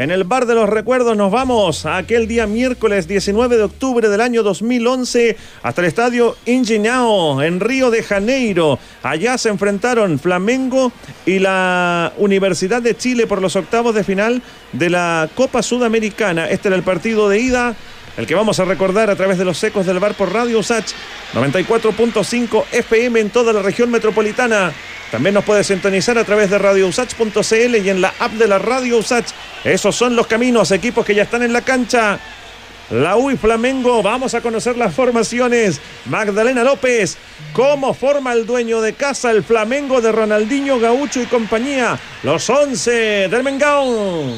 En el Bar de los Recuerdos nos vamos a aquel día miércoles 19 de octubre del año 2011 hasta el estadio Ingenao en Río de Janeiro. Allá se enfrentaron Flamengo y la Universidad de Chile por los octavos de final de la Copa Sudamericana. Este era el partido de ida el que vamos a recordar a través de los ecos del bar por Radio Sach 94.5 FM en toda la región metropolitana. También nos puede sintonizar a través de radiousach.cl y en la app de la Radio Usach. Esos son los caminos, equipos que ya están en la cancha. La U y Flamengo, vamos a conocer las formaciones. Magdalena López, ¿cómo forma el dueño de casa el Flamengo de Ronaldinho Gaucho y compañía? Los 11 del Mengao.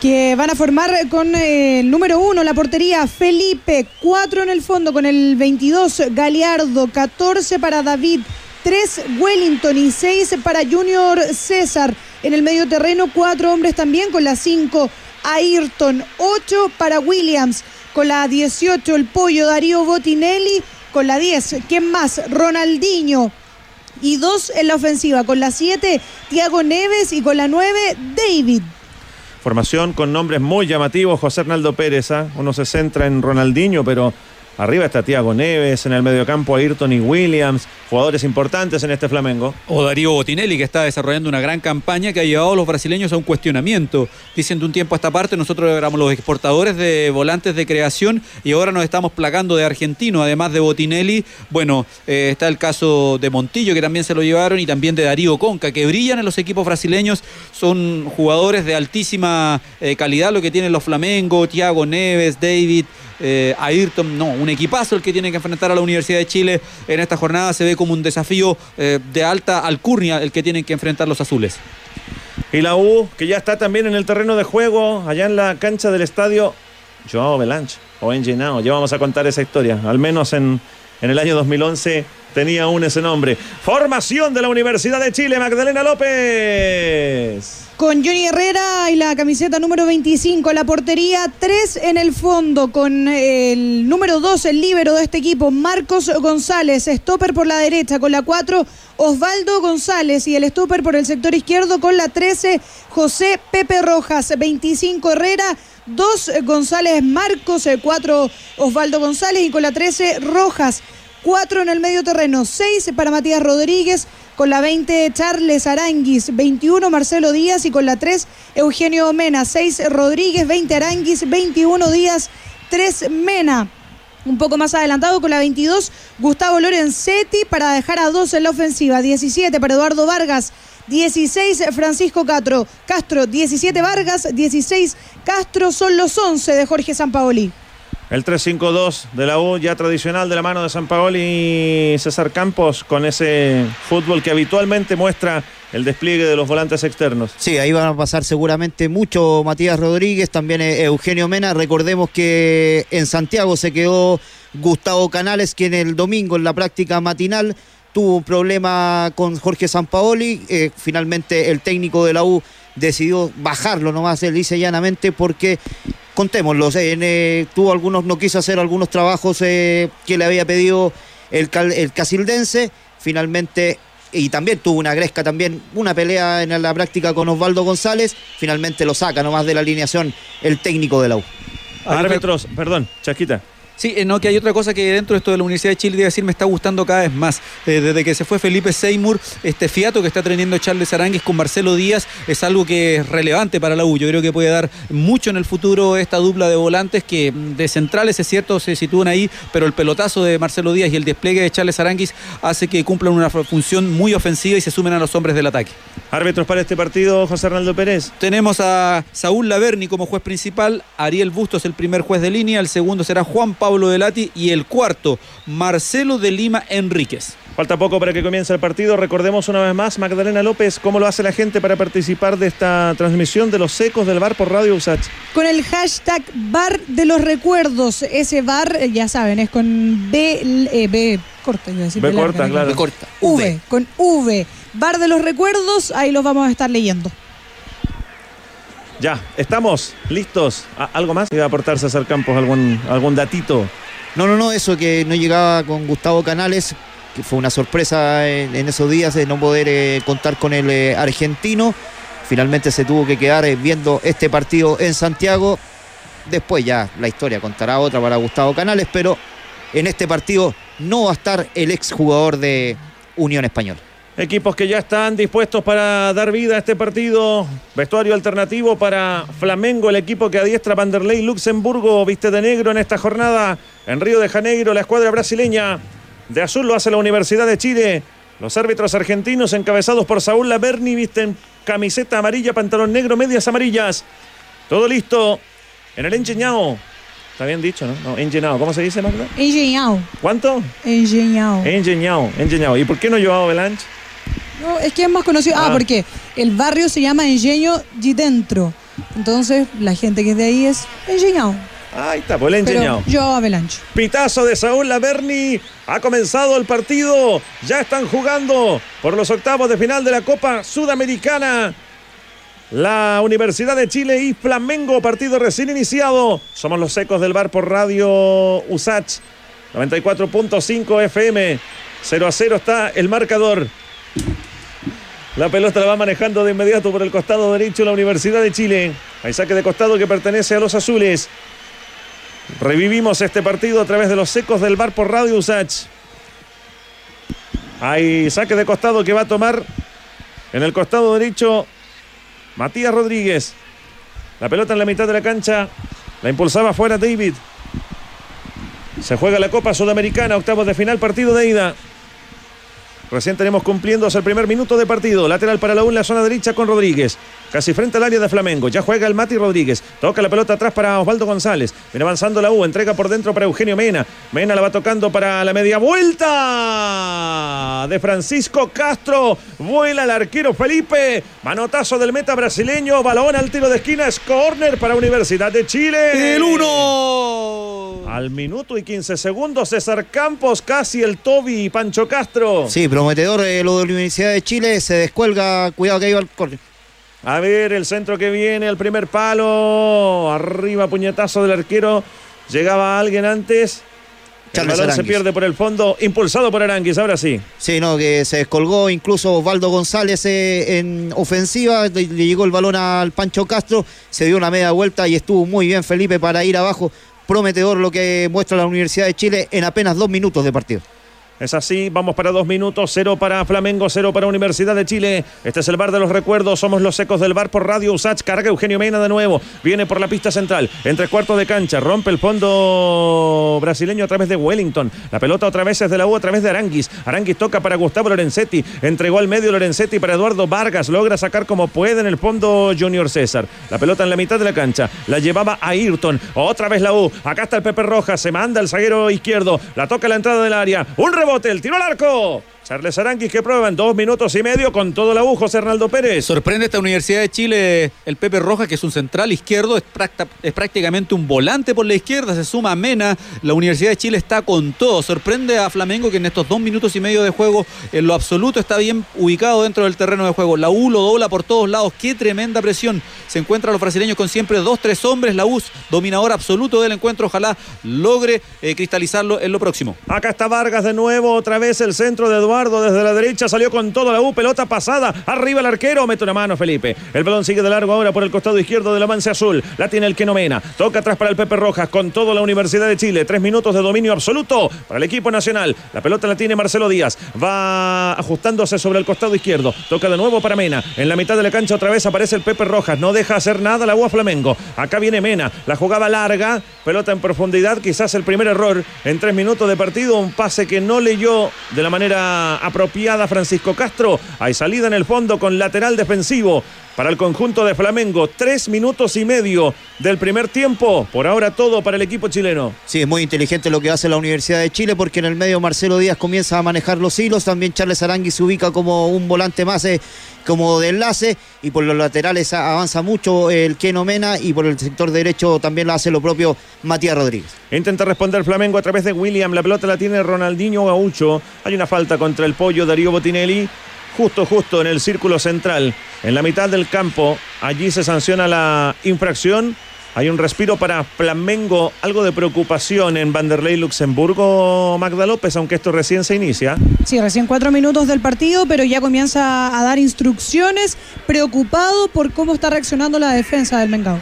Que van a formar con eh, el número uno la portería Felipe, cuatro en el fondo con el 22 Galeardo, 14 para David. 3 Wellington y 6 para Junior César. En el medio terreno, cuatro hombres también con la 5 Ayrton, 8 para Williams, con la 18 el pollo Darío Botinelli, con la 10, ¿quién más? Ronaldinho. Y dos en la ofensiva, con la 7 Tiago Neves y con la 9 David. Formación con nombres muy llamativos, José Hernaldo Pérez. ¿ah? Uno se centra en Ronaldinho, pero Arriba está Tiago Neves, en el mediocampo Ayrton y Williams, jugadores importantes en este Flamengo. O Darío Botinelli, que está desarrollando una gran campaña que ha llevado a los brasileños a un cuestionamiento. Dicen de un tiempo a esta parte, nosotros éramos los exportadores de volantes de creación y ahora nos estamos plagando de argentino, además de Botinelli. Bueno, eh, está el caso de Montillo, que también se lo llevaron, y también de Darío Conca, que brillan en los equipos brasileños. Son jugadores de altísima eh, calidad, lo que tienen los Flamengo, Tiago Neves, David eh, Ayrton, no, un equipazo el que tiene que enfrentar a la Universidad de Chile en esta jornada, se ve como un desafío eh, de alta alcurnia el que tienen que enfrentar los azules. Y la U, que ya está también en el terreno de juego, allá en la cancha del estadio Joao Belanche, o en ya vamos a contar esa historia, al menos en, en el año 2011 tenía aún ese nombre. Formación de la Universidad de Chile, Magdalena López. Con Johnny Herrera y la camiseta número 25, la portería 3 en el fondo, con el número 2, el líbero de este equipo, Marcos González, stopper por la derecha, con la 4, Osvaldo González y el stopper por el sector izquierdo con la 13, José Pepe Rojas, 25 Herrera. 2 González Marcos, 4 Osvaldo González y con la 13 Rojas. 4 en el medio terreno, 6 para Matías Rodríguez, con la 20 Charles Aranguis, 21 Marcelo Díaz y con la 3 Eugenio Mena, 6 Rodríguez, 20 Aranguis, 21 Díaz, 3 Mena. Un poco más adelantado con la 22 Gustavo Lorenzetti para dejar a 2 en la ofensiva, 17 para Eduardo Vargas, 16 Francisco Castro, Castro, 17 Vargas, 16 Castro son los 11 de Jorge Sampaoli. El 3-5-2 de la U, ya tradicional de la mano de San Paolo y César Campos, con ese fútbol que habitualmente muestra el despliegue de los volantes externos. Sí, ahí van a pasar seguramente mucho Matías Rodríguez, también eh, Eugenio Mena. Recordemos que en Santiago se quedó Gustavo Canales, quien el domingo en la práctica matinal tuvo un problema con Jorge Sampaoli. Eh, finalmente el técnico de la U decidió bajarlo nomás, él dice llanamente, porque contémoslo, eh, tuvo algunos, no quiso hacer algunos trabajos eh, que le había pedido el, el Casildense, finalmente y también tuvo una gresca, también una pelea en la práctica con Osvaldo González, finalmente lo saca nomás de la alineación el técnico de la U. Árbitros, perdón, Chasquita. Sí, eh, no, que hay otra cosa que dentro de esto de la Universidad de Chile, debe decir, me está gustando cada vez más. Eh, desde que se fue Felipe Seymour, este fiato que está teniendo Charles Aranguis con Marcelo Díaz es algo que es relevante para la U. Yo creo que puede dar mucho en el futuro esta dupla de volantes que mm, de centrales, es cierto, se sitúan ahí, pero el pelotazo de Marcelo Díaz y el despliegue de Charles Aranguis hace que cumplan una función muy ofensiva y se sumen a los hombres del ataque. Árbitros para este partido, José Arnaldo Pérez. Tenemos a Saúl Laverni como juez principal, Ariel Bustos el primer juez de línea, el segundo será Juan Pablo Delati y el cuarto, Marcelo de Lima Enríquez. Falta poco para que comience el partido. Recordemos una vez más, Magdalena López, cómo lo hace la gente para participar de esta transmisión de los secos del bar por Radio Usach. Con el hashtag Bar de los Recuerdos. Ese bar, eh, ya saben, es con B, eh, B corta, B, B corta, claro. B corta. V, con V. Bar de los Recuerdos, ahí los vamos a estar leyendo. Ya, estamos listos. ¿Algo más? ¿Iba a aportar César Campos algún, algún datito? No, no, no, eso que no llegaba con Gustavo Canales, que fue una sorpresa en, esos días de no poder eh, contar con el eh, argentino. finalmente se tuvo que quedar eh, viendo este partido en Santiago. Después ya la historia contará otra para Gustavo Canales, pero en este partido no va a estar el exjugador de Unión Española. Equipos que ya están dispuestos para dar vida a este partido. Vestuario alternativo para Flamengo, el equipo que adiestra Vanderlei Luxemburgo, viste de negro en esta jornada en Río de Janeiro, la escuadra brasileña. De azul lo hace la Universidad de Chile. Los árbitros argentinos encabezados por Saúl Laverni visten camiseta amarilla, pantalón negro, medias amarillas. Todo listo en el encheñao. Está bien dicho, ¿no? No. ¿Cómo se dice, Magda? Engenhado. ¿Cuánto? Engenhado. Engenhao, engenhao. ¿Y por qué no Joao Belanche? No, es que es más conocido. Ah, Ah. porque el barrio se llama Engenho de Dentro. Entonces, la gente que es de ahí es Engenhado. Ahí está, pues engenhao. yo Avalanche. Pitazo de Saúl Laverni. Ha comenzado el partido. Ya están jugando por los octavos de final de la Copa Sudamericana. La Universidad de Chile y Flamengo, partido recién iniciado. Somos los secos del bar por radio USACH 94.5 FM. 0 a 0 está el marcador. La pelota la va manejando de inmediato por el costado derecho la Universidad de Chile. Hay saque de costado que pertenece a los azules. Revivimos este partido a través de los secos del bar por Radio Usach. Hay saque de costado que va a tomar en el costado derecho Matías Rodríguez. La pelota en la mitad de la cancha. La impulsaba fuera David. Se juega la Copa Sudamericana, octavos de final, partido de ida. Recién tenemos cumpliéndose el primer minuto de partido. Lateral para la U la zona derecha con Rodríguez. Casi frente al área de Flamengo. Ya juega el Mati Rodríguez. Toca la pelota atrás para Osvaldo González. Viene avanzando la U. Entrega por dentro para Eugenio Mena. Mena la va tocando para la media vuelta de Francisco Castro. Vuela el arquero Felipe. Manotazo del meta brasileño. Balón al tiro de esquina. Es córner para Universidad de Chile. ¡El 1! Al minuto y 15 segundos, César Campos, casi el Toby y Pancho Castro. Sí, prometedor eh, lo de la Universidad de Chile, se descuelga, cuidado que iba al córner. A ver, el centro que viene, el primer palo. Arriba, puñetazo del arquero. Llegaba alguien antes. El balón se pierde por el fondo, impulsado por Aranguis, ahora sí. Sí, no, que se descolgó incluso Osvaldo González eh, en ofensiva, le, le llegó el balón al Pancho Castro, se dio una media vuelta y estuvo muy bien Felipe para ir abajo. Prometedor lo que muestra la Universidad de Chile en apenas dos minutos de partido. Es así, vamos para dos minutos, cero para Flamengo, cero para Universidad de Chile. Este es el bar de los recuerdos, somos los secos del bar por Radio Usach. Carga Eugenio Mena de nuevo, viene por la pista central, entre cuartos de cancha, rompe el fondo brasileño a través de Wellington. La pelota otra vez es de la U a través de Aranguis. Aranguis toca para Gustavo Lorenzetti, entregó al medio Lorenzetti para Eduardo Vargas, logra sacar como puede en el fondo Junior César. La pelota en la mitad de la cancha, la llevaba a Ayrton, otra vez la U. Acá está el Pepe Rojas, se manda el zaguero izquierdo, la toca a la entrada del área, un rebote, el tiro al arco. Charles Aranguis que prueba en dos minutos y medio con todo U, José Hernaldo Pérez. Sorprende esta Universidad de Chile el Pepe Rojas, que es un central izquierdo, es, practa- es prácticamente un volante por la izquierda, se suma a Mena. La Universidad de Chile está con todo. Sorprende a Flamengo que en estos dos minutos y medio de juego, en lo absoluto, está bien ubicado dentro del terreno de juego. La U lo dobla por todos lados. Qué tremenda presión. Se encuentran los brasileños con siempre dos, tres hombres. La U, dominador absoluto del encuentro. Ojalá logre eh, cristalizarlo en lo próximo. Acá está Vargas de nuevo, otra vez el centro de Eduardo desde la derecha, salió con toda la U, pelota pasada, arriba el arquero, mete una mano Felipe. El balón sigue de largo ahora por el costado izquierdo del avance azul, la tiene el Kenomena, toca atrás para el Pepe Rojas con toda la Universidad de Chile, tres minutos de dominio absoluto para el equipo nacional. La pelota la tiene Marcelo Díaz, va ajustándose sobre el costado izquierdo, toca de nuevo para Mena, en la mitad de la cancha otra vez aparece el Pepe Rojas, no deja hacer nada la U a Flamengo. Acá viene Mena, la jugaba larga, pelota en profundidad, quizás el primer error en tres minutos de partido, un pase que no leyó de la manera apropiada Francisco Castro. Hay salida en el fondo con lateral defensivo para el conjunto de Flamengo. Tres minutos y medio del primer tiempo. Por ahora todo para el equipo chileno. Sí, es muy inteligente lo que hace la Universidad de Chile porque en el medio Marcelo Díaz comienza a manejar los hilos, también Charles Arangui se ubica como un volante más eh, como de enlace y por los laterales avanza mucho el Keno Mena y por el sector derecho también lo hace lo propio Matías Rodríguez. Intenta responder Flamengo a través de William. La pelota la tiene Ronaldinho Gaucho. Hay una falta contra el pollo Darío Botinelli. Justo, justo en el círculo central. En la mitad del campo. Allí se sanciona la infracción. Hay un respiro para Flamengo, algo de preocupación en Vanderlei Luxemburgo, Magda López, aunque esto recién se inicia. Sí, recién cuatro minutos del partido, pero ya comienza a dar instrucciones, preocupado por cómo está reaccionando la defensa del Mengao.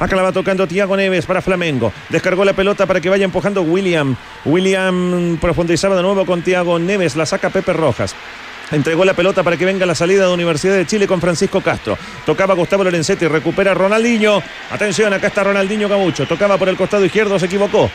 Acá la va tocando Tiago Neves para Flamengo. Descargó la pelota para que vaya empujando William. William profundizaba de nuevo con Tiago Neves. La saca Pepe Rojas. Entregó la pelota para que venga la salida de Universidad de Chile con Francisco Castro. Tocaba Gustavo Lorenzetti, recupera Ronaldinho. Atención, acá está Ronaldinho Gabucho. Tocaba por el costado izquierdo, se equivocó.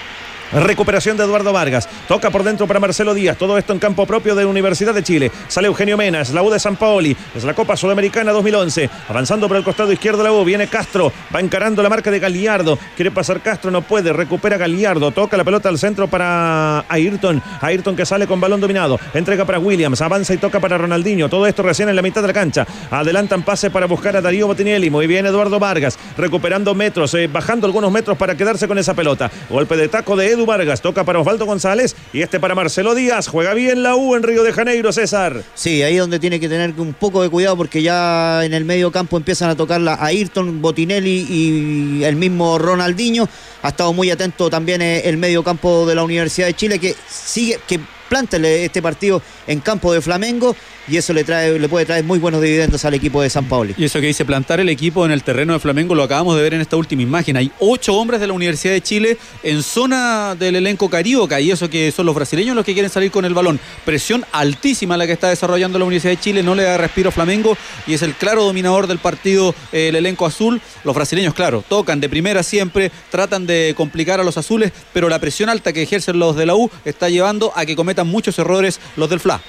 Recuperación de Eduardo Vargas. Toca por dentro para Marcelo Díaz. Todo esto en campo propio de Universidad de Chile. Sale Eugenio Mena. Es la U de San Paoli. Es la Copa Sudamericana 2011. Avanzando por el costado izquierdo la U. Viene Castro. Va encarando la marca de Galiardo. Quiere pasar Castro. No puede. Recupera Galiardo. Toca la pelota al centro para Ayrton. Ayrton que sale con balón dominado. Entrega para Williams. Avanza y toca para Ronaldinho. Todo esto recién en la mitad de la cancha. Adelantan pase para buscar a Darío Botinelli. Muy bien Eduardo Vargas. Recuperando metros. Eh, bajando algunos metros para quedarse con esa pelota. Golpe de taco de Edu Vargas. Toca para Osvaldo González y este para Marcelo Díaz. Juega bien la U en Río de Janeiro, César. Sí, ahí donde tiene que tener un poco de cuidado porque ya en el medio campo empiezan a tocarla a Ayrton, Botinelli y el mismo Ronaldinho. Ha estado muy atento también eh, el medio campo de la Universidad de Chile que sigue, que planta este partido en campo de Flamengo y eso le trae le puede traer muy buenos dividendos al equipo de San Paulo. Y eso que dice plantar el equipo en el terreno de Flamengo lo acabamos de ver en esta última imagen. Hay ocho hombres de la Universidad de Chile en zona del elenco carioca y eso que son los brasileños los que quieren salir con el balón. Presión altísima la que está desarrollando la Universidad de Chile, no le da respiro a Flamengo y es el claro dominador del partido el elenco azul. Los brasileños, claro, tocan de primera siempre, tratan de complicar a los azules, pero la presión alta que ejercen los de la U está llevando a que cometan muchos errores los del FLA.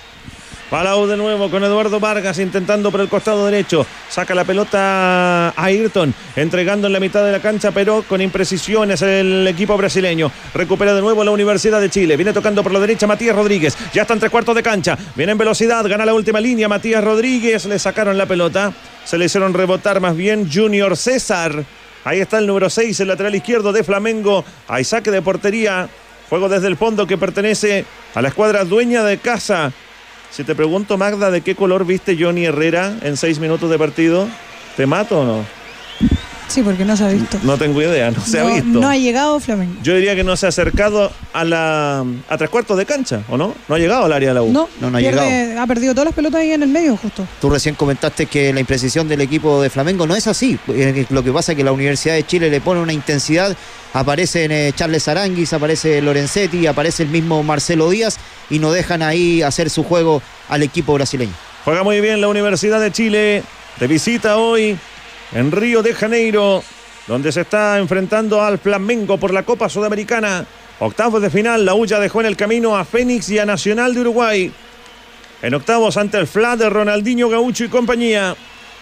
Palau de nuevo con Eduardo Vargas intentando por el costado derecho. Saca la pelota a Ayrton, entregando en la mitad de la cancha, pero con imprecisiones el equipo brasileño. Recupera de nuevo la Universidad de Chile. Viene tocando por la derecha Matías Rodríguez. Ya están tres cuartos de cancha. Viene en velocidad, gana la última línea. Matías Rodríguez le sacaron la pelota. Se le hicieron rebotar más bien Junior César. Ahí está el número 6, el lateral izquierdo de Flamengo. Hay saque de portería. Juego desde el fondo que pertenece a la escuadra dueña de casa si te pregunto, Magda, ¿de qué color viste Johnny Herrera en seis minutos de partido? ¿Te mato o no? Sí, porque no se ha visto. No tengo idea, no se ha visto. No ha llegado Flamengo. Yo diría que no se ha acercado a la a tres cuartos de cancha, ¿o no? No ha llegado al área de la U. No, no, ha llegado. Ha perdido todas las pelotas ahí en el medio, justo. Tú recién comentaste que la imprecisión del equipo de Flamengo no es así. Lo que pasa es que la Universidad de Chile le pone una intensidad. Aparecen eh, Charles Aranguis, aparece Lorenzetti, aparece el mismo Marcelo Díaz y no dejan ahí hacer su juego al equipo brasileño. Juega muy bien la Universidad de Chile. De visita hoy en Río de Janeiro, donde se está enfrentando al Flamengo por la Copa Sudamericana. Octavos de final, la Ulla dejó en el camino a Fénix y a Nacional de Uruguay. En octavos ante el FLA de Ronaldinho Gaucho y compañía.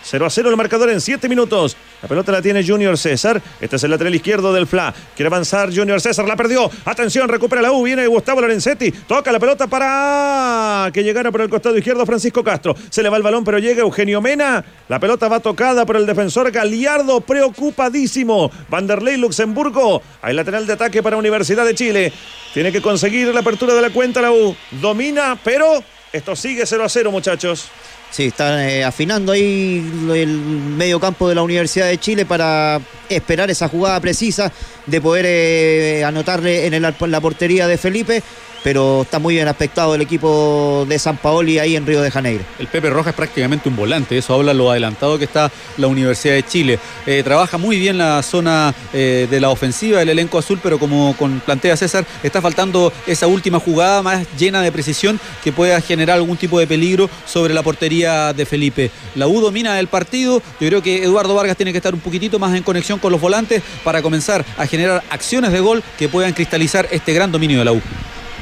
0 a 0 el marcador en 7 minutos. La pelota la tiene Junior César. Este es el lateral izquierdo del FLA. Quiere avanzar Junior César. La perdió. Atención, recupera la U. Viene Gustavo Lorenzetti. Toca la pelota para que llegara por el costado izquierdo Francisco Castro. Se le va el balón, pero llega Eugenio Mena. La pelota va tocada por el defensor Galiardo. Preocupadísimo. Vanderlei Luxemburgo. Hay lateral de ataque para Universidad de Chile. Tiene que conseguir la apertura de la cuenta la U. Domina, pero esto sigue 0 a 0, muchachos. Sí, están eh, afinando ahí el medio campo de la Universidad de Chile para esperar esa jugada precisa de poder eh, anotarle en, en la portería de Felipe pero está muy bien aspectado el equipo de San Paoli ahí en Río de Janeiro. El Pepe Roja es prácticamente un volante, eso habla lo adelantado que está la Universidad de Chile. Eh, trabaja muy bien la zona eh, de la ofensiva del elenco azul, pero como con plantea César, está faltando esa última jugada más llena de precisión que pueda generar algún tipo de peligro sobre la portería de Felipe. La U domina el partido, yo creo que Eduardo Vargas tiene que estar un poquitito más en conexión con los volantes para comenzar a generar acciones de gol que puedan cristalizar este gran dominio de la U.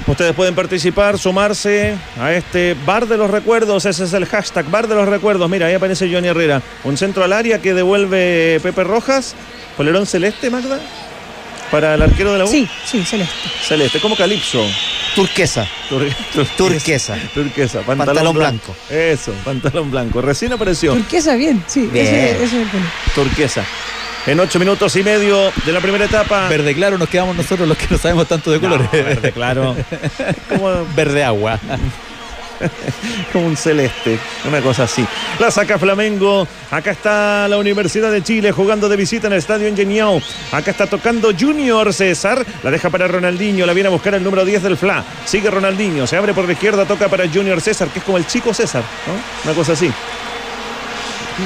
Ustedes pueden participar, sumarse a este bar de los recuerdos. Ese es el hashtag bar de los recuerdos. Mira, ahí aparece Johnny Herrera. Un centro al área que devuelve Pepe Rojas. Polerón celeste, Magda. Para el arquero de la U. Sí, sí, celeste. Celeste, como Calipso. Turquesa. turquesa. Turquesa. Pantalón, blanco. Eso, pantalón blanco. Recién apareció. Turquesa, bien, sí. Ese, es el Turquesa en ocho minutos y medio de la primera etapa. Verde claro nos quedamos nosotros los que no sabemos tanto de colores. verde claro. Como verde agua. como un celeste, una cosa así. La saca Flamengo. Acá está la Universidad de Chile jugando de visita en el Estadio Ingeniao. Acá está tocando Junior César. La deja para Ronaldinho. La viene a buscar el número 10 del FLA. Sigue Ronaldinho. Se abre por la izquierda. Toca para Junior César, que es como el chico César. ¿no? Una cosa así.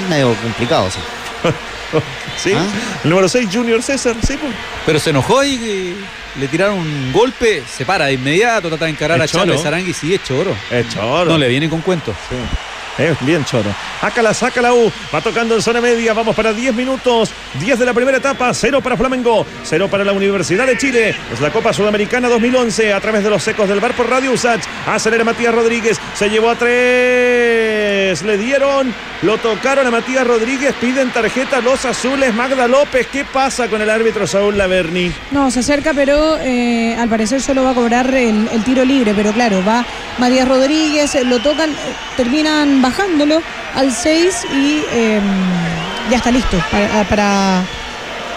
Medio complicado, sí. ¿Sí? ¿Ah? El número 6, Junior César. Sí, pues. Pero se enojó y le tiraron un golpe, se para de inmediato, trata de encarar Es a Charles choro. Arangui y sigue choro. Es choro. No le vienen con cuentos. Sí. Es bien choro. Acá la saca la U. Va tocando en zona media. Vamos para 10 minutos. 10 de la primera etapa. 0 para Flamengo. 0 para la Universidad de Chile. Es la Copa Sudamericana 2011 a través de los secos del bar por Radio Usach. Acelera Matías Rodríguez. Se llevó a 3. Le dieron. Lo tocaron a Matías Rodríguez. Piden tarjeta los azules. Magda López. ¿Qué pasa con el árbitro Saúl Laverni? No, se acerca, pero eh, al parecer solo va a cobrar el, tiro libre. Pero claro, va Matías Rodríguez, lo tocan, eh, terminan bajándolo al 6 y eh, ya está listo para, para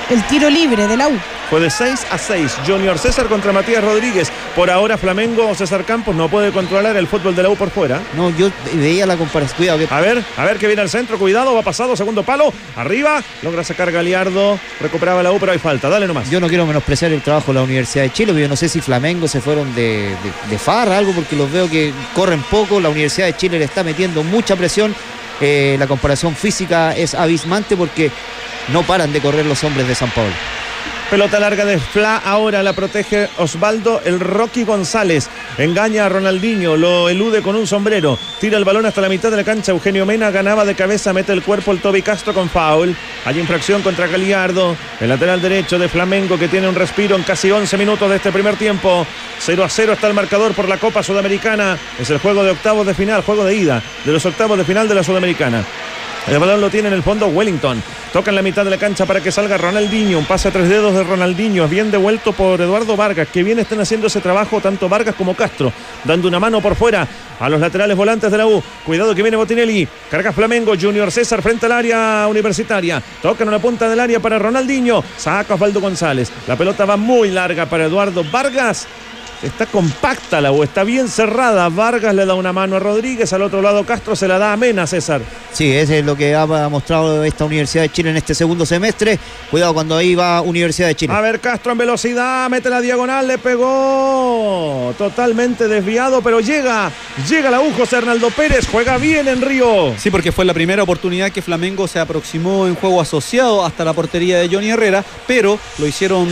el tiro libre de la U. Fue de 6 a 6. Junior César contra Matías Rodríguez. Por ahora Flamengo o César Campos no puede controlar el fútbol de la U por fuera. No, yo veía la comparación. Cuidado, que A ver, a ver que viene al centro. Cuidado, va pasado, segundo palo. Arriba, logra sacar Galiardo. Recuperaba la U, pero hay falta. Dale nomás. yo no quiero menospreciar el trabajo de la Universidad de Chile, pero yo no sé si Flamengo se fueron de, de, de farra, algo, porque los veo que corren poco. La Universidad de Chile le está metiendo mucha presión. Eh, la comparación física es abismante porque no paran de correr los hombres de San Pablo. Pelota larga de Fla, ahora la protege Osvaldo el Rocky González. Engaña a Ronaldinho, lo elude con un sombrero. Tira el balón hasta la mitad de la cancha. Eugenio Mena ganaba de cabeza, mete el cuerpo el Toby Castro con foul. Hay infracción contra Galiardo. El lateral derecho de Flamengo que tiene un respiro en casi 11 minutos de este primer tiempo. 0 a 0 está el marcador por la Copa Sudamericana. Es el juego de octavos de final, juego de ida de los octavos de final de la Sudamericana. El balón lo tiene en el fondo Wellington. Toca en la mitad de la cancha para que salga Ronaldinho. Un pase a tres dedos de Ronaldinho. Bien devuelto por Eduardo Vargas. Que bien están haciendo ese trabajo tanto Vargas como Castro. Dando una mano por fuera a los laterales volantes de la U. Cuidado que viene Botinelli. Carga Flamengo. Junior César frente al área universitaria. Toca en la punta del área para Ronaldinho. Saca Osvaldo González. La pelota va muy larga para Eduardo Vargas. Está compacta la U, está bien cerrada. Vargas le da una mano a Rodríguez, al otro lado Castro se la da a Mena, César. Sí, ese es lo que ha mostrado esta Universidad de Chile en este segundo semestre. Cuidado cuando ahí va Universidad de Chile. A ver, Castro en velocidad, mete la diagonal, le pegó. Totalmente desviado, pero llega. Llega la U, José Arnaldo Pérez, juega bien en Río. Sí, porque fue la primera oportunidad que Flamengo se aproximó en juego asociado hasta la portería de Johnny Herrera, pero lo hicieron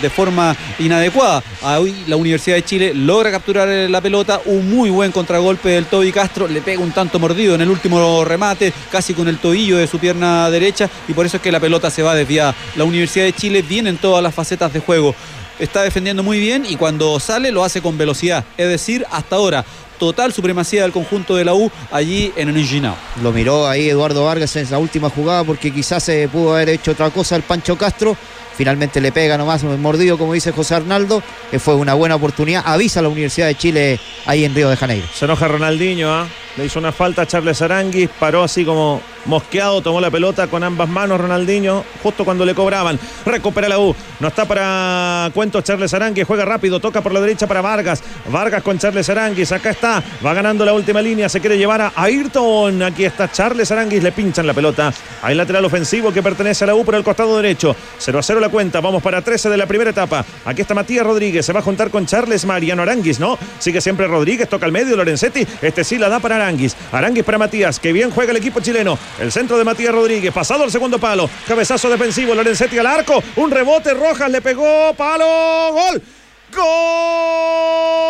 de forma inadecuada. Hoy la Universidad de Chile logra capturar eh, la pelota, un muy buen contragolpe del Toby Castro, le pega un tanto mordido en el último remate, casi con el tobillo de su pierna derecha, y por eso es que la pelota se va desviada. La Universidad de Chile viene en todas las facetas de juego. Está defendiendo muy bien y cuando sale lo hace con velocidad. Es decir, hasta ahora, total supremacía del conjunto de la U allí en el Enginao. Lo miró ahí Eduardo Vargas en esa última jugada porque quizás se pudo haber hecho otra cosa el Pancho Castro. Finalmente le pega nomás mordido, como dice José Arnaldo, que fue una buena oportunidad. Avisa a la Universidad de Chile ahí en Río de Janeiro. Se enoja Ronaldinho, ¿ah? Le hizo una falta a Charles Aranguis, paró así como mosqueado, tomó la pelota con ambas manos Ronaldinho, justo cuando le cobraban. Recupera la U, no está para cuentos Charles Aranguis, juega rápido, toca por la derecha para Vargas. Vargas con Charles Aranguis, acá está, va ganando la última línea, se quiere llevar a Ayrton. Aquí está Charles Aranguis, le pinchan la pelota. Hay lateral ofensivo que pertenece a la U por el costado derecho. 0 a 0 la cuenta, vamos para 13 de la primera etapa. Aquí está Matías Rodríguez, se va a juntar con Charles Mariano Aranguis, ¿no? Sigue siempre Rodríguez, toca al medio, Lorenzetti, este sí la da para Aranguis. Para Matías, que bien juega el equipo chileno. El centro de Matías Rodríguez, pasado al segundo palo. Cabezazo defensivo, Lorenzetti al arco. Un rebote, Rojas le pegó, palo, gol. ¡Gol!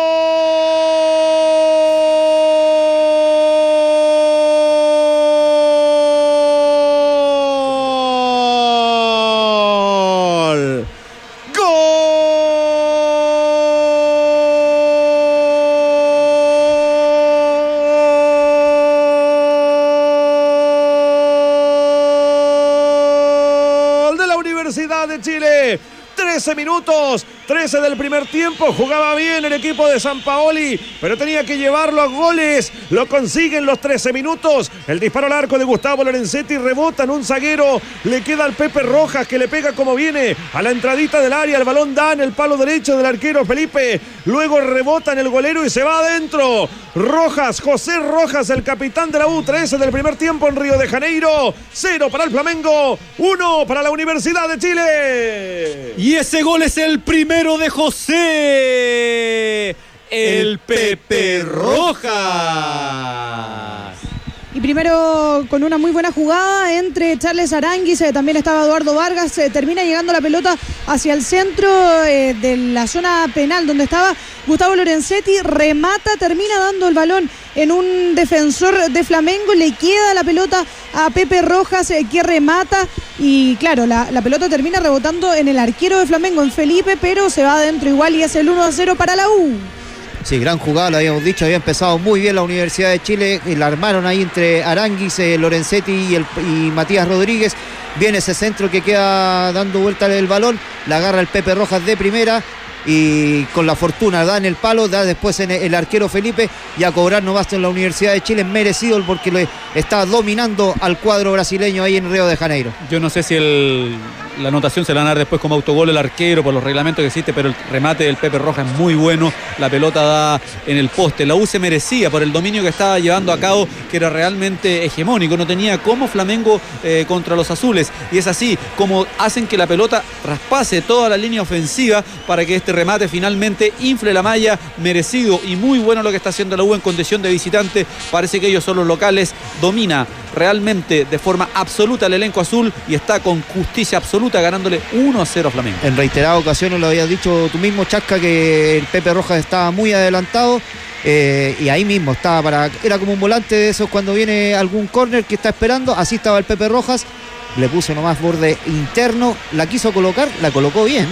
13 minutos, 13 del primer tiempo. Jugaba bien el equipo de San Paoli, pero tenía que llevarlo a goles. Lo consiguen los 13 minutos. El disparo al arco de Gustavo Lorenzetti rebota en un zaguero. Le queda al Pepe Rojas que le pega como viene a la entradita del área. El balón da en el palo derecho del arquero Felipe. Luego rebota en el golero y se va adentro. Rojas, José Rojas, el capitán de la U13 del primer tiempo en Río de Janeiro. Cero para el Flamengo, uno para la Universidad de Chile. Y ese gol es el primero de José. El Pepe Rojas. Y primero con una muy buena jugada entre Charles Aranguis, eh, también estaba Eduardo Vargas, eh, termina llegando la pelota hacia el centro eh, de la zona penal donde estaba Gustavo Lorenzetti, remata, termina dando el balón en un defensor de Flamengo, le queda la pelota a Pepe Rojas que remata y claro, la, la, pelota termina rebotando en el arquero de Flamengo, en Felipe, pero se va adentro igual y es el 1 a 0 para la U. Sí, gran jugada, lo habíamos dicho, había empezado muy bien la Universidad de Chile, y la armaron ahí entre Aranguis, eh, Lorenzetti y, el, y Matías Rodríguez. Viene ese centro que queda dando vuelta el balón, la agarra el Pepe Rojas de primera, y con la fortuna da en el palo, da después en el arquero Felipe y a cobrar no basta en la Universidad de Chile, merecido porque le está dominando al cuadro brasileño ahí en Río de Janeiro. Yo no sé si el, la anotación se la van a dar después como autogol el arquero por los reglamentos que existe, pero el remate del Pepe Roja es muy bueno, la pelota da en el poste, la U se merecía por el dominio que estaba llevando a cabo, que era realmente hegemónico, no tenía como Flamengo eh, contra los azules, y es así como hacen que la pelota raspase toda la línea ofensiva para que este remate finalmente infle la malla, merecido y muy bueno lo que está haciendo la U en condición de visitante. Parece que ellos son los locales, domina realmente de forma absoluta el elenco azul y está con justicia absoluta ganándole 1 a 0 a Flamengo. En reiteradas ocasiones lo habías dicho tú mismo, Chasca, que el Pepe Rojas estaba muy adelantado. Eh, y ahí mismo estaba para. Era como un volante de esos cuando viene algún córner que está esperando. Así estaba el Pepe Rojas. Le puso nomás borde interno. La quiso colocar, la colocó bien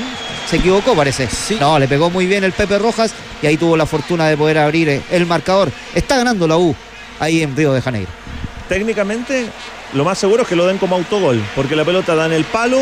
se equivocó parece. Sí. No, le pegó muy bien el Pepe Rojas y ahí tuvo la fortuna de poder abrir el marcador. Está ganando la U ahí en Río de Janeiro. Técnicamente, lo más seguro es que lo den como autogol, porque la pelota da en el palo,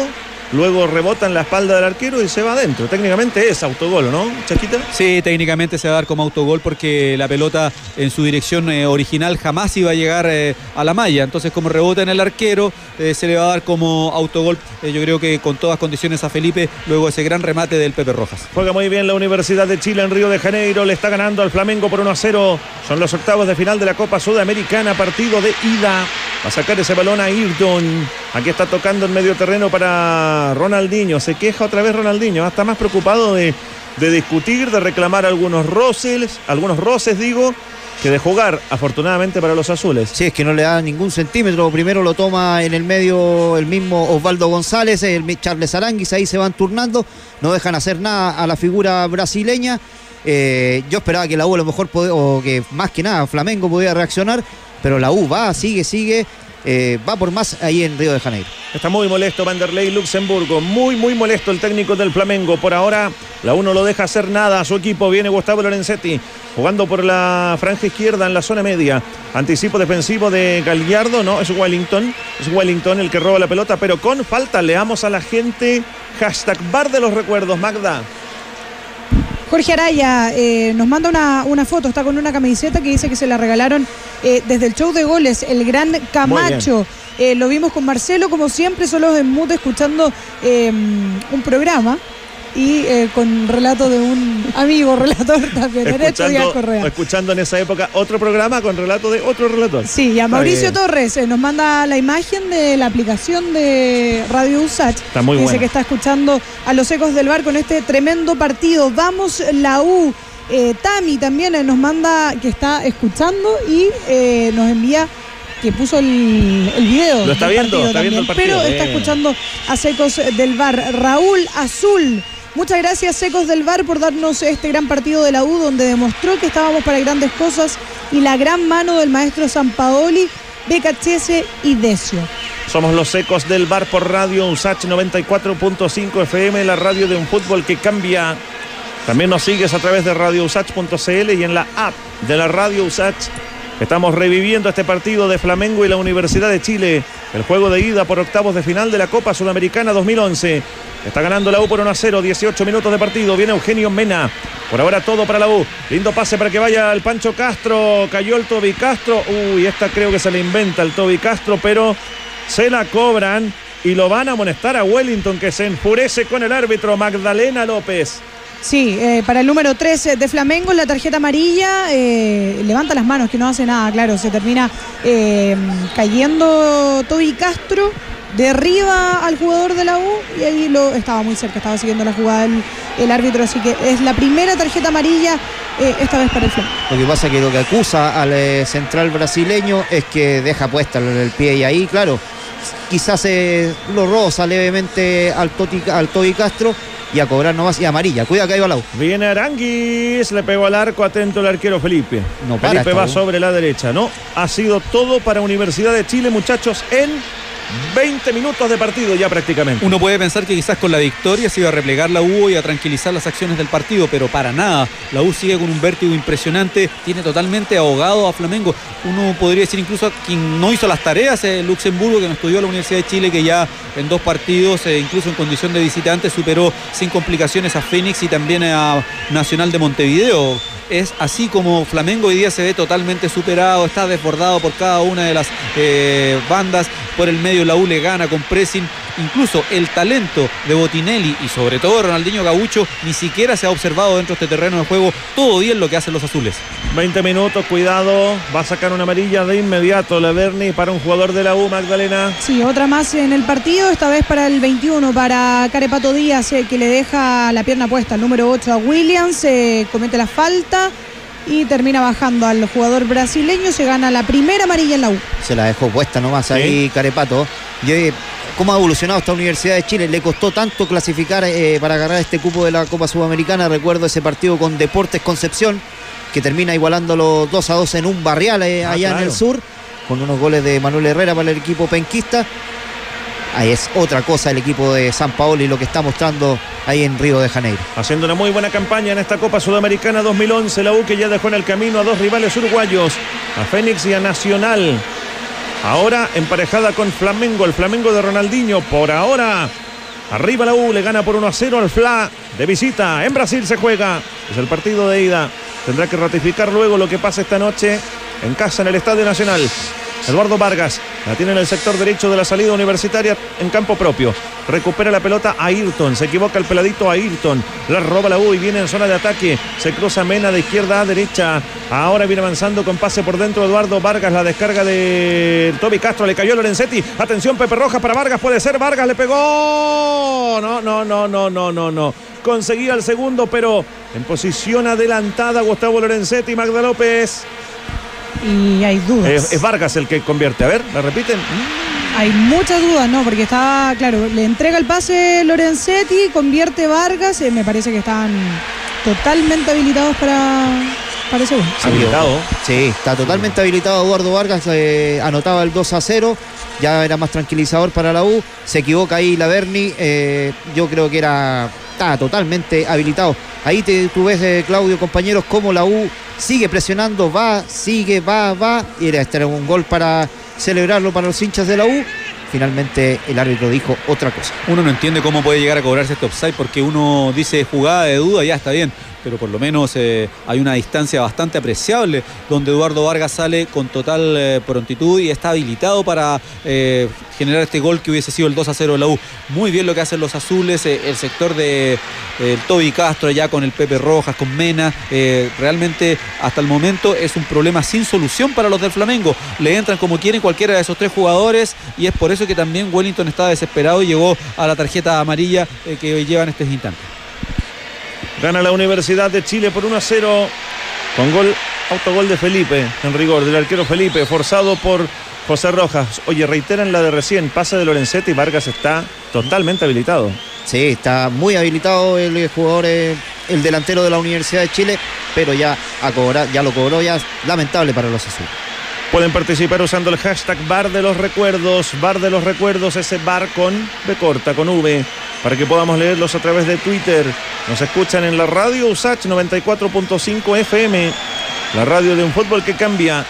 luego rebota en la espalda del arquero y se va adentro. Técnicamente es autogol, ¿no, Chaquita? Sí, técnicamente se va a dar como autogol porque la pelota en su dirección eh, original jamás iba a llegar eh, a la malla. Entonces, como rebota en el arquero, eh, se le va a dar como autogol. Yo creo que con todas condiciones a Felipe, luego ese gran remate del Pepe Rojas. Juega muy bien la Universidad de Chile en Río de Janeiro, le está ganando al Flamengo por 1 a 0. Son los octavos de final de la Copa Sudamericana, partido de ida. Va a sacar ese balón a Ayrton. Aquí está tocando en medio terreno para Ronaldinho. Se queja otra vez Ronaldinho. Está más preocupado de, de discutir, de reclamar algunos roces, algunos roces, digo, que de jugar, afortunadamente para los azules. Sí, es que no le da ningún centímetro. Primero lo toma en el medio el mismo Osvaldo González, el Charles Aranguis, ahí se van turnando, no dejan hacer nada a la figura brasileña. Eh, yo esperaba que la U a lo mejor, o que más que nada Flamengo podía reaccionar, pero la U va, sigue, sigue. Eh, va por más ahí en Río de Janeiro. Está muy molesto Vanderlei Luxemburgo, muy muy molesto el técnico del Flamengo. Por ahora la U no lo deja hacer nada su equipo. Viene Gustavo Lorenzetti jugando por la franja izquierda en la zona media. Anticipo defensivo de Gallardo, no, es Wellington. Es Wellington el que roba la pelota, pero con falta. Leamos a la gente. Hashtag bar de los recuerdos, Magda. Jorge Araya eh, nos manda una, una, foto, está con una camiseta que dice que se la regalaron eh, desde el show de goles, el gran Camacho. Eh, lo vimos con Marcelo, como siempre, solos en mute escuchando un programa y eh, con relato de un amigo relator también, derecho Díaz Correa. Escuchando en esa época otro programa con relato de otro relator. Sí, y a Mauricio Torres eh, nos manda la imagen de la aplicación de Radio USACH. Está muy Dice buena. que está escuchando a los ecos del bar con este tremendo partido. Vamos la U. Eh, Tami también eh, nos manda que está escuchando y nos envía que puso el, el video. Lo está viendo, está viendo el también, partido, Pero está escuchando a Secos del Bar. Raúl Azul. Muchas gracias, Secos del Bar, por darnos este gran partido de la U, donde demostró que estábamos para grandes cosas y la gran mano del maestro Sampaoli, Becachese y Decio. Somos los ecos del bar por radio USACH 94.5 FM, la radio de un fútbol que cambia. También nos sigues a través de radiousach.cl y en la app de la radio USACH Estamos reviviendo este partido de Flamengo y la Universidad de Chile. El juego de ida por octavos de final de la Copa Sudamericana 2011. Está ganando la U por 1 a 0, 18 minutos de partido. Viene Eugenio Mena. Por ahora todo para la U. Lindo pase para que vaya el Pancho Castro. Cayó el Toby Castro. Uy, esta creo que se le inventa el Toby Castro, pero se la cobran y lo van a amonestar a Wellington que se enfurece con el árbitro Magdalena López. Sí, eh, para el número 13 de Flamengo, la tarjeta amarilla, eh, levanta las manos, que no hace nada, claro, se termina eh, cayendo Toby Castro, derriba al jugador de la U y ahí lo estaba muy cerca, estaba siguiendo la jugada el, árbitro, así que es la primera tarjeta amarilla, esta vez para el Flamengo. Lo que pasa es que lo que acusa al central brasileño es que deja puesta el pie y ahí, claro, quizás lo roza levemente al Toby Castro y a cobrar nomás y amarilla. Cuida que ahí va la Viene Aranguis, le pegó al arco, atento el arquero Felipe. No Felipe va sobre la derecha, ¿no? Ha sido todo para Universidad de Chile, muchachos, en 20 minutos de partido ya prácticamente. Uno puede pensar que quizás con la victoria se iba a replegar la U y a tranquilizar las acciones del partido, pero para nada. La U sigue con un vértigo impresionante, tiene totalmente ahogado a Flamengo. Uno podría decir incluso a quien no hizo las tareas, eh, Luxemburgo, que no estudió a la Universidad de Chile, que ya en dos partidos, eh, incluso en condición de visitante, superó sin complicaciones a Fénix y también a Nacional de Montevideo es así como Flamengo hoy día se ve totalmente superado, está desbordado por cada una de las eh, bandas, por el medio la U le gana con pressing, incluso el talento de Botinelli y sobre todo Ronaldinho Gaucho ni siquiera se ha observado dentro de este terreno de juego, todo bien lo que hacen los azules. 20 minutos, cuidado, va a sacar una amarilla de inmediato la Berni para un jugador de la U, Magdalena. Sí, otra más en el partido, esta vez para el 21, para Carepato Díaz, eh, que le deja la pierna puesta, el número 8 a Williams, eh, comete la falta y termina bajando al jugador brasileño, se gana la primera amarilla en la U. Se la dejó puesta nomás ahí Carepato. Y eh, cómo ha evolucionado esta Universidad de Chile. Le costó tanto clasificar eh, para agarrar este cupo de la Copa Sudamericana. Recuerdo ese partido con Deportes Concepción, que termina igualando los 2 a 2 en un barrial eh, ah, allá en el sur, con unos goles de Manuel Herrera para el equipo penquista. Ahí es otra cosa el equipo de San Paolo y lo que está mostrando ahí en Río de Janeiro. Haciendo una muy buena campaña en esta Copa Sudamericana 2011, la U que ya dejó en el camino a dos rivales uruguayos, a Fénix y a Nacional. Ahora emparejada con Flamengo, el Flamengo de Ronaldinho. Por ahora, arriba la U, le gana por 1 a 0 al Fla de visita. En Brasil se juega. Es el partido de ida. Tendrá que ratificar luego lo que pasa esta noche en casa en el Estadio Nacional. Eduardo Vargas la tiene en el sector derecho de la salida universitaria en campo propio. Recupera la pelota a Ayrton. Se equivoca el peladito a Ayrton. La roba la U y viene en zona de ataque. Se cruza Mena de izquierda a derecha. Ahora viene avanzando con pase por dentro Eduardo Vargas. La descarga de Toby Castro. Le cayó Lorenzetti. Atención, Pepe Rojas para Vargas. Puede ser. Vargas le pegó. No, no, no, no, no, no, no. Conseguía el segundo, pero en posición adelantada Gustavo Lorenzetti. Magda López y hay dudas. Es, Vargas el que convierte. A ver, ¿la repiten? Hay muchas dudas, ¿no? Porque está, claro, le entrega el pase Lorenzetti, convierte Vargas, eh, me parece que están totalmente habilitados para, para ese Habilitado. Sí, está totalmente habilitado Eduardo Vargas, eh, anotaba el 2 a 0, ya era más tranquilizador para la U, se equivoca ahí la Berni, eh, yo creo que era, está totalmente habilitado. Ahí te, tú ves, Claudio, compañeros, cómo la U sigue presionando, va, sigue, va, va. Y era este un gol para celebrarlo para los hinchas de la U. Finalmente el árbitro dijo otra cosa. Uno no entiende cómo puede llegar a cobrarse este offside porque uno dice jugada de duda, ya está bien pero por lo menos eh, hay una distancia bastante apreciable donde Eduardo Vargas sale con total eh, prontitud y está habilitado para eh, generar este gol que hubiese sido el 2 a 0 de la U. Muy bien lo que hacen los azules, el sector de Toby Castro ya con el Pepe Rojas, con Mena, realmente hasta el momento es un problema sin solución para los del Flamengo. Le entran como quieren cualquiera de esos tres jugadores y es por eso que también Wellington está desesperado y llegó a la tarjeta amarilla que lleva en este instante. Gana la Universidad de Chile por 1 a 0 con gol, autogol de Felipe, en rigor, del arquero Felipe, forzado por José Rojas. Oye, reiteran la de recién, pase de Lorenzetti y Vargas está totalmente habilitado. Sí, está muy habilitado el jugador, eh, el delantero de la Universidad de Chile, pero ya, a cobrar, ya lo cobró, ya lamentable para los azules. Pueden participar usando el hashtag Bar de los Recuerdos, Bar de los Recuerdos, ese bar con B corta, con V, para que podamos leerlos a través de Twitter. Nos escuchan en la radio USACH 94.5 FM, la radio de un fútbol que cambia.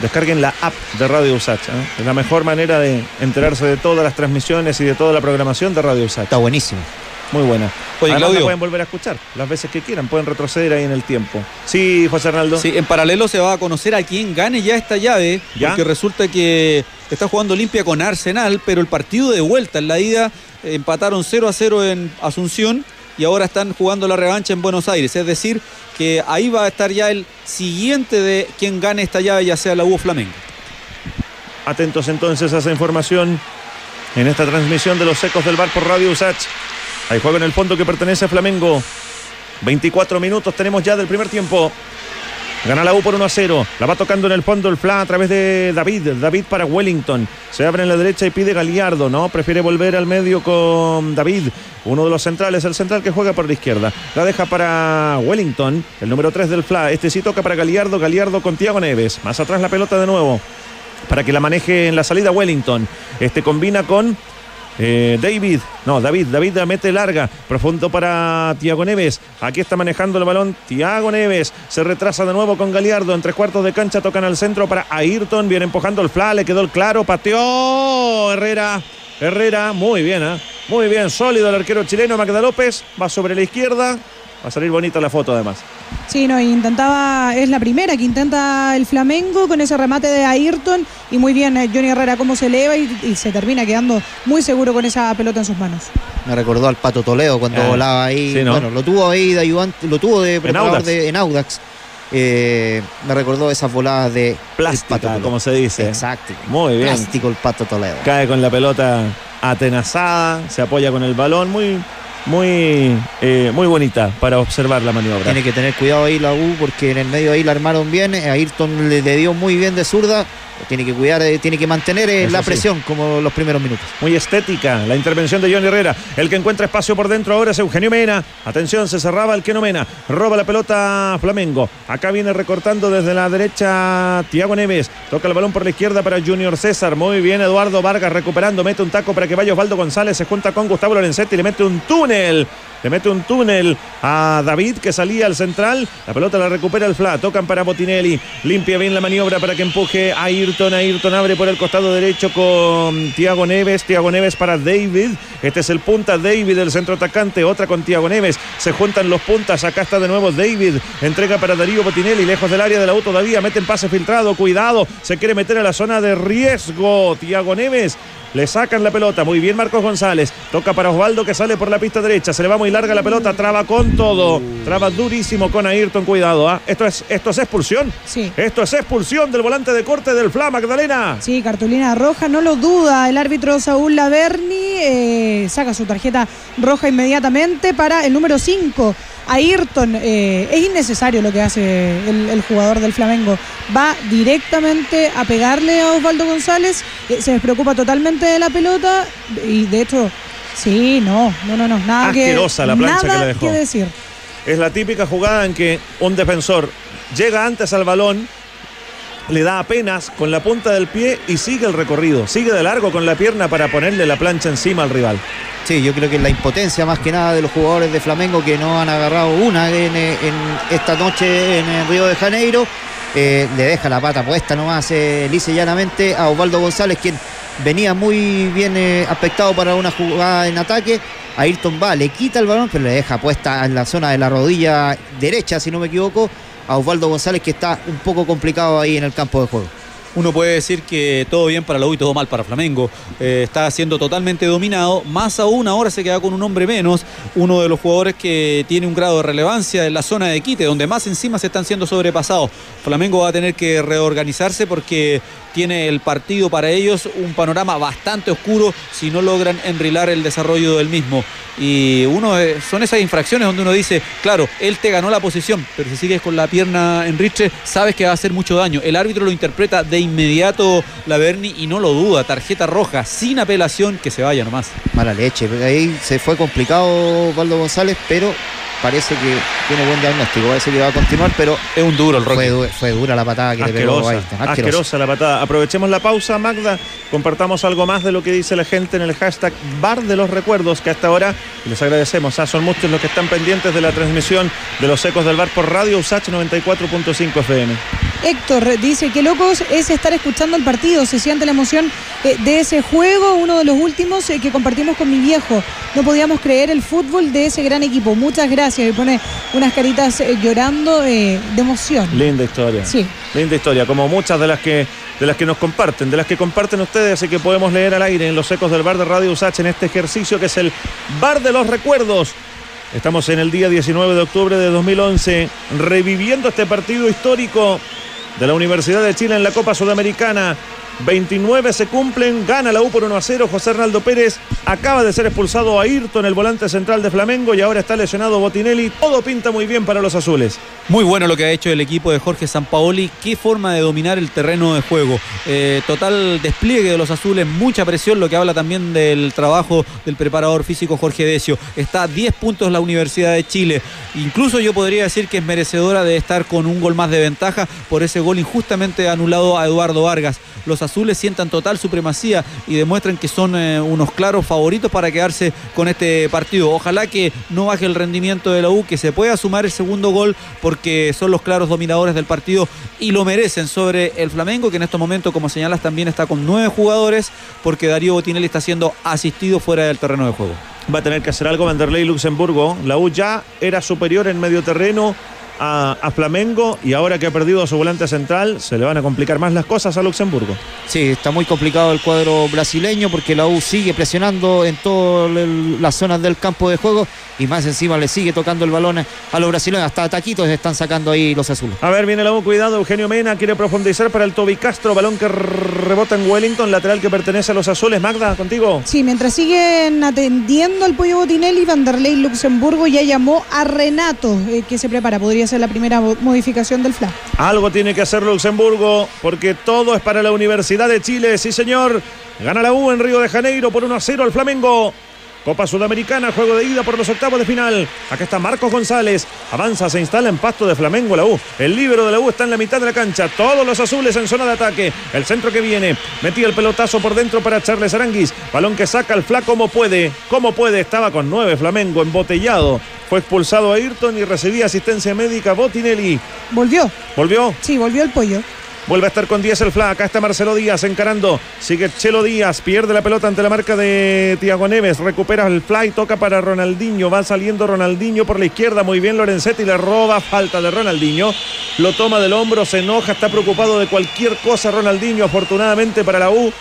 descarguen la app de Radio Usach. ¿eh? Es la mejor manera de enterarse de todas las transmisiones y de toda la programación de Radio Usach. Está buenísimo. Muy buena. Oye, Además, Claudio. la pueden volver a escuchar las veces que quieran, pueden retroceder ahí en el tiempo. Sí, José Arnaldo. Sí, en paralelo se va a conocer a quién gane ya esta llave, ¿Ya? porque resulta que está jugando Olimpia con Arsenal, pero el partido de vuelta en la ida eh, empataron 0 a 0 en Asunción y ahora están jugando la revancha en Buenos Aires, es decir, que ahí va a estar ya el siguiente de quien gane esta llave, ya sea la U Flamengo. Atentos entonces a esa información en esta transmisión de los secos del bar por Radio Usach. Hay juego en el fondo que pertenece a Flamengo. 24 minutos tenemos ya del primer tiempo. Gana la U por 1 a 0. La va tocando en el fondo el Fla a través de David. David para Wellington. Se abre en la derecha y pide Galiardo, ¿no? Prefiere volver al medio con David. Uno de los centrales, el central que juega por la izquierda. La deja para Wellington, el número 3 del Fla. Este sí toca para Galiardo. Galiardo con Tiago Neves. Más atrás la pelota de nuevo. Para que la maneje en la salida Wellington. Este combina con eh, David, no, David, David la mete larga, profundo para Tiago Neves. Aquí está manejando el balón Tiago Neves. Se retrasa de nuevo con Galiardo. En tres cuartos de cancha tocan al centro para Ayrton. Viene empujando el fla, le quedó el claro, pateó Herrera. Herrera, muy bien, ¿eh? muy bien, sólido el arquero chileno Magda López. Va sobre la izquierda. Va a salir bonita la foto además. Sí, no, intentaba, es la primera que intenta el Flamengo con ese remate de Ayrton y muy bien eh, Johnny Herrera cómo se eleva y, y se termina quedando muy seguro con esa pelota en sus manos. Me recordó al Pato Toledo cuando Ah, volaba ahí. sí, ¿no? Bueno, lo tuvo ahí de ayudante, lo tuvo de preparador Audax. de- en Audax. Eh, me recordó esas voladas de Pato Toledo. como se dice. Exacto. Muy bien. Plástico el Pato Toledo. cae con la pelota atenazada, se apoya con el balón, muy, muy, eh, muy bonita para observar la maniobra. Tiene que tener cuidado ahí la U porque en el medio ahí la armaron bien. eh, Ayrton le, le dio muy bien de zurda. Tiene que cuidar, eh, tiene que mantener eh, Eso la sí. presión como los primeros minutos. Muy estética la intervención de Johnny Herrera. El que encuentra espacio por dentro ahora es Eugenio Mena. Atención, se cerraba el que no Mena. Roba la pelota Flamengo. Acá viene recortando desde la derecha Tiago Neves. Toca el balón por la izquierda para Junior César. Muy bien, Eduardo Vargas recuperando. Mete un taco para que vaya Osvaldo González. Se junta con Gustavo Lorenzetti y le mete un túnel. Le mete un túnel a David que salía al central. La pelota la recupera el Fla. Tocan para Botinelli. Limpia bien la maniobra para que empuje a Ayrton. Ayrton abre por el costado derecho con Tiago Neves. Tiago Neves para David. Este es el punta David, el centro atacante. Otra con Tiago Neves. Se juntan los puntas. Acá está de nuevo David. Entrega para Darío Botinelli. Lejos del área de la U todavía. Meten pase filtrado. Cuidado. Se quiere meter a la zona de riesgo. Tiago Neves. Le sacan la pelota. Muy bien Marcos González. Toca para Osvaldo que sale por la pista derecha. Se le va muy larga la pelota. Traba con todo. Traba durísimo con Ayrton. Cuidado. ¿ah? Esto, es, esto es expulsión. Sí. Esto es expulsión del volante de corte del Fla Magdalena. Sí, cartulina roja, no lo duda. El árbitro Saúl Laverni eh, saca su tarjeta roja inmediatamente para el número 5. Ayrton, eh, es innecesario lo que hace el, el jugador del Flamengo. Va directamente a pegarle a Osvaldo González, eh, se despreocupa totalmente de la pelota y de hecho, sí, no, no, no, no, nada Asquerosa que, la plancha nada que le dejó. decir. Es la típica jugada en que un defensor llega antes al balón, le da apenas con la punta del pie y sigue el recorrido. Sigue de largo con la pierna para ponerle la plancha encima al rival. Sí, yo creo que la impotencia más que nada de los jugadores de Flamengo que no han agarrado una en, eh, esta noche en el Río de Janeiro. eh, le deja la pata puesta nomás eh, llanamente a Osvaldo González, quien venía muy bien eh, aspectado para una jugada en ataque. Ayrton va, le quita el balón, pero le deja puesta en la zona de la rodilla derecha, si no me equivoco, a Osvaldo González, que está un poco complicado ahí en el campo de juego. Uno puede decir que todo bien para la y todo mal para Flamengo. Eh, está siendo totalmente dominado. Más aún ahora se queda con un hombre menos. Uno de los jugadores que tiene un grado de relevancia en la zona de quite, donde más encima se están siendo sobrepasados. Flamengo va a tener que reorganizarse porque tiene el partido para ellos un panorama bastante oscuro si no logran enrilar el desarrollo del mismo. Y uno eh, son esas infracciones donde uno dice, claro, él te ganó la posición, pero si sigues con la pierna en riche, sabes que va a hacer mucho daño. El árbitro lo interpreta de inmediato Laverni y no lo duda. Tarjeta roja sin apelación, que se vaya nomás. Mala leche, ahí se fue complicado Osvaldo González, pero parece que tiene buen diagnóstico, parece que va a continuar, pero Es un duro el fue, Roque. fue dura la patada que le pegó a asquerosa la patada. Aprovechemos la pausa, Magda. Compartamos algo más de lo que dice la gente en el hashtag Bar de los Recuerdos, que hasta ahora les agradecemos. Ah, son muchos los que están pendientes de la transmisión de los ecos del bar por Radio Usach 94.5 FM. Héctor dice que locos es estar escuchando el partido, se siente la emoción eh, de ese juego, uno de los últimos eh, que compartimos con mi viejo. No podíamos creer el fútbol de ese gran equipo. Muchas gracias. Y pone unas caritas eh, llorando de emoción. Linda historia. Sí. Linda historia, como muchas de las que de las que nos comparten, de las que comparten ustedes y que podemos leer al aire en los ecos del bar de Radio Usach en este ejercicio que es el bar de los recuerdos. Estamos en el día 19 de octubre de 2011 reviviendo este partido histórico de la Universidad de Chile en la Copa Sudamericana 29 se cumplen, gana la U por 1 a 0. José Arnaldo Pérez acaba de ser expulsado a Ayrton, el volante central de Flamengo, y ahora está lesionado Botinelli. Todo pinta muy bien para los azules. Muy bueno lo que ha hecho el equipo de Jorge Sampaoli. Qué forma de dominar el terreno de juego. Eh, total despliegue de los azules, mucha presión, lo que habla también del trabajo del preparador físico Jorge Decio. Está a 10 puntos la Universidad de Chile. Incluso yo podría decir que es merecedora de estar con un gol más de ventaja por ese gol injustamente anulado a Eduardo Vargas. Los azules sientan total supremacía y demuestran que son eh, unos claros favoritos para quedarse con este partido. Ojalá que no baje el rendimiento de la U, que se pueda sumar el segundo gol porque son los claros dominadores del partido y lo merecen sobre el Flamengo, que en estos momentos, como señalas, también está con nueve jugadores porque Darío Botinelli está siendo asistido fuera del terreno de juego. Va a tener que hacer algo Vanderlei Luxemburgo. La U ya era superior en medio terreno a, Flamengo y ahora que ha perdido a su volante central, se le van a complicar más las cosas a Luxemburgo. Sí, está muy complicado el cuadro brasileño porque la U sigue presionando en todas las zonas del campo de juego y más encima le sigue tocando el balón a los brasileños. Hasta taquitos están sacando ahí los azules. A ver, viene la U, cuidado. Eugenio Mena quiere profundizar para el Toby Castro. Balón que rebota en Wellington, lateral que pertenece a los azules. Magda, contigo. Sí, mientras siguen atendiendo al pollo Botinelli, Vanderlei Luxemburgo ya llamó a Renato, eh, que se prepara. Podría ser la primera modificación del FLA. Algo tiene que hacer Luxemburgo, porque todo es para la Universidad de Chile. Sí, señor. Gana la U en Río de Janeiro por 1 a 0 al Flamengo. Copa Sudamericana, juego de ida por los octavos de final. Acá está Marcos González. Avanza, se instala en pasto de Flamengo la U. El libero de la U está en la mitad de la cancha. Todos los azules en zona de ataque. El centro que viene. Metía el pelotazo por dentro para Charles Aranguis. Balón que saca el Fla como puede. Como puede. Estaba con nueve Flamengo embotellado. Fue expulsado a Ayrton y recibía asistencia médica Botinelli. ¿Volvió? ¿Volvió? Sí, volvió el pollo. Vuelve a estar con 10 el Fla. Acá está Marcelo Díaz encarando. Sigue Chelo Díaz. Pierde la pelota ante la marca de Tiago Neves. Recupera el fly. Toca para Ronaldinho. Va saliendo Ronaldinho por la izquierda. Muy bien Lorenzetti. Le roba. Falta de Ronaldinho. Lo toma del hombro. Se enoja. Está preocupado de cualquier cosa Ronaldinho. Afortunadamente para la U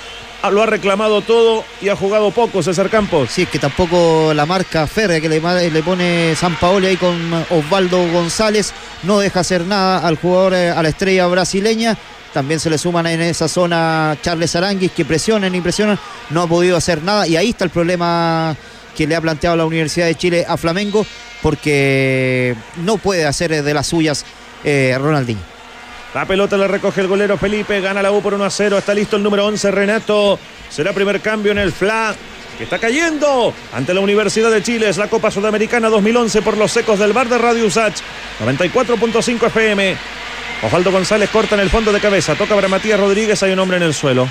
lo ha reclamado todo y ha jugado poco César Campos. Sí, es que tampoco la marca férrea que le, le pone San Paolo ahí con Osvaldo González no deja hacer nada al jugador, eh, a la estrella brasileña. También se le suman en esa zona Charles Aranguis que presionan y presionan. No ha podido hacer nada y ahí está el problema que le ha planteado la Universidad de Chile a Flamengo porque no puede hacer de las suyas eh, Ronaldinho. La pelota la recoge el golero Felipe, gana la U por 1 a 0. Está listo el número 11, Renato. Será primer cambio en el FLA, que está cayendo ante la Universidad de Chile. Es la Copa Sudamericana 2011 por los secos del bar de Radio Usach. 94.5 FM. Osvaldo González corta en el fondo de cabeza. Toca para Matías Rodríguez. Hay un hombre en el suelo.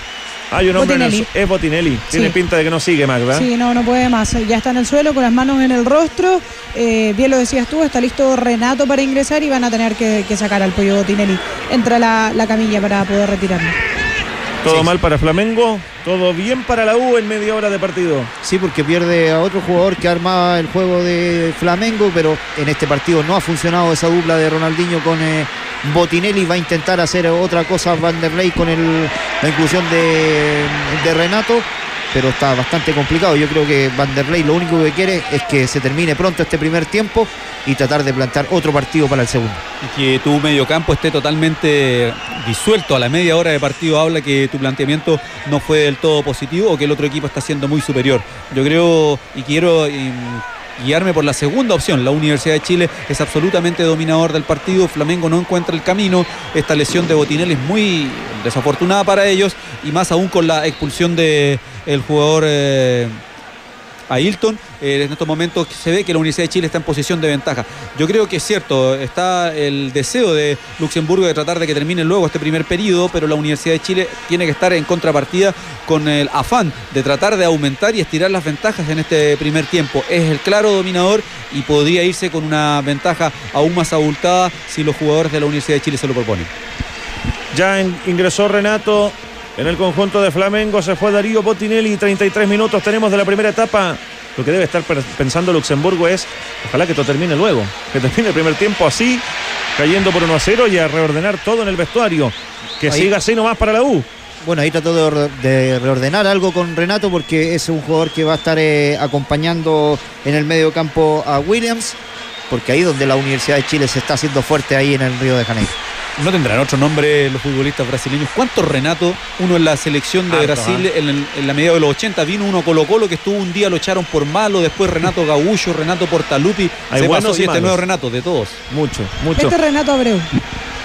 Hay un hombre en el Es Botinelli. Tiene pinta de que no sigue, Magda. Sí, no, no puede más. Ya está en el suelo con las manos en el rostro. Eh, bien lo decías tú, está listo Renato para ingresar y van a tener que, sacar al pollo Botinelli. Entra la, la camilla para poder retirarlo. Todo mal para Flamengo, todo bien para la U en media hora de partido. Sí, porque pierde a otro jugador que armaba el juego de Flamengo, pero en este partido no ha funcionado esa dupla de Ronaldinho con eh, Botinelli. Va a intentar hacer otra cosa Van der Ley con la inclusión de, de Renato pero está bastante complicado. Yo creo que Van der Ley lo único que quiere es que se termine pronto este primer tiempo y tratar de plantar otro partido para el segundo. Y que tu mediocampo esté totalmente disuelto a la media hora de partido habla que tu planteamiento no fue del todo positivo o que el otro equipo está siendo muy superior. Yo creo y quiero guiarme por la segunda opción. La Universidad de Chile es absolutamente dominador del partido. Flamengo no encuentra el camino. Esta lesión de Botinelli es muy desafortunada para ellos y más aún con la expulsión del jugador. Eh, a Hilton. Eh, en estos momentos se ve que la Universidad de Chile está en posición de ventaja. Yo creo que es cierto, está el deseo de Luxemburgo de tratar de que termine luego este primer periodo, pero la Universidad de Chile tiene que estar en contrapartida con el afán de tratar de aumentar y estirar las ventajas en este primer tiempo. Es el claro dominador y podría irse con una ventaja aún más abultada si los jugadores de la Universidad de Chile se lo proponen. Ya ingresó Renato en el conjunto de Flamengo. Se fue Darío Botinelli. 33 minutos tenemos de la primera etapa. Lo que debe estar pensando Luxemburgo es, ojalá que esto termine luego. Que termine el primer tiempo así, cayendo por 1 a 0 y a reordenar todo en el vestuario. Que Ahí. siga así nomás para la U. Bueno, ahí trató de, de reordenar algo con Renato porque es un jugador que va a estar eh, acompañando en el medio campo a Williams, porque ahí donde la Universidad de Chile se está haciendo fuerte ahí en el Río de Janeiro. No tendrán otro nombre los futbolistas brasileños. ¿Cuántos Renato? Uno en la selección de Harto, Brasil en, el- en la medida de los 80. Vino uno Colo Colo que estuvo un día, lo echaron por malo. Después Renato Gaullo, Renato Portalupi. Hay se buenos pasó y y este malos. nuevo Renato, de todos. Mucho, mucho. Este es Renato Abreu.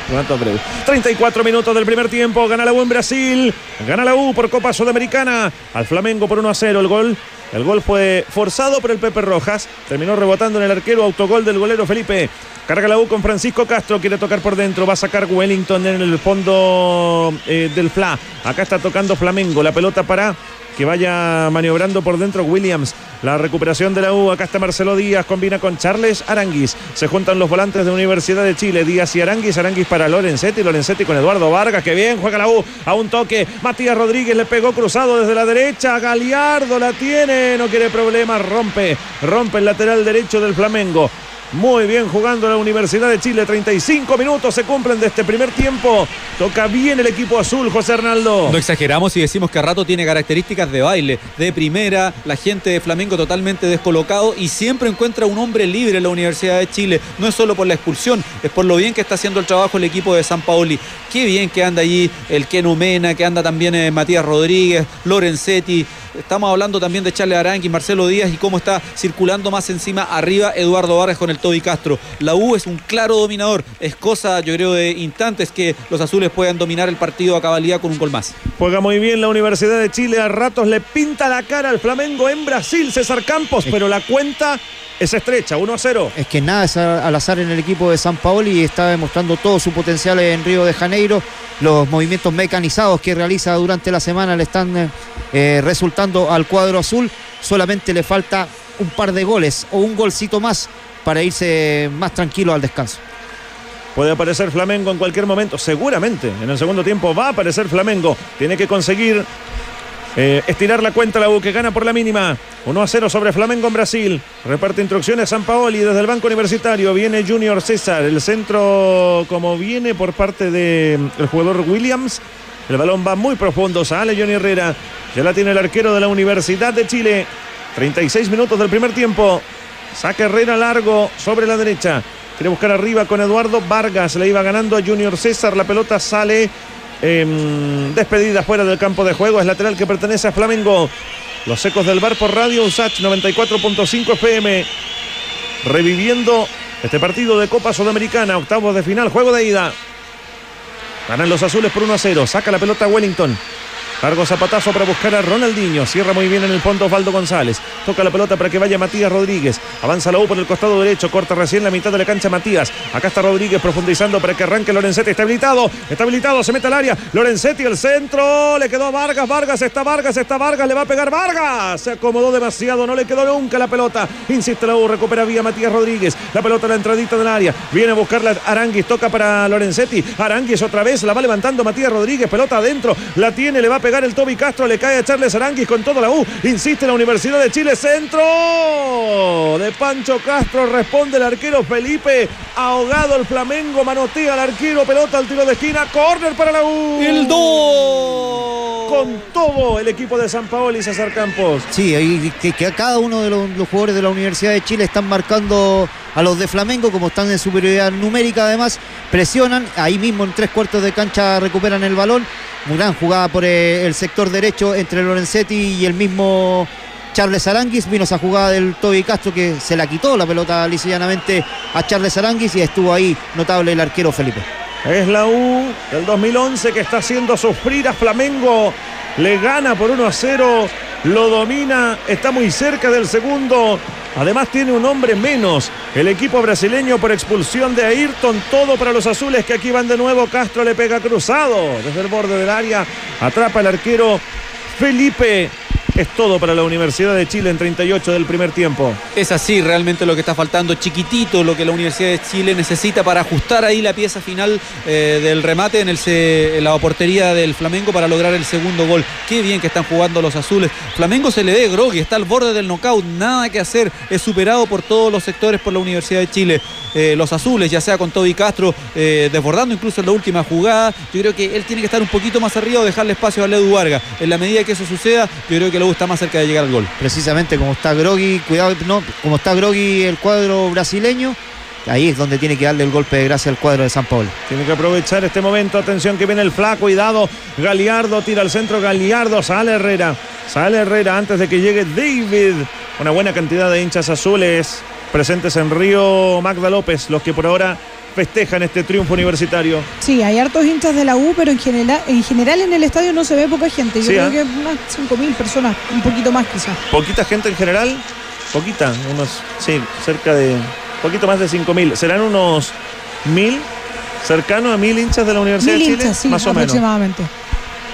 Renato Abreu. 34 minutos del primer tiempo. Gana la U en Brasil. Gana la U por Copa Sudamericana. Al Flamengo por 1 a 0 el gol. El gol fue forzado por el Pepe Rojas. Terminó rebotando en el arquero. Autogol del golero Felipe. Carga la U con Francisco Castro. Quiere tocar por dentro. Va a sacar Wellington en el fondo eh, del Fla. Acá está tocando Flamengo. La pelota para que vaya maniobrando por dentro Williams. La recuperación de la U. Acá está Marcelo Díaz. Combina con Charles Aranguis. Se juntan los volantes de Universidad de Chile. Díaz y Aranguis. Aranguis para Lorenzetti. Lorenzetti con Eduardo Vargas. Que bien juega la U. A un toque. Matías Rodríguez le pegó cruzado desde la derecha. Galiardo la tiene. No quiere problemas. Rompe. Rompe el lateral derecho del Flamengo. Muy bien jugando la Universidad de Chile. 35 minutos se cumplen de este primer tiempo. Toca bien el equipo azul, José Arnaldo. No exageramos si decimos que a rato tiene características de baile, de primera, la gente de Flamengo totalmente descolocado y siempre encuentra un hombre libre en la Universidad de Chile. No es solo por la expulsión, es por lo bien que está haciendo el trabajo el equipo de San Paoli. Qué bien que anda allí el Keno Mena, que anda también eh, Matías Rodríguez, Lorenzetti. Estamos hablando también de Charles Arangui, Marcelo Díaz y cómo está circulando más encima arriba Eduardo Vargas con el Toby Castro. La U es un claro dominador. Es cosa, yo creo, de instantes que los azules puedan dominar el partido a cabalidad con un gol más. Juega muy bien la Universidad de Chile. A ratos le pinta la cara al Flamengo en Brasil, César Campos, pero la cuenta es estrecha, 1 a 0. Es que nada es al azar en el equipo de San Paoli y está demostrando todo su potencial en Río de Janeiro. Los movimientos mecanizados que realiza durante la semana le están eh, eh, resultando al cuadro azul. Solamente le falta un par de goles o un golcito más para irse más tranquilo al descanso. Puede aparecer Flamengo en cualquier momento, seguramente. En el segundo tiempo va a aparecer Flamengo. Tiene que conseguir eh, estirar la cuenta la U que gana por la mínima. 1 a 0 sobre Flamengo en Brasil. Reparte instrucciones San Paoli desde el banco universitario. Viene Junior César. El centro, como viene por parte del jugador Williams. El balón va muy profundo. Sale Johnny Herrera. Ya la tiene el arquero de la Universidad de Chile. 36 minutos del primer tiempo. Saca Herrera largo sobre la derecha. Quiere buscar arriba con Eduardo Vargas. Le iba ganando a Junior César. La pelota sale em, despedida fuera del campo de juego. Es lateral que pertenece a Flamengo. Los ecos del bar por radio. Usach 94.5 FM. Reviviendo este partido de Copa Sudamericana. Octavos de final. Juego de ida. Ganan los azules por 1 a 0. Saca la pelota Wellington. Largo zapatazo para buscar a Ronaldinho. Cierra muy bien en el fondo Osvaldo González. Toca la pelota para que vaya Matías Rodríguez. Avanza la U por el costado derecho. Corta recién la mitad de la cancha Matías. Acá está Rodríguez profundizando para que arranque Lorenzetti. Está habilitado. Está habilitado. Se mete al área. Lorenzetti el centro. Le quedó Vargas. Vargas está Vargas. Está Vargas. Le va a pegar Vargas. Se acomodó demasiado. No le quedó nunca la pelota. Insiste la U. Recupera vía Matías Rodríguez. La pelota la entradita del área. Viene a buscarla Aranguis. Toca para Lorenzetti. Aranguis otra vez. La va levantando Matías Rodríguez. Pelota adentro. La tiene. Le va a pegar el Toby Castro. Le cae a Charles Aranguis con toda la U. Insiste la Universidad de Chile. Centro de Pancho Castro. Responde el arquero Felipe. Ahogado el Flamengo. Manotea al arquero. Pelota al tiro de esquina. Corner para la U. El 2. Con todo el equipo de San Paolo y César Campos. Sí, ahí que, que a cada uno de los, los jugadores de la Universidad de Chile están marcando a los de Flamengo, como están en superioridad numérica además, presionan, ahí mismo en tres cuartos de cancha recuperan el balón. Gran jugada por eh, el sector derecho entre Lorenzetti y el mismo Charles Aranguis. Vino esa jugada del Toby Castro que se la quitó la pelota lisillanamente a Charles Aranguis y estuvo ahí notable el arquero Felipe. Es la U del 2011 que está haciendo sufrir a Flamengo. Le gana por 1 a 0. Lo domina. Está muy cerca del segundo. Además tiene un hombre menos. El equipo brasileño por expulsión de Ayrton. Todo para los azules que aquí van de nuevo. Castro le pega cruzado desde el borde del área. Atrapa el arquero Felipe. Es todo para la Universidad de Chile en 38 del primer tiempo. Es así realmente lo que está faltando, chiquitito lo que la Universidad de Chile necesita para ajustar ahí la pieza final eh, del remate en, la portería del Flamengo para lograr el segundo gol. Qué bien que están jugando los azules. Flamengo se le dé grogui, está al borde del knockout, nada que hacer, es superado por todos los sectores por la Universidad de Chile. Eh, los azules, ya sea con Toby Castro, eh, desbordando incluso en la última jugada, yo creo que él tiene que estar un poquito más arriba o dejarle espacio a Ledu Vargas. En la medida que eso suceda, yo creo que Está más cerca de llegar al gol. Precisamente como está Grogui, cuidado, no, como está Grogui el cuadro brasileño, ahí es donde tiene que darle el golpe de gracia al cuadro de San Paulo. Tiene que aprovechar este momento. Atención que viene el flaco. Cuidado. Galiardo tira al centro. Galiardo sale Herrera. Sale Herrera antes de que llegue David. Una buena cantidad de hinchas azules presentes en Río Magda López. Los que por ahora festejan este triunfo universitario. Sí, hay hartos hinchas de la U, pero en general, en general en el estadio no se ve poca gente. Yo Sí, creo ¿eh? que unas 5.000 personas, un poquito más quizás. Poquita gente en general. Poquita. Unos, sí, cerca de. Poquito más de 5.000. ¿Serán unos mil? Cercano a mil hinchas de la Universidad Mil de Chile. hinchas, sí, más o menos.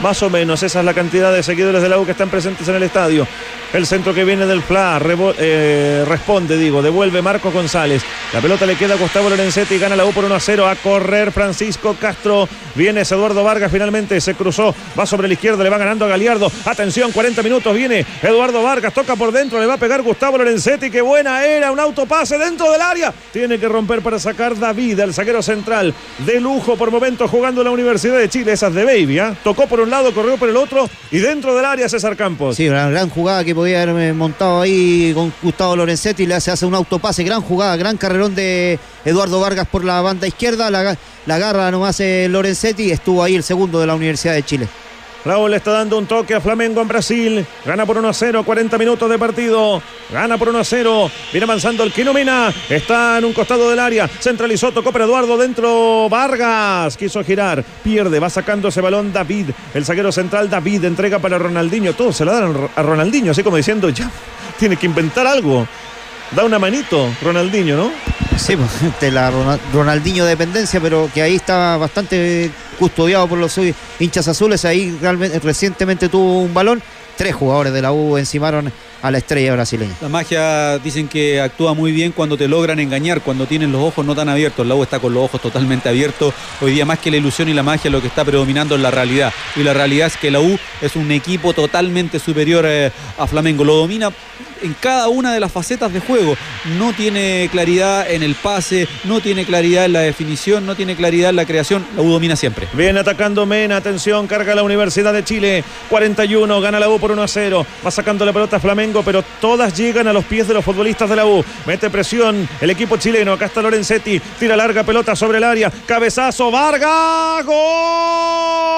Más o menos, esa es la cantidad de seguidores de la U que están presentes en el estadio. El centro que viene del FLA eh, responde, digo, devuelve Marco González. La pelota le queda a Gustavo Lorenzetti y gana la U por 1 a 0. A correr Francisco Castro. Viene Eduardo Vargas finalmente, se cruzó, va sobre la izquierda, le va ganando a Galiardo. Atención, 40 minutos, viene Eduardo Vargas, toca por dentro, le va a pegar Gustavo Lorenzetti. Qué buena era, un autopase dentro del área. Tiene que romper para sacar David, el zaguero central. De lujo por momentos jugando en la Universidad de Chile, esas de Baby. ¿ah? Tocó por un corrió por el otro y dentro del área César Campos. Sí, una gran jugada que podía haber montado ahí con Gustavo Lorenzetti, le hace, hace un autopase, gran jugada, gran carrerón de Eduardo Vargas por la banda izquierda, la, la agarra nomás eh, Lorenzetti estuvo ahí el segundo de la Universidad de Chile. Raúl está dando un toque a Flamengo en Brasil. Gana por 1 a 0, 40 minutos de partido. Gana por 1 a 0. Viene avanzando el Quinomena. Está en un costado del área. Centralizó, tocó para Eduardo dentro. Vargas quiso girar. Pierde, va sacando ese balón David. El zaguero central David entrega para Ronaldinho. Todos se la dan a Ronaldinho, así como diciendo, ya, tiene que inventar algo. Da una manito, Ronaldinho, ¿no? Sí, pues, de la Ronald- Ronaldinho dependencia, pero que ahí está bastante custodiado por los hinchas azules. Ahí realmente, recientemente tuvo un balón. Tres jugadores de la U encimaron a la estrella brasileña. La magia dicen que actúa muy bien cuando te logran engañar, cuando tienen los ojos no tan abiertos. La U está con los ojos totalmente abiertos. Hoy día más que la ilusión y la magia lo que está predominando es la realidad. Y la realidad es que la U es un equipo totalmente superior eh, a Flamengo. Lo domina en cada una de las facetas de juego. No tiene claridad en el pase, no tiene claridad en la definición, no tiene claridad en la creación. La U domina siempre. Viene atacando Mena, atención, carga la Universidad de Chile. 41, gana la U por 1 a 0. Va sacando la pelota Flamengo, pero todas llegan a los pies de los futbolistas de la U. Mete presión el equipo chileno. Acá está Lorenzetti, tira larga pelota sobre el área. Cabezazo, Vargas, gol.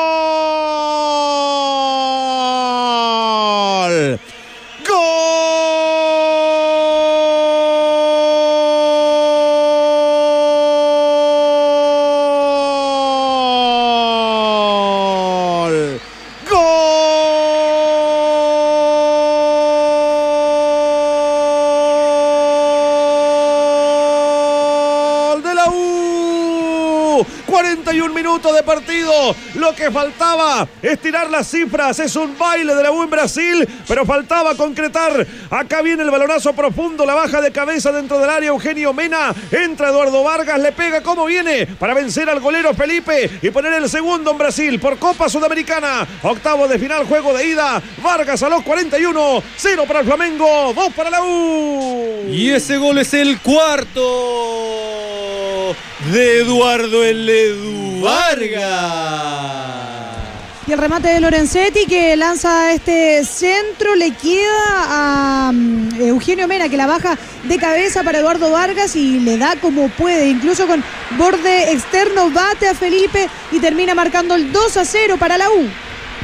De partido. Lo que faltaba es tirar las cifras. Es un baile de la U en Brasil, pero faltaba concretar. Acá viene el balonazo profundo, la baja de cabeza dentro del área. Eugenio Mena. Entra Eduardo Vargas, le pega como viene para vencer al golero Felipe y poner el segundo en Brasil por Copa Sudamericana. Octavo de final, juego de ida. Vargas a los 41. Cero para el Flamengo, dos para la U. Y ese gol es el cuarto de Eduardo el Edu Vargas. Y el remate de Lorenzetti que lanza este centro le queda a mm, Eugenio Mena que la baja de cabeza para Eduardo Vargas y le da como puede, incluso con borde externo, bate a Felipe y termina marcando el 2 a 0 para la U.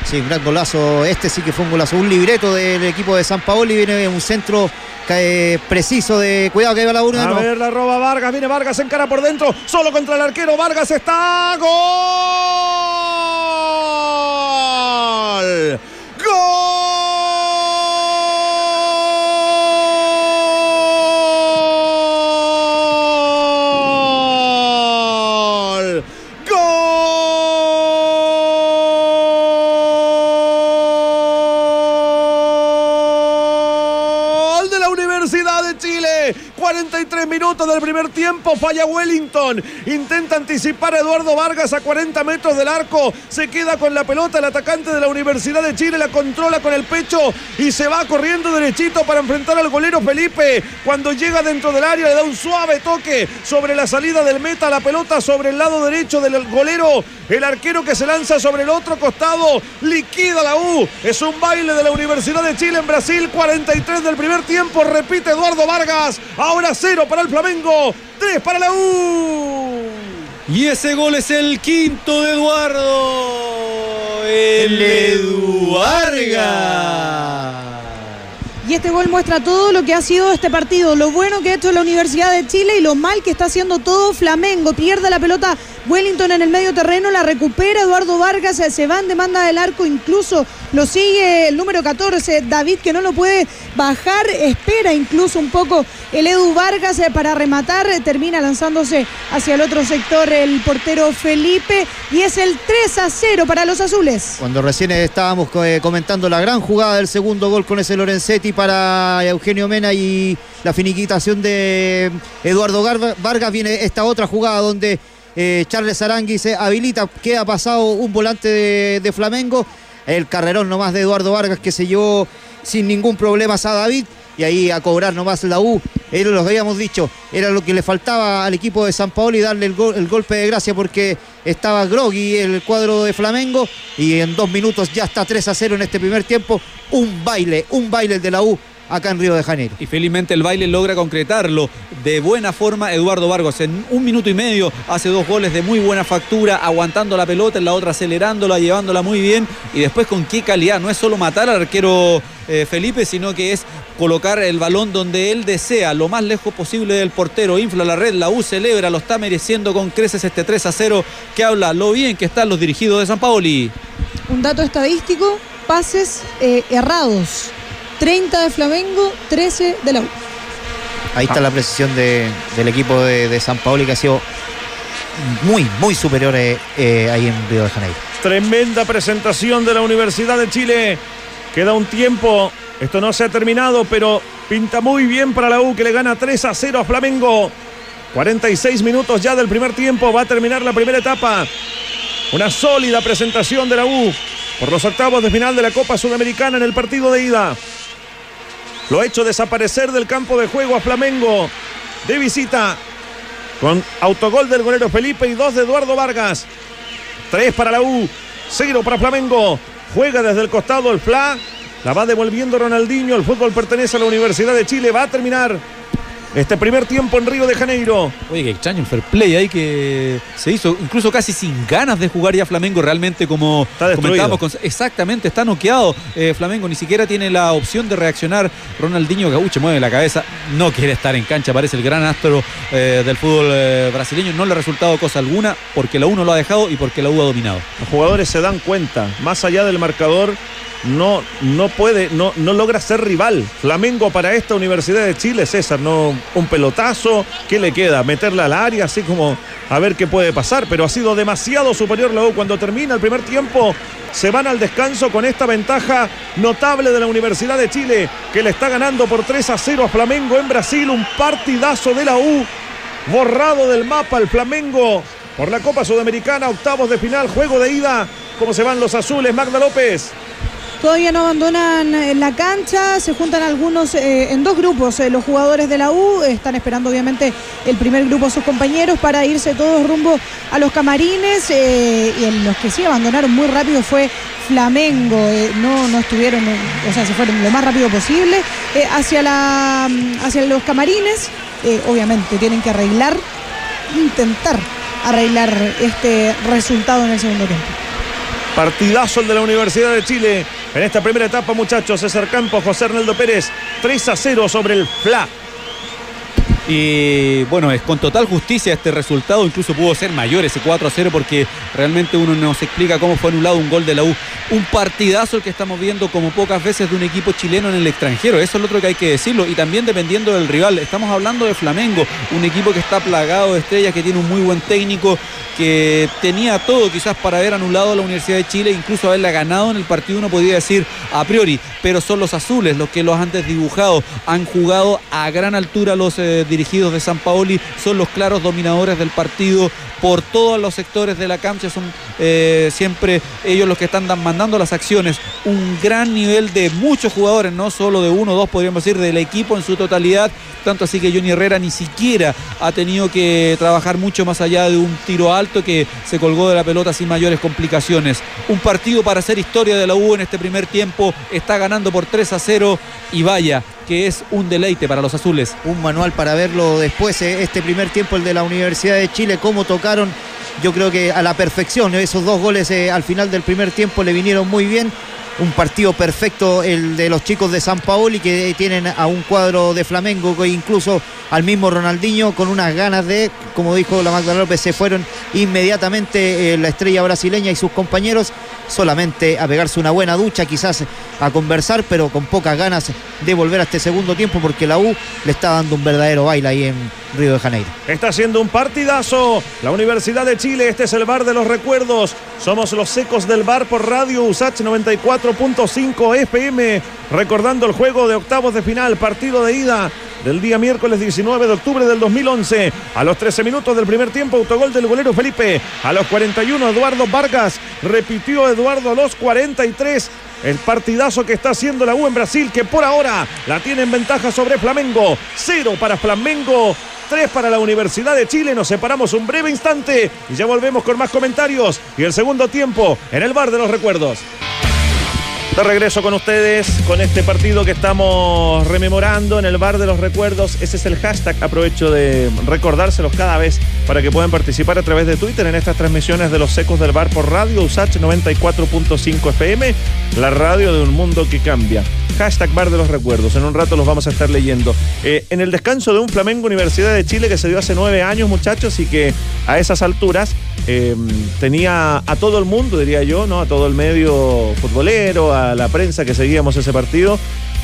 Sí, un gran golazo. Este sí que fue un golazo. Un libreto del equipo de San Paolo y viene un centro eh, preciso de. Cuidado que va la 1 A ver, la roba Vargas, viene Vargas, se encara por dentro, solo contra el arquero, Vargas está, gol, gol, 43 minutos del primer tiempo. Falla Wellington. Intenta anticipar a Eduardo Vargas a 40 metros del arco. Se queda con la pelota el atacante de la Universidad de Chile. La controla con el pecho y se va corriendo derechito para enfrentar al golero Felipe. Cuando llega dentro del área le da un suave toque sobre la salida del meta. La pelota sobre el lado derecho del golero. El arquero que se lanza sobre el otro costado. Liquida la U. Es un baile de la Universidad de Chile en Brasil. 43 del primer tiempo. Repite Eduardo Vargas. Ahora cero para el Flamengo. Tres para la U. Y ese gol es el quinto de Eduardo. El Edu Vargas. Y este gol muestra todo lo que ha sido este partido, lo bueno que ha hecho la Universidad de Chile y lo mal que está haciendo todo Flamengo. Pierde la pelota Wellington en el medio terreno, la recupera Eduardo Vargas, se va en demanda del arco, incluso lo sigue el número 14, David, que no lo puede bajar, espera incluso un poco el Edu Vargas eh, para rematar, termina lanzándose hacia el otro sector el portero Felipe y es el 3 a 0 para los azules. Cuando recién estábamos eh, comentando la gran jugada del segundo gol con ese Lorenzetti para Eugenio Mena y la finiquitación de Eduardo Vargas, viene esta otra jugada donde eh, Charles Arangui se habilita, queda pasado un volante de, Flamengo, el carrerón nomás de Eduardo Vargas que se llevó sin ningún problema a David y ahí a cobrar nomás la U. Era lo habíamos dicho, era lo que le faltaba al equipo de San Paolo y darle el, el, golpe de gracia porque estaba groggy el cuadro de Flamengo y en dos minutos ya está 3 a 0 en este primer tiempo. Un baile, un baile de la U acá en Río de Janeiro. Y felizmente el baile logra concretarlo de buena forma Eduardo Vargas. En un minuto y medio hace dos goles de muy buena factura, aguantando la pelota, en la otra acelerándola, llevándola muy bien. Y después con qué calidad. No es solo matar al arquero eh, Felipe, sino que es colocar el balón donde él desea, lo más lejos posible del portero. Infla la red, la U celebra, lo está mereciendo con creces este 3 a 0 que habla lo bien que están los dirigidos de San Paoli. Un dato estadístico, pases eh, errados 30 de Flamengo, 13 de la U. Ahí está la precisión del equipo de, San Paolo que ha sido muy, muy superior eh, eh, ahí en Río de Janeiro. Tremenda presentación de la Universidad de Chile. Queda un tiempo. Esto no se ha terminado, pero pinta muy bien para la U que le gana 3 a 0 a Flamengo. 46 minutos ya del primer tiempo. Va a terminar la primera etapa. Una sólida presentación de la U por los octavos de final de la Copa Sudamericana en el partido de ida. Lo ha hecho desaparecer del campo de juego a Flamengo de visita con autogol del golero Felipe y dos de Eduardo Vargas. Tres para la U, cero para Flamengo. Juega desde el costado el Fla. La va devolviendo Ronaldinho. El fútbol pertenece a la Universidad de Chile. Va a terminar este primer tiempo en Río de Janeiro. Oye, qué extraño el fair play ahí que se hizo, incluso casi sin ganas de jugar ya Flamengo, realmente como comentábamos. exactamente, está noqueado eh, Flamengo, ni siquiera tiene la opción de reaccionar. Ronaldinho Gauche mueve la cabeza, no quiere estar en cancha, parece el gran astro eh, del fútbol eh, brasileño. No le ha resultado cosa alguna porque la uno lo ha dejado y porque la U ha dominado. Los jugadores se dan cuenta, más allá del marcador no, no puede, no, no logra ser rival. Flamengo para esta Universidad de Chile, César, no un pelotazo, ¿qué le queda? Meterla al área, así como a ver qué puede pasar, pero ha sido demasiado superior luego cuando termina el primer tiempo. Se van al descanso con esta ventaja notable de la Universidad de Chile, que le está ganando por 3 a 0 a Flamengo en Brasil. Un partidazo de la U, borrado del mapa el Flamengo por la Copa Sudamericana, octavos de final, juego de ida. ¿Cómo se van los azules? Magda López. Todavía no abandonan eh, la cancha, se juntan algunos eh, en dos grupos. Eh, los jugadores de la U están esperando obviamente el primer grupo a sus compañeros para irse todos rumbo a los camarines. y en los que sí abandonaron muy rápido fue Flamengo. no, no estuvieron, o sea, se fueron lo más rápido posible hacia, la, mm, hacia los camarines. obviamente tienen que arreglar, intentar arreglar este resultado en el segundo tiempo. Partidazo el de la Universidad de Chile. En esta primera etapa, muchachos, César Campos, José Arnaldo Pérez, 3 a 0 sobre el FLA. Y bueno, es con total justicia este resultado, incluso pudo ser mayor ese 4 a 0 porque realmente uno nos explica cómo fue anulado un gol de la U. Un partidazo el que estamos viendo como pocas veces de un equipo chileno en el extranjero, eso es lo otro que hay que decirlo. Y también dependiendo del rival, estamos hablando de Flamengo, un equipo que está plagado de estrellas, que tiene un muy buen técnico, que tenía todo quizás para haber anulado la Universidad de Chile, incluso haberla ganado en el partido, uno podría decir a priori, pero son los azules los que los han desdibujado, han jugado a gran altura los eh, dirigidos de San Paoli, son los claros dominadores del partido por todos los sectores de la cancha, son eh, siempre ellos los que están mandando las acciones, un gran nivel de muchos jugadores, no solo de uno o dos, podríamos decir, del equipo en su totalidad, tanto así que Johnny Herrera ni siquiera ha tenido que trabajar mucho más allá de un tiro alto que se colgó de la pelota sin mayores complicaciones. Un partido para hacer historia de la U en este primer tiempo, está ganando por 3 a 0 y vaya, que es un deleite para los azules. Un manual para verlo después, eh, este primer tiempo, el de la Universidad de Chile, cómo tocaron, yo creo que a la perfección, esos dos goles eh, al final del primer tiempo le vinieron muy bien un partido perfecto el de los chicos de San Paoli que tienen a un cuadro de Flamengo que incluso al mismo Ronaldinho con unas ganas de, como dijo la Magdalena López, se fueron inmediatamente eh, la estrella brasileña y sus compañeros solamente a pegarse una buena ducha, quizás a conversar, pero con pocas ganas de volver a este segundo tiempo porque la U le está dando un verdadero baile ahí en Río de Janeiro. Está haciendo un partidazo la Universidad de Chile, este es el bar de los recuerdos. Somos los secos del bar por Radio USACH 94.5 FM, recordando el juego de octavos de final, partido de ida del día miércoles 19 de octubre del 2011. A los 13 minutos del primer tiempo, autogol del golero Felipe. A los 41, Eduardo Vargas. Repitió Eduardo a los 43. El partidazo que está haciendo la U en Brasil, que por ahora la tiene en ventaja sobre Flamengo. Cero para Flamengo. Tres para la Universidad de Chile. Nos separamos un breve instante y ya volvemos con más comentarios y el segundo tiempo en el bar de los recuerdos. De regreso con ustedes con este partido que estamos rememorando en el bar de los recuerdos. Ese es el hashtag. Aprovecho de recordárselos cada vez para que puedan participar a través de Twitter en estas transmisiones de los secos del bar por radio USACH 94.5 FM, la radio de un mundo que cambia. Hashtag bar de los recuerdos. En un rato los vamos a estar leyendo. Eh, en el descanso de un Flamengo Universidad de Chile que se dio hace nueve años, muchachos, y que a esas alturas eh, tenía a todo el mundo, diría yo, ¿no? A todo el medio futbolero, a la prensa que seguíamos ese partido,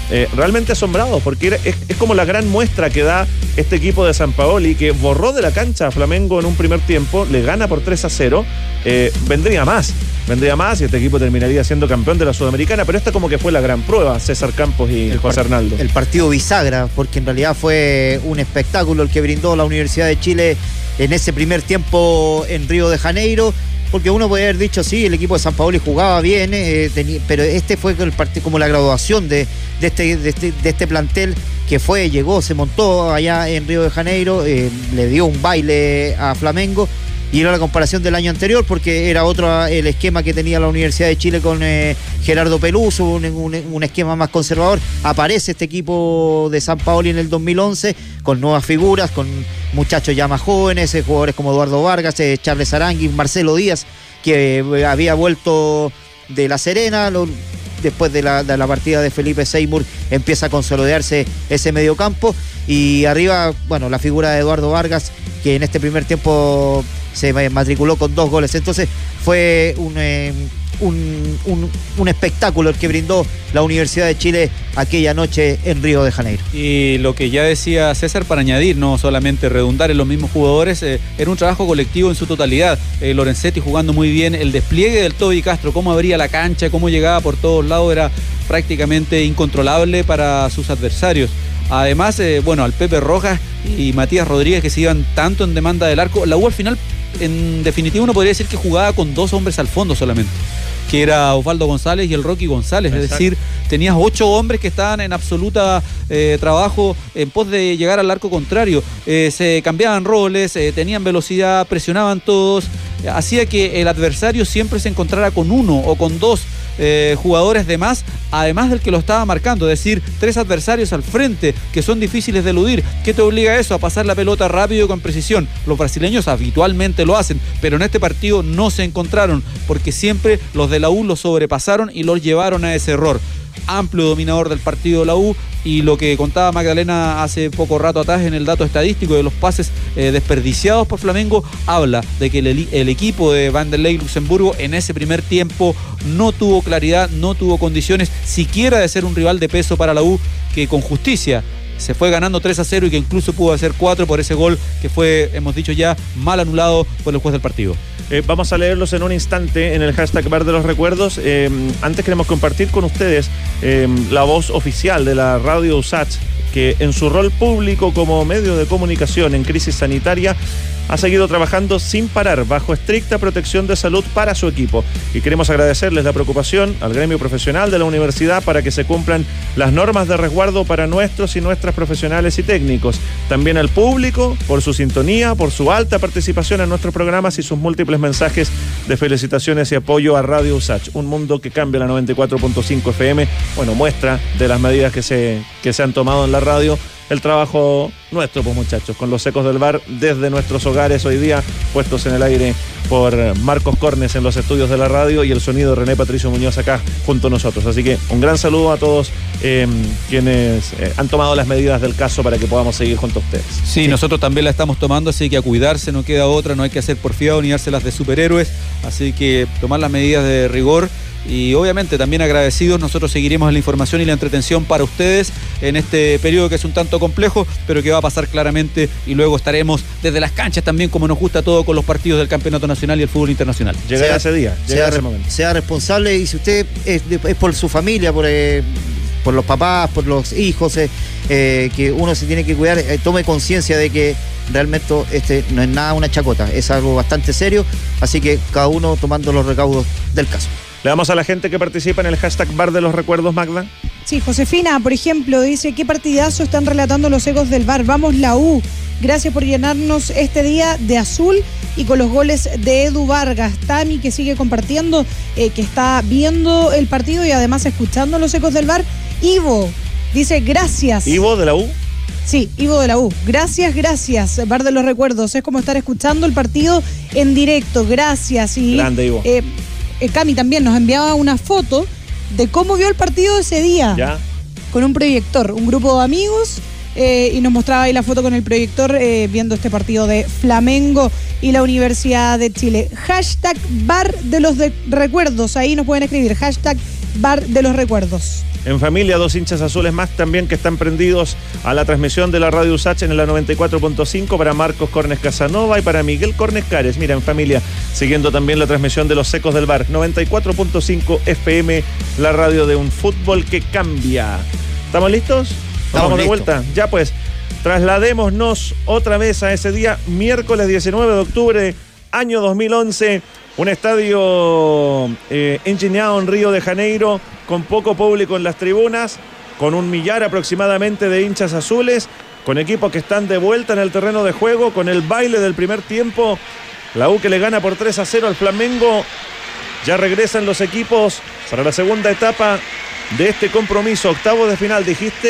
eh, realmente asombrados, porque es, como la gran muestra que da este equipo de San Paoli, que borró de la cancha a Flamengo en un primer tiempo, le gana por 3 a 0, eh, vendría más, vendría más y este equipo terminaría siendo campeón de la Sudamericana, pero esta como que fue la gran prueba, César Campos y José Arnaldo. El partido bisagra, porque en realidad fue un espectáculo el que brindó la Universidad de Chile en ese primer tiempo en Río de Janeiro porque uno puede haber dicho, sí, el equipo de San Paolo jugaba bien, eh, pero este fue el como la graduación de, este, este, de, este, plantel que fue, llegó, se montó allá en Río de Janeiro, eh, le dio un baile a Flamengo y era la comparación del año anterior porque era otro el esquema que tenía la Universidad de Chile con eh, Gerardo Peluso, un, esquema más conservador. Aparece este equipo de San Paoli en el 2011 con nuevas figuras, con muchachos ya más jóvenes, eh, jugadores como Eduardo Vargas, eh, Charles Arangui, Marcelo Díaz, que había vuelto de La Serena. Después de la, de la, partida de Felipe Seymour empieza a consolidarse ese mediocampo y arriba, bueno, la figura de Eduardo Vargas que en este primer tiempo se matriculó con dos goles. Entonces fue eh, un, un, espectáculo el que brindó la Universidad de Chile aquella noche en Río de Janeiro. Y lo que ya decía César para añadir, no solamente redundar en los mismos jugadores, eh, era un trabajo colectivo en su totalidad. Eh, Lorenzetti jugando muy bien, el despliegue del Toby Castro, cómo abría la cancha, cómo llegaba por todos lados, era prácticamente incontrolable para sus adversarios. Además, bueno, al Pepe Rojas y Matías Rodríguez que se iban tanto en demanda del arco, la U al final en definitiva uno podría decir que jugaba con dos hombres al fondo solamente que era Osvaldo González y el Rocky González. Es decir, tenías ocho hombres que estaban en absoluta eh, trabajo en pos de llegar al arco contrario. Eh, se cambiaban roles, eh, tenían velocidad, presionaban todos. Hacía que el adversario siempre se encontrara con uno o con dos eh, jugadores de más, además del que lo estaba marcando, es decir, tres adversarios al frente que son difíciles de eludir. ¿Qué te obliga a eso? A pasar la pelota rápido y con precisión. Los brasileños habitualmente lo hacen, pero en este partido no se encontraron porque siempre los de la U los sobrepasaron y los llevaron a ese error amplio dominador del partido de la U y lo que contaba Magdalena hace poco rato atrás en el dato estadístico de los pases eh, desperdiciados por Flamengo, habla de que el, equipo de Vanderlei Luxemburgo en ese primer tiempo no tuvo claridad, no tuvo condiciones siquiera de ser un rival de peso para la U que con justicia se fue ganando 3 a 0 y que incluso pudo hacer 4 por ese gol que fue, hemos dicho ya, mal anulado por el juez del partido. Eh, vamos a leerlos en un instante en el hashtag Bar de los Recuerdos. Eh, antes queremos compartir con ustedes eh, la voz oficial de la radio USACH, que en su rol público como medio de comunicación en crisis sanitaria ha seguido trabajando sin parar, bajo estricta protección de salud para su equipo. Y queremos agradecerles la preocupación al gremio profesional de la universidad para que se cumplan las normas de resguardo para nuestros y nuestras profesionales y técnicos. También al público por su sintonía, por su alta participación en nuestros programas y sus múltiples mensajes de felicitaciones y apoyo a Radio USACH, un mundo que cambia la 94.5 FM. Bueno, muestra de las medidas que se, que se han tomado en la radio el trabajo nuestro, pues muchachos, con los secos del bar desde nuestros hogares hoy día, puestos en el aire por Marcos Cornes en los estudios de la radio y el sonido de René Patricio Muñoz acá junto a nosotros. Así que un gran saludo a todos eh, quienes eh, han tomado las medidas del caso para que podamos seguir junto a ustedes. Sí, sí, nosotros también la estamos tomando, así que a cuidarse, no queda otra, no hay que hacer porfiado ni dárselas de superhéroes, así que tomar las medidas de rigor y obviamente también agradecidos, nosotros seguiremos la información y la entretención para ustedes en este periodo que es un tanto complejo, pero que va a pasar claramente y luego estaremos desde las canchas también como nos gusta todo con los partidos del Campeonato Nacional y el fútbol internacional. Llegará ese día, llegará sea, ese momento. sea responsable y si usted es, es por su familia, por, eh, por los papás, por los hijos, eh, eh, que uno se tiene que cuidar, eh, tome conciencia de que realmente este no es nada una chacota, es algo bastante serio, así que cada uno tomando los recaudos del caso. Le damos a la gente que participa en el hashtag Bar de los Recuerdos, Magda. Sí, Josefina, por ejemplo, dice, ¿qué partidazo están relatando los ecos del bar? Vamos la U. Gracias por llenarnos este día de azul y con los goles de Edu Vargas. Tami, que sigue compartiendo, eh, que está viendo el partido y además escuchando los ecos del bar. Ivo, dice, gracias. Ivo de la U. Sí, Ivo de la U. Gracias, gracias. Bar de los Recuerdos. Es como estar escuchando el partido en directo. Gracias. Y, Grande, Ivo. eh, eh, Cami también nos enviaba una foto de cómo vio el partido ese día Ya. con un proyector, un grupo de amigos, eh, y nos mostraba ahí la foto con el proyector eh, viendo este partido de Flamengo y la Universidad de Chile. Hashtag Bar de los de- Recuerdos, ahí nos pueden escribir, hashtag Bar de los Recuerdos. En familia, dos hinchas azules más también que están prendidos a la transmisión de la radio USACH en la 94.5 para Marcos Cornes Casanova y para Miguel Cornes Cares. Mira, en familia, siguiendo también la transmisión de los Secos del Bar. 94.5 FM, la radio de un fútbol que cambia. ¿Estamos listos? Vamos de vuelta. Ya pues, trasladémonos otra vez a ese día, miércoles 19 de octubre, año 2011. Un estadio eh, en Río de Janeiro, con poco público en las tribunas, con un millar aproximadamente de hinchas azules, con equipos que están de vuelta en el terreno de juego, con el baile del primer tiempo. La U que le gana por 3 a 0 al Flamengo. Ya regresan los equipos para la segunda etapa de este compromiso. Octavo de final. Dijiste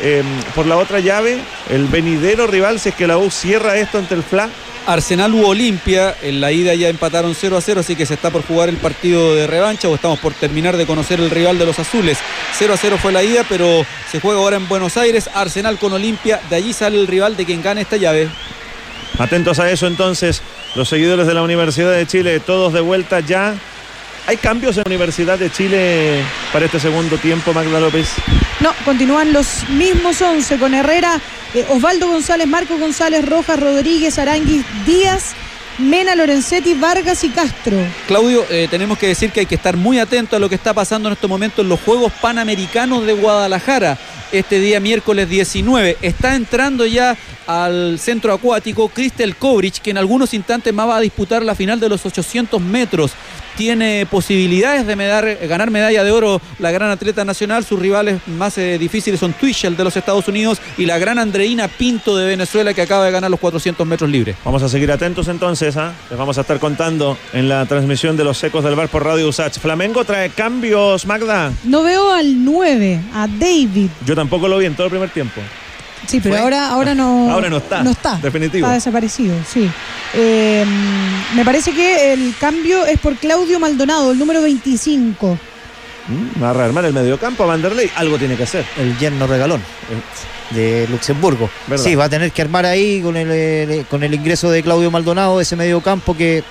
eh, por la otra llave, el venidero rival, si es que la U cierra esto ante el FLA. Arsenal u Olimpia, en la ida ya empataron 0 a 0, así que se está por jugar el partido de revancha o estamos por terminar de conocer el rival de los azules. 0 a 0 fue la ida, pero se juega ahora en Buenos Aires, Arsenal con Olimpia, de allí sale el rival de quien gane esta llave. Atentos a eso entonces, los seguidores de la Universidad de Chile, todos de vuelta ya. ¿Hay cambios en la Universidad de Chile para este segundo tiempo, Magda López? No, continúan los mismos 11 con Herrera, eh, Osvaldo González, Marco González, Rojas, Rodríguez, Aranguis, Díaz, Mena, Lorenzetti, Vargas y Castro. Claudio, eh, tenemos que decir que hay que estar muy atento a lo que está pasando en estos momentos en los Juegos Panamericanos de Guadalajara. Este día miércoles 19 está entrando ya al centro acuático Cristel Kovrich, que en algunos instantes más va a disputar la final de los 800 metros. Tiene posibilidades de medar- ganar medalla de oro la gran atleta nacional. Sus rivales más eh, difíciles son Twitchell de los Estados Unidos y la gran Andreina Pinto de Venezuela, que acaba de ganar los 400 metros libres. Vamos a seguir atentos entonces, ¿ah? les vamos a estar contando en la transmisión de los secos del bar por Radio Usach. Flamengo trae cambios, Magda. No veo al 9, a David. Yo tampoco lo vi en todo el primer tiempo. Sí, pero ¿Fue? ahora, ahora no. Ahora no está, No está. definitivo. Está desaparecido, sí. Eh, me parece que el cambio es por Claudio Maldonado, el número 25. Va a rearmar el mediocampo a Vanderlei. Algo tiene que hacer. El yerno regalón eh, de Luxemburgo. ¿Verdad? Sí, va a tener que armar ahí con el, eh, con el ingreso de Claudio Maldonado, ese medio campo que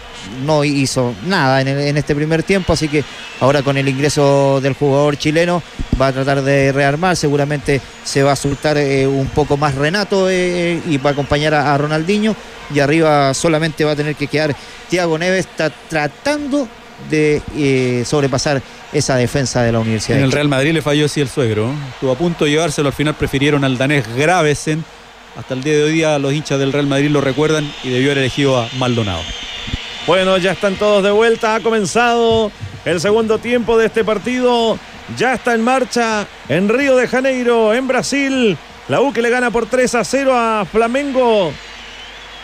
no hizo nada en, el- en este primer tiempo, así que ahora con el ingreso del jugador chileno va a tratar de rearmar, seguramente se va a soltar eh, un poco más Renato eh, y va a acompañar a, a Ronaldinho y arriba solamente va a tener que quedar Thiago Neves está tratando de eh, sobrepasar esa defensa de la Universidad. En de el. Real Madrid le falló así el suegro. Estuvo a punto de llevárselo, al final prefirieron al danés Gravesen. Hasta el día de hoy día los hinchas del Real Madrid lo recuerdan y debió haber elegido a Maldonado. Bueno, ya están todos de vuelta. Ha comenzado el segundo tiempo de este partido. Ya está en marcha en Río de Janeiro, en Brasil. La U que le gana por 3 a 0 a Flamengo.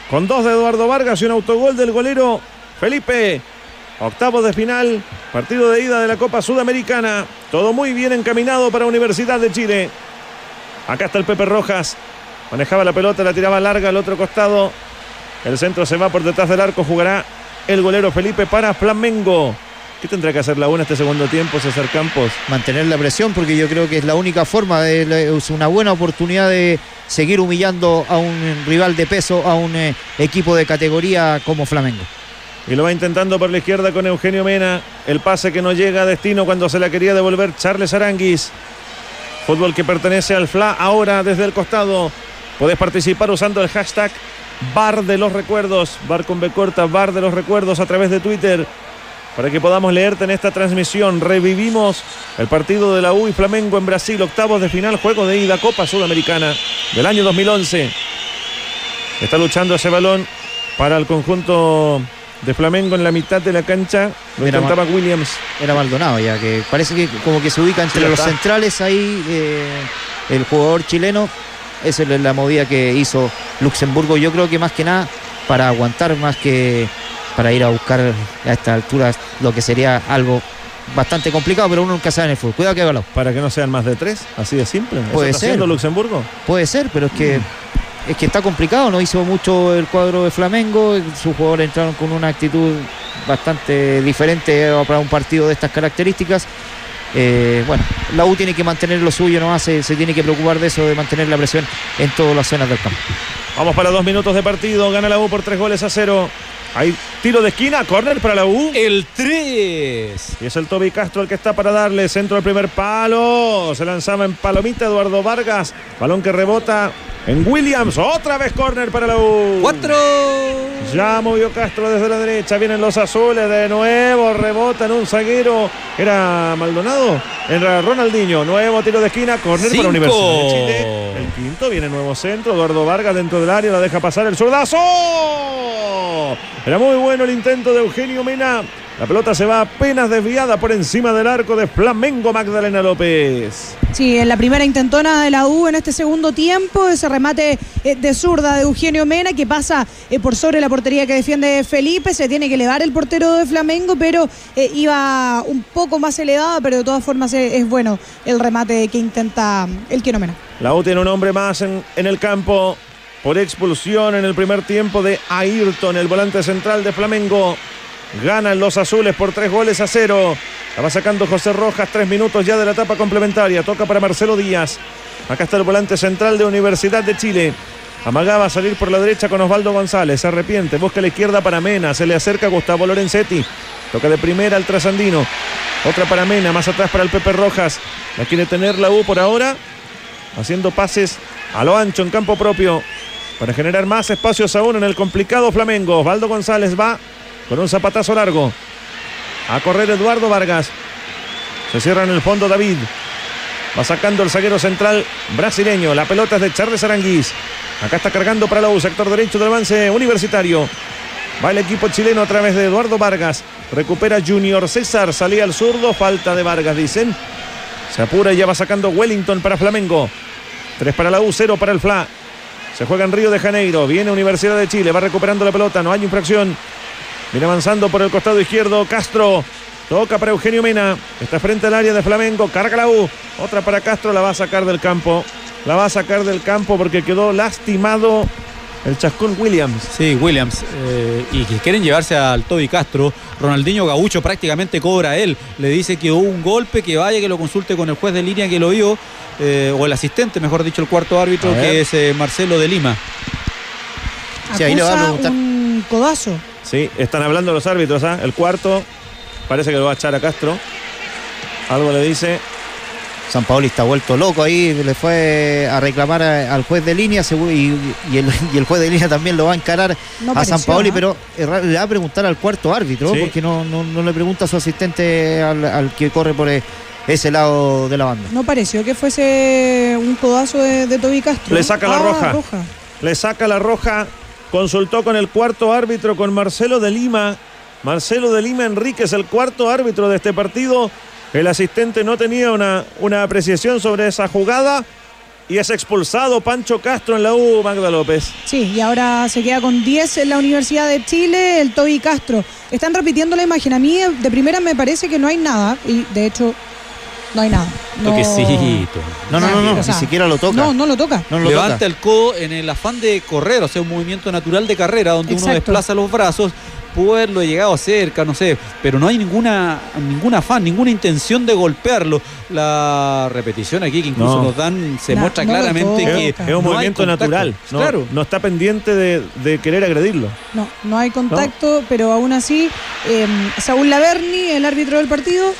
Con dos de Eduardo Vargas y un autogol del golero Felipe. Octavos de final, partido de ida de la Copa Sudamericana. Todo muy bien encaminado para Universidad de Chile. Acá está el Pepe Rojas. Manejaba la pelota, la tiraba larga al otro costado. El centro se va por detrás del arco. Jugará el golero Felipe para Flamengo. ¿Qué tendrá que hacer la UNA este segundo tiempo, César Campos? mantener la presión porque yo creo que es la única forma, de- es una buena oportunidad de seguir humillando a un rival de peso, a un eh, equipo de categoría como Flamengo. Y lo va intentando por la izquierda con Eugenio Mena. El pase que no llega a destino cuando se la quería devolver Charles Aranguis. Fútbol que pertenece al FLA ahora desde el costado. Podés participar usando el hashtag Bar de los Recuerdos. Bar con B corta, Bar de los Recuerdos a través de Twitter. Para que podamos leerte en esta transmisión. Revivimos el partido de la U y Flamengo en Brasil. Octavos de final, juego de ida, Copa Sudamericana del año 2011. Está luchando ese balón para el conjunto de Flamengo en la mitad de la cancha. Lo Mira, intentaba Williams. Era Maldonado ya, que parece que como que se ubica entre Sí, los está. centrales ahí eh, el jugador chileno. Esa es la movida que hizo Luxemburgo. Yo creo que más que nada para aguantar, más que para ir a buscar a esta altura lo que sería algo bastante complicado, pero uno nunca sabe en el fútbol. Cuidado que haga Para que no sean más de tres, así de simple. ¿Eso Puede ser. Luxemburgo? Puede ser, pero es que es que está complicado, no hizo mucho el cuadro de Flamengo, sus jugadores entraron con una actitud bastante diferente para un partido de estas características. Eh, bueno, la U tiene que mantener lo suyo, no se, se tiene que preocupar de eso, de mantener la presión en todas las zonas del campo. Vamos para dos minutos de partido. Gana la U por tres goles a cero. Hay tiro de esquina, córner para la U. El 3. Y es el Toby Castro el que está para darle centro al primer palo. Se lanzaba en palomita Eduardo Vargas. Balón que rebota en Williams. Otra vez córner para la U. 4. Ya movió Castro desde la derecha. Vienen los azules de nuevo. Rebota en un zaguero. Era Maldonado. Era Ronaldinho. Nuevo tiro de esquina. Cinco. para Universidad de Chile. El quinto. Viene nuevo centro. Eduardo Vargas dentro del área. La deja pasar el zurdazo. Era muy bueno el intento de Eugenio Mena. La pelota se va apenas desviada por encima del arco de Flamengo Magdalena López. Sí, en la primera intentona de la U en este segundo tiempo, ese remate eh, de zurda de Eugenio Mena que pasa eh, por sobre la portería que defiende Felipe, se tiene que elevar el portero de Flamengo, pero eh, iba un poco más elevada, pero de todas formas es bueno el remate que intenta el Quiero Mena. La U tiene un hombre más en, en el campo por expulsión en el primer tiempo de Ayrton, el volante central de Flamengo. Ganan los azules por tres goles a cero. La va sacando José Rojas, tres minutos ya de la etapa complementaria. Toca para Marcelo Díaz. Acá está el volante central de Universidad de Chile. Amagaba a salir por la derecha con Osvaldo González. Se arrepiente. Busca la izquierda para Mena. Se le acerca Gustavo Lorenzetti. Toca de primera al trasandino. Otra para Mena. Más atrás para el Pepe Rojas. La quiere tener la U por ahora. Haciendo pases a lo ancho en campo propio. Para generar más espacios aún en el complicado Flamengo. Osvaldo González va con un zapatazo largo. A correr Eduardo Vargas. Se cierra en el fondo David. Va sacando el zaguero central brasileño. La pelota es de Charles Aranguís. Acá está cargando para la U, sector derecho del avance universitario. Va el equipo chileno a través de Eduardo Vargas. Recupera Junior César. Salía al zurdo. Falta de Vargas, dicen. Se apura y ya va sacando Wellington para Flamengo. 3 para la U, 0 para el FLA. Se juega en Río de Janeiro. Viene Universidad de Chile. Va recuperando la pelota. No hay infracción. Viene avanzando por el costado izquierdo. Castro. Toca para Eugenio Mena. Está frente al área de Flamengo. Carga la U. Otra para Castro. La va a sacar del campo. La va a sacar del campo porque quedó lastimado el Chascón Williams. Sí, Williams. eh, y que quieren llevarse al Toby Castro. Ronaldinho Gaucho prácticamente cobra a él. Le dice que hubo un golpe, que vaya, que lo consulte con el juez de línea que lo vio. eh, o el asistente, mejor dicho, el cuarto árbitro, que es eh, Marcelo de Lima. Sí, ahí le va a un codazo. Sí, están hablando los árbitros. ¿ah? El cuarto parece que lo va a echar a Castro. Algo le dice. San Paoli está vuelto loco ahí, le fue a reclamar a- al juez de línea y, y el, y el juez de línea también lo va a encarar No a San Paoli, ¿no? pero le va a preguntar al cuarto árbitro, Sí. porque no, no, no le pregunta a su asistente al, al que corre por eh, ese lado de la banda. No pareció que fuese un codazo de, de Toby Castro. Le saca la Ah, roja. Le saca la roja. Consultó con el cuarto árbitro, con Marcelo de Lima. Marcelo de Lima Enríquez, el cuarto árbitro de este partido. El asistente no tenía una, una apreciación sobre esa jugada. Y es expulsado Pancho Castro en la U, Magda López. Sí, y ahora se queda con 10 en la Universidad de Chile, el Toby Castro. Están repitiendo la imagen. A mí de primera me parece que no hay nada. Y de hecho, no hay nada. No- Toquecito. No, no, no, no, O ni siquiera lo toca. No, no lo toca. No lo Levanta toca. el codo en el afán de correr, o sea, un movimiento natural de carrera donde uno desplaza los brazos. Pudo haberlo llegado cerca, no sé, pero no hay ninguna, ningún afán, ninguna intención de golpearlo. La repetición aquí que incluso No. nos dan se No, muestra no claramente que Es un movimiento contacto. natural. No, Claro. no está pendiente de, de querer agredirlo. No, no hay contacto, pero aún así, eh, Saúl Laverni, el árbitro del partido,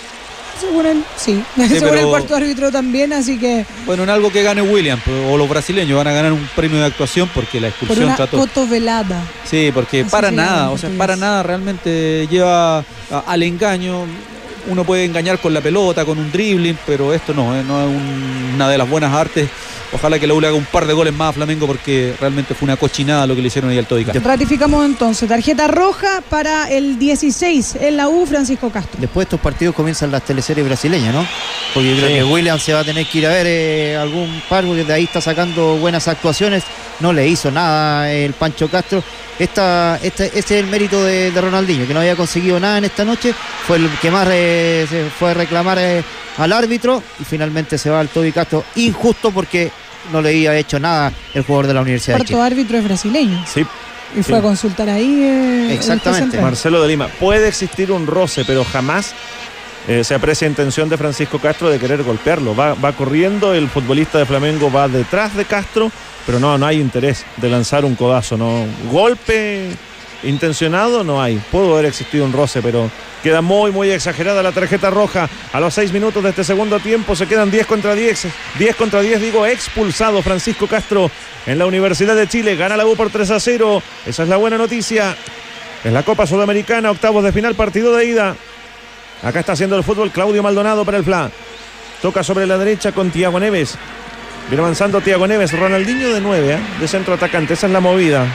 según él, sí, según pero- el cuarto árbitro también, así que Bueno, en algo que gane William pues, o los brasileños van a ganar un premio de actuación porque la por expulsión una trató. cotovelada. Sí, porque Así para nada, o sea, para nada realmente lleva al engaño. Uno puede engañar con la pelota, con un dribbling, pero esto no, eh, no es un- una de las buenas artes. Ojalá que la U le haga un par de goles más a Flamengo porque realmente fue una cochinada lo que le hicieron ahí al Todica. Ratificamos entonces, tarjeta roja para el 16 en la U, Francisco Castro. Después de estos partidos comienzan las teleseries brasileñas, ¿no? Porque yo creo que William se va a tener que ir a ver eh, algún par, porque de ahí está sacando buenas actuaciones. No le hizo nada el Pancho Castro. Esta, este, este es el mérito de, de Ronaldinho, que no había conseguido nada en esta noche. Fue el que más eh, se fue a reclamar eh, al árbitro y finalmente se va al Toby Castro. Injusto porque no le había hecho nada el jugador de la Universidad de Cuarto Chile. árbitro es brasileño Sí, y fue Sí. a consultar ahí. eh, el Exactamente. Marcelo de Lima. Puede existir un roce, pero jamás eh, se aprecia intención de Francisco Castro de querer golpearlo. Va, va corriendo, el futbolista de Flamengo va detrás de Castro, pero no, no hay interés de lanzar un codazo. No. Golpe intencionado no hay. Pudo haber existido un roce, pero queda muy, muy exagerada la tarjeta roja. A los seis minutos de este segundo tiempo se quedan 10 contra 10. 10 contra 10, digo, expulsado Francisco Castro en la Universidad de Chile. Gana la U por 3 a 0. Esa es la buena noticia. Es la Copa Sudamericana, octavos de final, partido de ida. Acá está haciendo el fútbol Claudio Maldonado para el FLA. Toca sobre la derecha con Tiago Neves. Viene avanzando Tiago Neves. Ronaldinho de 9, de centro atacante. Esa es la movida.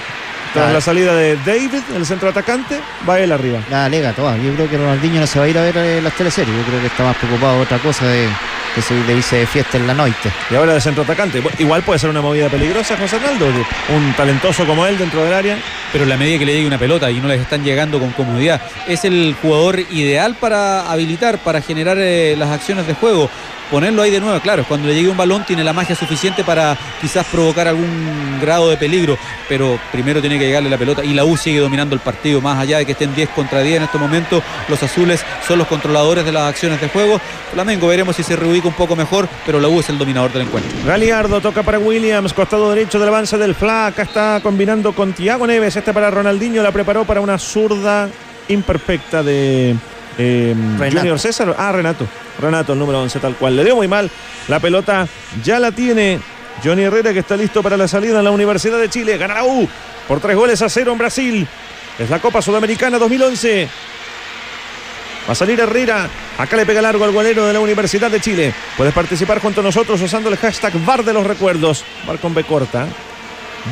Tras la salida de David, el centro atacante, va él arriba. La alega toda. Yo creo que Ronaldinho no se va a ir a ver eh, las teleseries. Yo creo que está más preocupado de otra cosa de que se le dice fiesta en la noche. Y ahora de centro atacante. Igual puede ser una movida peligrosa, José Arnaldo. Un talentoso como él dentro del área. Pero en la medida que le llegue una pelota y no les están llegando con comodidad, es el jugador ideal para habilitar, para generar eh, las acciones de juego. Ponerlo ahí de nuevo, claro, cuando le llegue un balón tiene la magia suficiente para quizás provocar algún grado de peligro, pero primero tiene que llegarle la pelota y la U sigue dominando el partido, más allá de que estén 10 contra 10 en estos momentos, los azules son los controladores de las acciones de juego. Flamengo veremos si se reubica un poco mejor, pero la U es el dominador del encuentro. Galiardo toca para Williams, costado derecho del avance del FLA. Acá está combinando con Tiago Neves. Este para Ronaldinho. La preparó para una zurda imperfecta de eh. Junior César. Ah, Renato. Renato, el número 11, tal cual. Le dio muy mal. La pelota ya la tiene Johnny Herrera, que está listo para la salida en la Universidad de Chile. Gana la U por tres goles a cero en Brasil. Es la Copa Sudamericana 2011. Va a salir Herrera. Acá le pega largo al golero de la Universidad de Chile. Puedes participar junto a nosotros usando el hashtag Bar de los Recuerdos. Bar con B corta.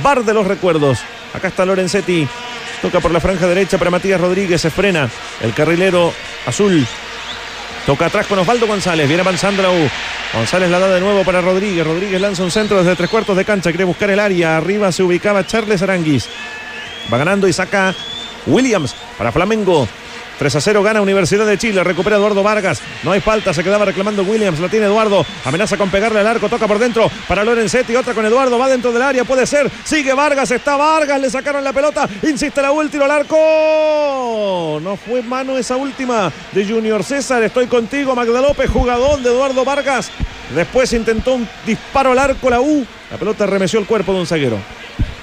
Bar de los Recuerdos. Acá está Lorenzetti. Toca por la franja derecha para Matías Rodríguez. Se frena el carrilero azul. Toca atrás con Osvaldo González. Viene avanzando la U. González la da de nuevo para Rodríguez. Rodríguez lanza un centro desde tres cuartos de cancha. Quiere buscar el área. Arriba se ubicaba Charles Aranguis. Va ganando y saca Williams para Flamengo. 3 a 0 gana Universidad de Chile. Recupera Eduardo Vargas. No hay falta. Se quedaba reclamando Williams. La tiene Eduardo. Amenaza con pegarle al arco. Toca por dentro para Lorenzetti. Otra con Eduardo. Va dentro del área. Puede ser. Sigue Vargas. Está Vargas. Le sacaron la pelota. Insiste la última al arco. No fue mano esa última de Junior César. Estoy contigo, Magda López. Jugadón de Eduardo Vargas. Después intentó un disparo al arco la U. La pelota remeció el cuerpo de un zaguero.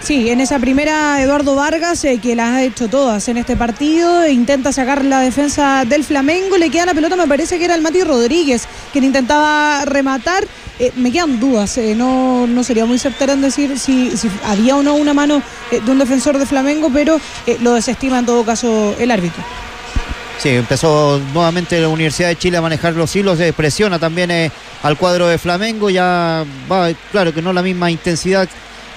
Sí, en esa primera Eduardo Vargas, eh, que las ha hecho todas en este partido, intenta sacar la defensa del Flamengo, le queda la pelota, me parece que era el Mati Rodríguez, quien intentaba rematar. Eh, me quedan dudas, eh, no, no sería muy certero en decir si, si había o no una mano de un defensor de Flamengo, pero lo desestima en todo caso el árbitro. Sí, empezó nuevamente la Universidad de Chile a manejar los hilos, presiona también al cuadro de Flamengo, ya va, claro que no la misma intensidad,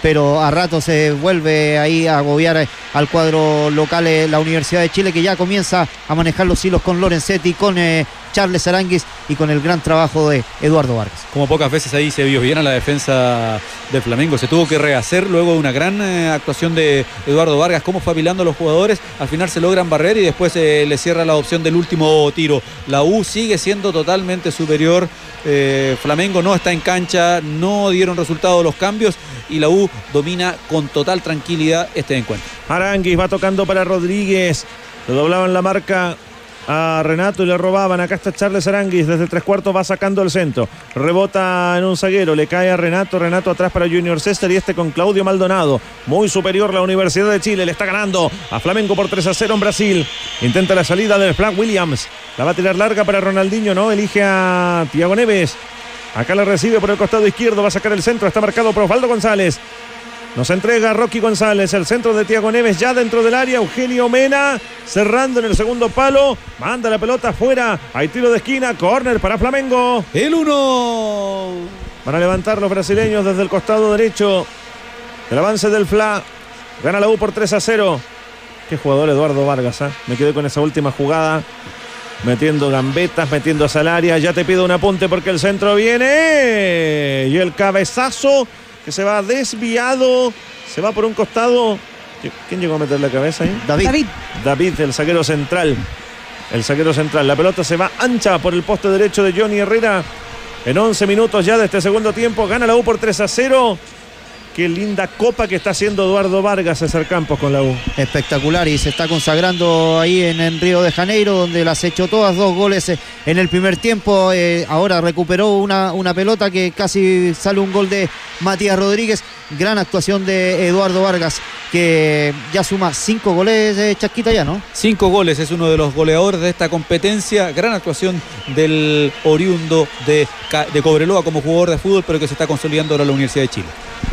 pero a rato se vuelve ahí a agobiar eh, al cuadro local eh, la Universidad de Chile, que ya comienza a manejar los hilos con Lorenzetti, con eh, Charles Aranguis y con el gran trabajo de Eduardo Vargas. Como pocas veces ahí se vio bien a la defensa del Flamengo. Se tuvo que rehacer luego de una gran eh, actuación de Eduardo Vargas. Cómo fue apilando a los jugadores. Al final se logran barrer y después eh, le cierra la opción del último tiro. La U sigue siendo totalmente superior. Eh, Flamengo no está en cancha. No dieron resultado los cambios. Y la U domina con total tranquilidad este encuentro. Aranguis va tocando para Rodríguez. Le doblaban la marca a Renato y le robaban. Acá está Charles Aranguis. Desde tres cuartos va sacando el centro. Rebota en un zaguero. Le cae a Renato. Renato atrás para Junior César y este con Claudio Maldonado. Muy superior la Universidad de Chile. Le está ganando a Flamengo por 3 a 0 en Brasil. Intenta la salida del Frank Williams. La va a tirar larga para Ronaldinho. No elige a Tiago Neves. Acá la recibe por el costado izquierdo. Va a sacar el centro. Está marcado por Osvaldo González. Nos entrega Rocky González, el centro de Tiago Neves ya dentro del área. Eugenio Mena cerrando en el segundo palo. Manda la pelota afuera. Hay tiro de esquina. Corner para Flamengo. El 1. Para levantar los brasileños desde el costado derecho. El avance del Fla. Gana la U por 3 a 0. Qué jugador Eduardo Vargas. ¿ah? Me quedé con esa última jugada. Metiendo gambetas, metiendo a Salaria. Ya te pido un apunte porque el centro viene. Y el cabezazo que se va desviado. Se va por un costado. ¿Quién llegó a meter la cabeza ahí? David. David, David, el zaguero central. El zaguero central. La pelota se va ancha por el poste derecho de Johnny Herrera. En 11 minutos ya de este segundo tiempo. Gana la U por 3 a 0. Qué linda copa que está haciendo Eduardo Vargas César Campos con la U. Espectacular y se está consagrando ahí en, en Río de Janeiro, donde las echó todas dos goles eh, en el primer tiempo. eh, ahora recuperó una, una pelota que casi sale un gol de Matías Rodríguez. Gran actuación de Eduardo Vargas, que ya suma cinco goles de Chasquita ya, ¿no? Cinco goles, es uno de los goleadores de esta competencia. Gran actuación del oriundo de, de Cobreloa como jugador de fútbol, pero que se está consolidando ahora en la Universidad de Chile.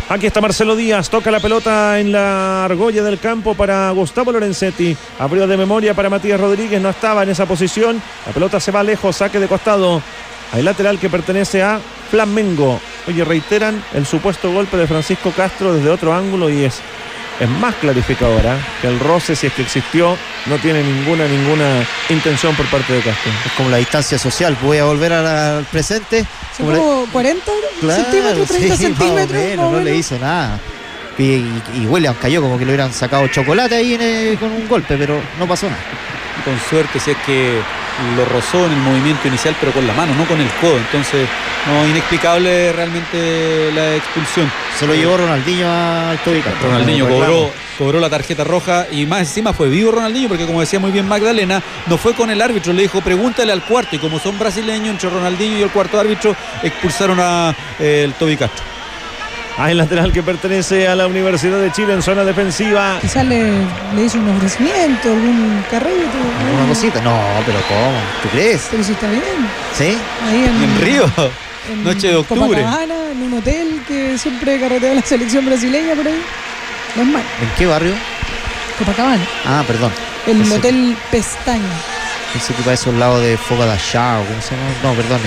Aquí está Marcelo Díaz, toca la pelota en la argolla del campo para Gustavo Lorenzetti. Abrió de memoria para Matías Rodríguez, no estaba en esa posición. La pelota se va lejos, saque de costado. Hay lateral que pertenece a Flamengo. Oye, reiteran el supuesto golpe de Francisco Castro desde otro ángulo y es, es más clarificadora que el roce, si es que existió, no tiene ninguna, ninguna intención por parte de Castro. Es como la distancia social. Voy a volver a la- al presente. son Como la- como 40 centímetros, 30 sí, centímetros. más o menos, más o no le hizo nada. Y, y- y William cayó como que le hubieran sacado chocolate ahí en el- con un golpe, pero no pasó nada. Con suerte, si es que lo rozó en el movimiento inicial, pero con la mano, no con el codo. Entonces, no, inexplicable realmente la expulsión. Se lo llevó Ronaldinho al Toby Castro. Ronaldinho cobró, cobró la tarjeta roja y más encima fue vivo Ronaldinho porque como decía muy bien Magdalena, no fue con el árbitro, le dijo pregúntale al cuarto y como son brasileños, entre Ronaldinho y el cuarto árbitro expulsaron a eh, el Toby Castro. Hay lateral que pertenece a la Universidad de Chile en zona defensiva. Quizás le, le hizo un ofrecimiento, algún carrete. ¿Alguna cosita? No, pero ¿cómo? ¿Tú crees? Pero si está bien. ¿Sí? Ahí en, En Río, en noche de octubre. Copacabana, en un hotel que siempre carretea la selección brasileña por ahí. No es mal. ¿En qué barrio? Copacabana. Ah, perdón. El hotel Pestaña. Pensé que para esos lados de Foga da Chao, ¿cómo se llama? No, perdón.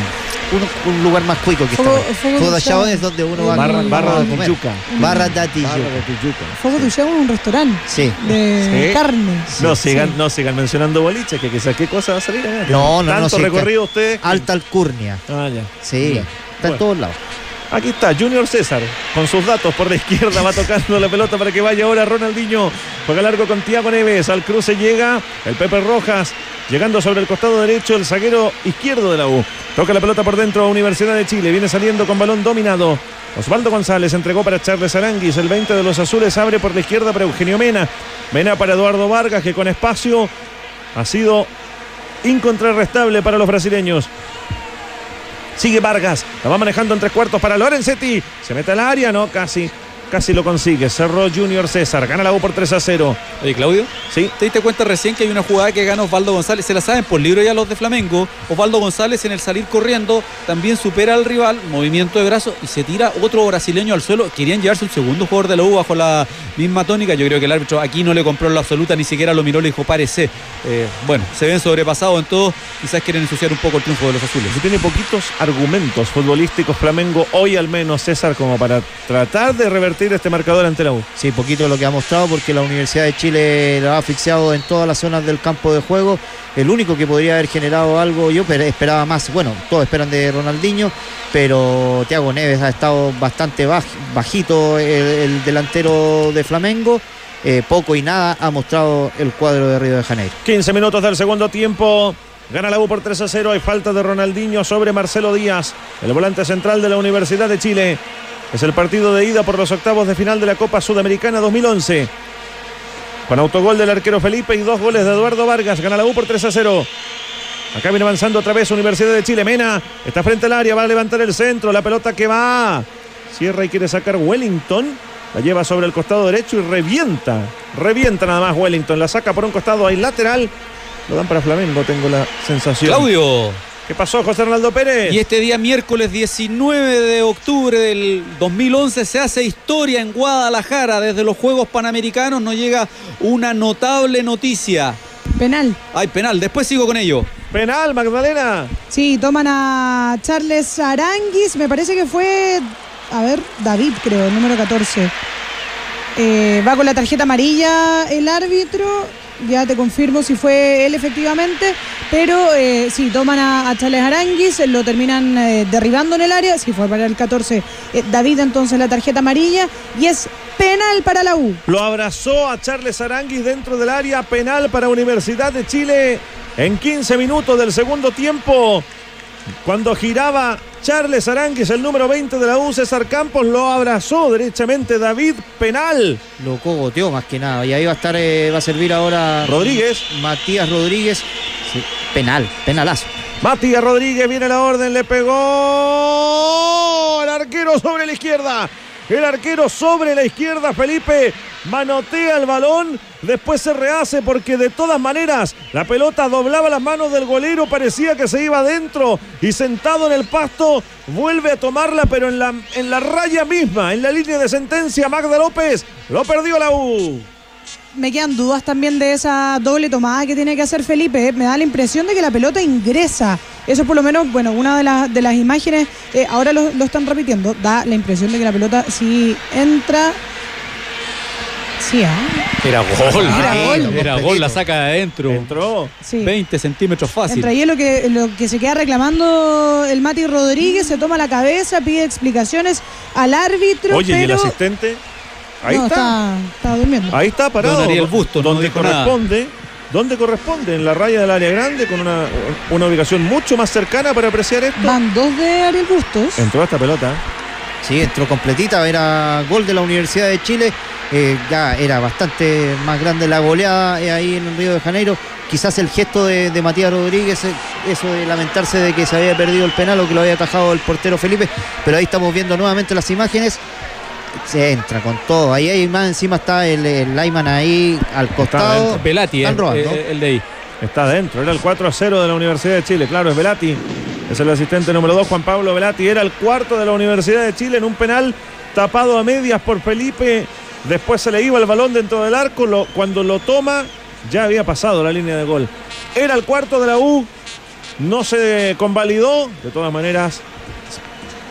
Un, un lugar más cuico que Fogo- está. Fogo Foga da da Chao Chao. es donde uno va Barra, a barra a de comer. Tijuca. Barra da Tijuca. Barra de Tijuca. Fuego de Llama es un restaurante Sí. de Sí. carne. No Sí. sigan, no sigan mencionando boliches, que quizás qué cosa va a salir acá. No, no, no, Tanto sí, recorrido ustedes. Alta Alcurnia. Ah, ya. Sí. Ya. Está Bueno. en todos lados. Aquí está Junior César con sus datos por la izquierda. Va tocando la pelota para que vaya ahora Ronaldinho. Juega largo con Tiago Neves. Al cruce llega el Pepe Rojas. Llegando sobre el costado derecho el zaguero izquierdo de la U. Toca la pelota por dentro a Universidad de Chile. Viene saliendo con balón dominado. Osvaldo González entregó para Charles Aranguis. El 20 de los azules abre por la izquierda para Eugenio Mena. Mena para Eduardo Vargas que con espacio ha sido incontrarrestable para los brasileños. Sigue Vargas, la va manejando en tres cuartos para Lorenzetti. Se mete al área, no, casi. Casi lo consigue. Cerró Junior César. Gana la U por 3 a 0. Oye, Claudio. Sí. ¿Te diste cuenta recién que hay una jugada que gana Osvaldo González? Se la saben por libro ya los de Flamengo. Osvaldo González en el salir corriendo también supera al rival, movimiento de brazo y se tira otro brasileño al suelo. Querían llevarse un segundo jugador de la U bajo la misma tónica. Yo creo que el árbitro aquí no le compró la absoluta, ni siquiera lo miró, le dijo parece. Eh, bueno, se ven sobrepasados en todo. Quizás quieren ensuciar un poco el triunfo de los azules. Se tiene poquitos argumentos futbolísticos Flamengo hoy al menos, César, como para tratar de revertir este marcador ante la U. Sí, poquito lo que ha mostrado porque la Universidad de Chile lo ha asfixiado en todas las zonas del campo de juego. El único que podría haber generado algo, yo esperaba más, bueno, todos esperan de Ronaldinho, pero Thiago Neves ha estado bastante baj- bajito el, el delantero de Flamengo. Eh, poco y nada ha mostrado el cuadro de Río de Janeiro. 15 minutos del segundo tiempo. Gana la U por 3 a 0. Hay falta de Ronaldinho sobre Marcelo Díaz, el volante central de la Universidad de Chile. Es el partido de ida por los octavos de final de la Copa Sudamericana 2011. Con autogol del arquero Felipe y dos goles de Eduardo Vargas. Gana la U por 3 a 0. Acá viene avanzando otra vez Universidad de Chile. Mena está frente al área, va a levantar el centro. La pelota que va. Cierra y quiere sacar Wellington. La lleva sobre el costado derecho y revienta. Revienta nada más Wellington. La saca por un costado ahí lateral. Lo dan para Flamengo, tengo la sensación. Claudio. ¿Qué pasó, José Ronaldo Pérez? Y este día miércoles 19 de octubre del 2011 se hace historia en Guadalajara. Desde los Juegos Panamericanos nos llega una notable noticia. Penal. Hay penal, después sigo con ello. Penal, Magdalena. Sí, toman a Charles Aranguis. Me parece que fue, a ver, David, creo, el número 14. Eh, va con la tarjeta amarilla el árbitro. Ya te confirmo si fue él efectivamente. Pero eh, sí, toman a, a Charles Aranguis, lo terminan eh, derribando en el área. Si fue para el 14, eh, David entonces la tarjeta amarilla. Y es penal para la U. Lo abrazó a Charles Aranguis dentro del área penal para Universidad de Chile en 15 minutos del segundo tiempo. Cuando giraba Charles Aranguis, el número 20 de la U, César Campos lo abrazó derechamente David Penal. Lo cogoteó más que nada. Y ahí va a estar, eh, va a servir ahora Rodríguez. Matías Rodríguez. Sí, penal, penalazo. Matías Rodríguez viene la orden, le pegó el arquero sobre la izquierda. El arquero sobre la izquierda, Felipe, manotea el balón, después se rehace porque de todas maneras la pelota doblaba las manos del golero, parecía que se iba adentro y sentado en el pasto vuelve a tomarla, pero en la, en la raya misma, en la línea de sentencia, Magda López lo perdió la U. Me quedan dudas también de esa doble tomada que tiene que hacer Felipe. Me da la impresión de que la pelota ingresa. Eso por lo menos, bueno, una de, las de las imágenes, eh, ahora lo, lo están repitiendo, da la impresión de que la pelota sí entra. Sí, ¿ah? Era gol. Era gol. Era gol, la saca de adentro. Entró. Sí. 20 centímetros fácil. Entra ahí lo que, lo que se queda reclamando el Mati Rodríguez, se toma la cabeza, pide explicaciones al árbitro. Oye, ¿y el asistente? Ahí no, está. está durmiendo. Ahí está parado. Don Ariel Busto, no donde dijo nada. corresponde. ¿Dónde corresponde? En la raya del área grande, con una, una ubicación mucho más cercana para apreciar esto. Van dos de Ariel Bustos. Entró esta pelota. Sí, entró completita, era gol de la Universidad de Chile. eh, ya era bastante más grande la goleada eh, ahí en el Río de Janeiro. Quizás el gesto de, de Matías Rodríguez, eh, eso de lamentarse de que se había perdido el penal o que lo había atajado el portero Felipe. Pero ahí estamos viendo nuevamente las imágenes. Se entra con todo. Ahí, ahí más encima está el, el Lyman ahí al costado. dentro. Velati, eh, eh, el de ahí. Está adentro. Era el 4 a 0 de la Universidad de Chile. Claro, es Velati. Es el asistente número 2, Juan Pablo Velati. Era el cuarto de la Universidad de Chile en un penal tapado a medias por Felipe. Después se le iba el balón dentro del arco. Lo- cuando lo toma, ya había pasado la línea de gol. Era el cuarto de la U. No se convalidó. De todas maneras,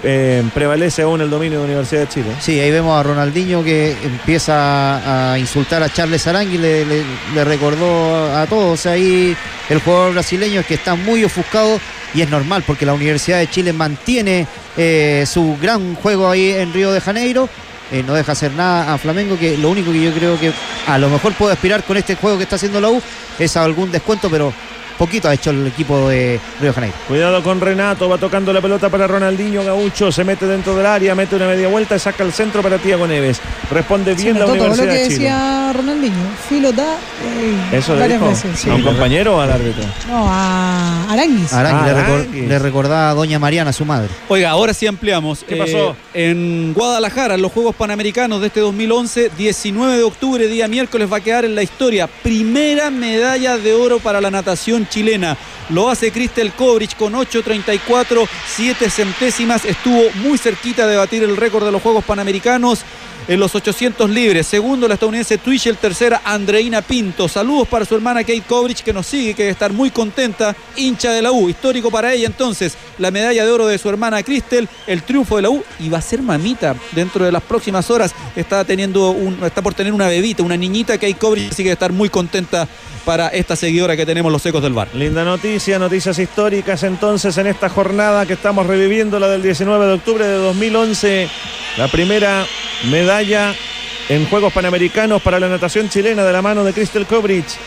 eh, prevalece aún el dominio de la Universidad de Chile. Sí, ahí vemos a Ronaldinho que empieza a insultar a Charles Arangui, le, recordó a todos ahí el jugador brasileño que está muy ofuscado y es normal porque la Universidad de Chile mantiene eh, su gran juego ahí en Río de Janeiro. eh, no deja hacer nada a Flamengo, que lo único que yo creo que a lo mejor puede aspirar con este juego que está haciendo la U es a algún descuento, pero poquito ha hecho el equipo de Río Janeiro. Cuidado con Renato, va tocando la pelota para Ronaldinho Gaucho, se mete dentro del área, mete una media vuelta y saca el centro para Tiago Neves. Responde bien Se la todo lo Universidad que de Chile. decía Ronaldinho. Filo da eh, Eso le varias dijo veces. sí. a un compañero o al árbitro. No, a Aranguis. Arangui le, recor- le recordaba a Doña Mariana, su madre. Oiga, ahora sí ampliamos. ¿Qué pasó? en Guadalajara, en los Juegos Panamericanos de este 2011, 19 de octubre, día miércoles, va a quedar en la historia. Primera medalla de oro para la natación chilena. Lo hace Cristel Kovrich con 8.34, 7 centésimas. Estuvo muy cerquita de batir el récord de los Juegos Panamericanos en los 800 libres. Segundo, la estadounidense Twitchell. Tercera, Andreina Pinto. Saludos para su hermana Kate Kovrich, que nos sigue, que debe estar muy contenta. Hincha de la U. Histórico para ella entonces. La medalla de oro de su hermana Cristel. El triunfo de la U. Y va a ser mamita dentro de las próximas horas. Está, teniendo un, está por tener una bebita, una niñita. Kate Kovrich, así que estar muy contenta para esta seguidora que tenemos los ecos del bar. Linda noticia, noticias históricas entonces en esta jornada que estamos reviviendo, la del 19 de octubre de 2011, la primera medalla en Juegos Panamericanos para la natación chilena de la mano de Crystal Kovrich.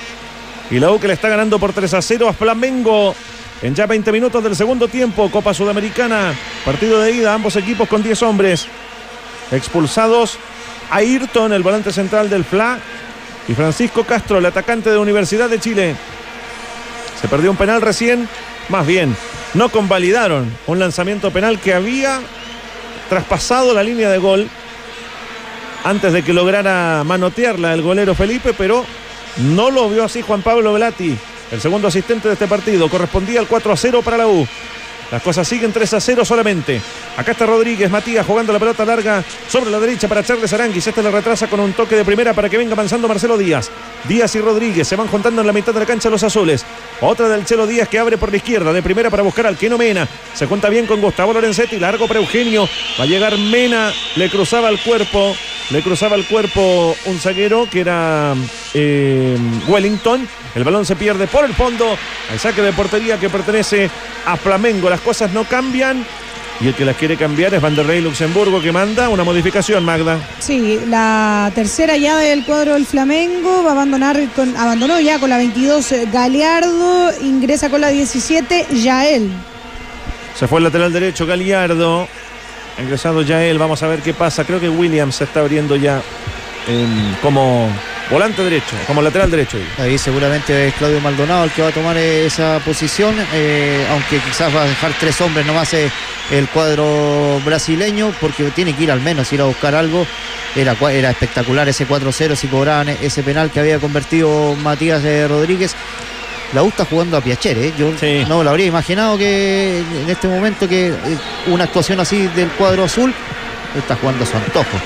Y la U que le está ganando por 3 a 0 a Flamengo en ya 20 minutos del segundo tiempo, Copa Sudamericana, partido de ida, ambos equipos con 10 hombres expulsados. Ayrton, el volante central del FLA, y Francisco Castro, el atacante de Universidad de Chile. Se perdió un penal recién, más bien, no convalidaron un lanzamiento penal que había traspasado la línea de gol antes de que lograra manotearla el golero Felipe, pero no lo vio así Juan Pablo Velati, el segundo asistente de este partido. Correspondía al 4 a 0 para la U. Las cosas siguen 3 a 0 solamente. Acá está Rodríguez, Matías jugando la pelota larga sobre la derecha para Charles Aranguis. Este le retrasa con un toque de primera para que venga avanzando Marcelo Díaz. Díaz y Rodríguez se van juntando en la mitad de la cancha los azules. Otra del Chelo Díaz que abre por la izquierda, de primera para buscar al Keno Mena. Se junta bien con Gustavo Lorenzetti, largo para Eugenio. Va a llegar Mena, le cruzaba el cuerpo, le cruzaba el cuerpo un zaguero que era eh, Wellington. El balón se pierde por el fondo. Al saque de portería que pertenece a Flamengo. Las cosas no cambian. Y el que las quiere cambiar es Vanderlei Luxemburgo que manda una modificación, Magda. Sí, la tercera ya del cuadro del Flamengo va a abandonar con, abandonó ya con la 22 eh, Galeardo, ingresa con la 17 Yael. Se fue el lateral derecho Galiardo. Ha ingresado ya él. Vamos a ver qué pasa. Creo que Williams se está abriendo ya em, como volante derecho, como lateral derecho. Ahí seguramente es Claudio Maldonado el que va a tomar esa posición, eh, aunque quizás va a dejar tres hombres nomás eh, el cuadro brasileño, porque tiene que ir al menos, ir a buscar algo. Era, espectacular ese 4-0 si cobraban ese penal que había convertido Matías eh, Rodríguez. La U está jugando a Piacere, ¿eh? yo Sí. no lo habría imaginado que en este momento que eh, una actuación así del cuadro azul está jugando a su antojo.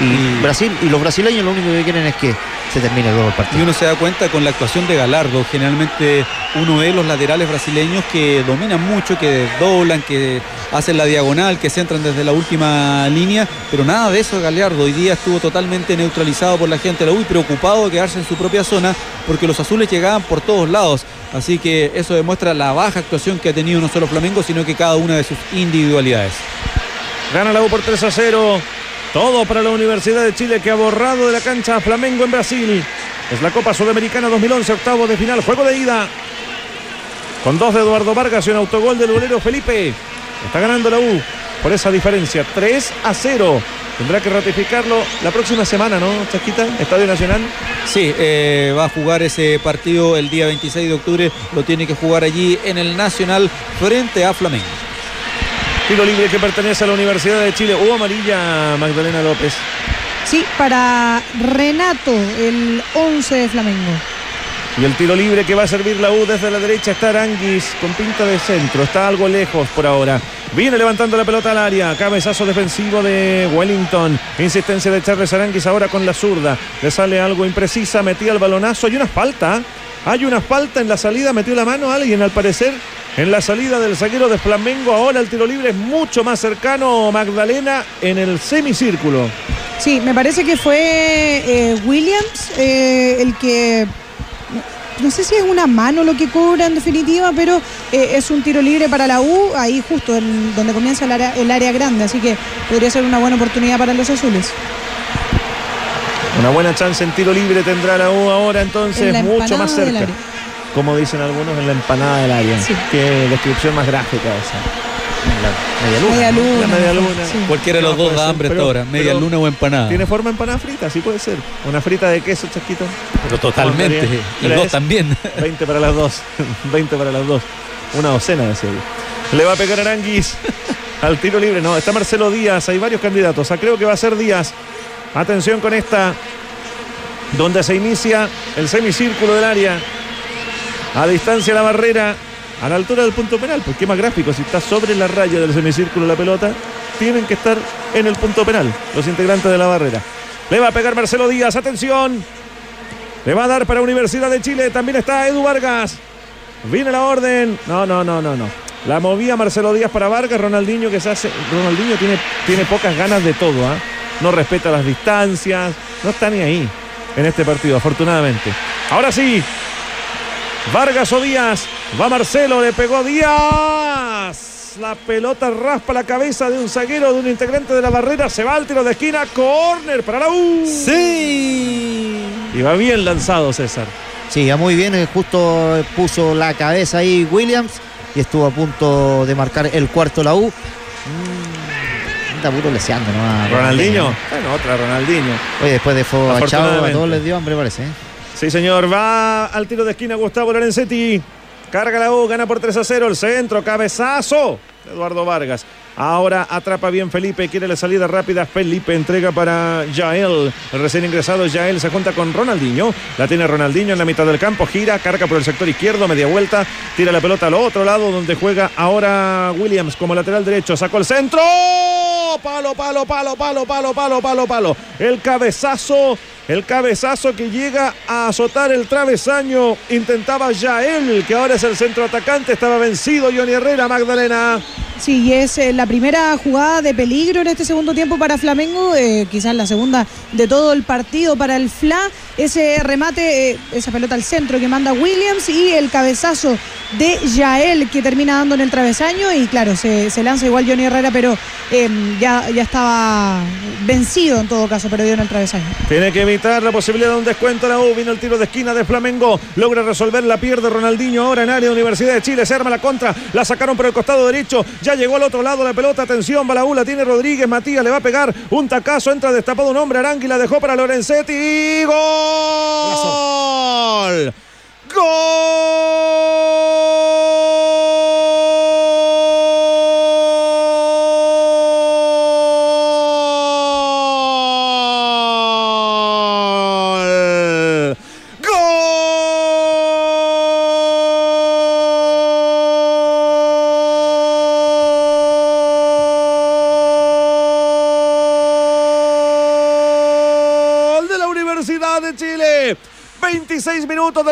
Y, Y- Brasil y los brasileños lo único que quieren es que se termine luego el partido. Y uno se da cuenta con la actuación de Galardo. Generalmente uno ve los laterales brasileños que dominan mucho, que doblan, que hacen la diagonal, que centran desde la última línea, pero nada de eso Galardo. Hoy día estuvo totalmente neutralizado por la gente de la U y preocupado de quedarse en su propia zona porque los azules llegaban por todos lados. Así que eso demuestra la baja actuación que ha tenido no solo Flamengo, sino que cada una de sus individualidades. Gana la U por 3 a 0. Todo para la Universidad de Chile que ha borrado de la cancha a Flamengo en Brasil. Es la Copa Sudamericana 2011, octavo de final, juego de ida. Con dos de Eduardo Vargas y un autogol del bolero Felipe. Está ganando la U por esa diferencia, 3 a 0. Tendrá que ratificarlo la próxima semana, ¿no, Chasquita? Estadio Nacional. Sí, eh, va a jugar ese partido el día 26 de octubre, lo tiene que jugar allí en el Nacional frente a Flamengo. Tiro libre que pertenece a la Universidad de Chile. Hubo amarilla Magdalena López. Sí, para Renato, el 11 de Flamengo. Y el tiro libre que va a servir la U desde la derecha está Aranguis con pinta de centro. Está algo lejos por ahora. Viene levantando la pelota al área. Cabezazo defensivo de Wellington. Insistencia de Charles Aranguis ahora con la zurda. Le sale algo imprecisa. Metía el balonazo. Hay una falta. Hay una falta en la salida. Metió la mano a alguien al parecer. En la salida del zaguero de Flamengo. Ahora el tiro libre es mucho más cercano. Magdalena en el semicírculo. Sí, me parece que fue eh, Williams eh, el que. No sé si es una mano lo que cobra en definitiva, pero eh, es un tiro libre para la U, ahí justo en donde comienza el área, el área grande, así que podría ser una buena oportunidad para los azules. Una buena chance en tiro libre tendrá la U ahora En entonces. Mucho más cerca. Como dicen algunos, en la empanada del área. Sí. Qué descripción más gráfica esa. La media luna. Media luna. La media luna. Sí. Cualquiera de los No, dos da ser, hambre pero- hasta ahora. Media pero- luna o empanada. ¿Tiene forma de empanada frita? Sí puede ser. Una frita de queso, chasquito. Pero totalmente. Y dos también. 20 para las dos. 20 para las dos. Una docena, decía yo. Le va a pegar Aranguis al tiro libre. No, está Marcelo Díaz. Hay varios candidatos. Ah, creo que va a ser Díaz. Atención con esta. Donde se inicia el semicírculo del área. A distancia la barrera. A la altura del punto penal. Porque qué más gráfico. Si está sobre la raya del semicírculo la pelota. Tienen que estar en el punto penal. Los integrantes de la barrera. Le va a pegar Marcelo Díaz. Atención. Le va a dar para Universidad de Chile. También está Edu Vargas. Viene la orden. No, no, no, no, no. La movía Marcelo Díaz para Vargas. Ronaldinho que se hace. Ronaldinho tiene, tiene pocas ganas de todo. ¿ah? No respeta las distancias. No está ni ahí en este partido, afortunadamente. Ahora sí. Vargas o Díaz. Va Marcelo, le pegó Díaz. La pelota raspa la cabeza de un zaguero, de un integrante de la barrera. Se va al tiro de esquina. Corner para la U. Sí. Y va bien lanzado César. Sí, ya muy bien, eh, justo puso la cabeza ahí Williams y estuvo a punto de marcar el cuarto la U. Mm, Anda puro leseando, ¿no? Ronaldinho. Bueno, otra Ronaldinho. Oye, después de fuego a Chavo, a Afortunadamente. todos les dio hambre, parece. ¿eh? Sí, señor. Va al tiro de esquina Gustavo Lorenzetti. Carga la U, gana por 3 a 0. El centro, cabezazo. Eduardo Vargas. Ahora atrapa bien Felipe, quiere la salida rápida. Felipe entrega para Yael. El recién ingresado Yael se junta con Ronaldinho. La tiene Ronaldinho en la mitad del campo. Gira, carga por el sector izquierdo, media vuelta. Tira la pelota al otro lado donde juega ahora Williams como lateral derecho. Sacó el centro. Palo, palo, palo, palo, palo, palo, palo, palo. El cabezazo. El cabezazo que llega a azotar el travesaño. Intentaba Yael, que ahora es el centro atacante. Estaba vencido Johnny Herrera, Magdalena. Sí, y es eh, la primera jugada de peligro en este segundo tiempo para Flamengo, eh, quizás la segunda de todo el partido para el FLA. Ese remate, eh, esa pelota al centro que manda Williams y el cabezazo de Yael que termina dando en el travesaño. Y claro, se, lanza igual Johnny Herrera, pero eh, ya, ya estaba vencido en todo caso, pero dio en el travesaño. Tiene que evitar la posibilidad de un descuento la U. Vino el tiro de esquina de Flamengo. Logra resolver la pierde Ronaldinho ahora en área de Universidad de Chile. Se arma la contra. La sacaron por el costado derecho. Ya llegó al otro lado la pelota. Atención, va la U. La tiene Rodríguez. Matías le va a pegar un tacazo. Entra destapado un hombre. Arangui la dejó para Lorenzetti. Gol. ¡Gol!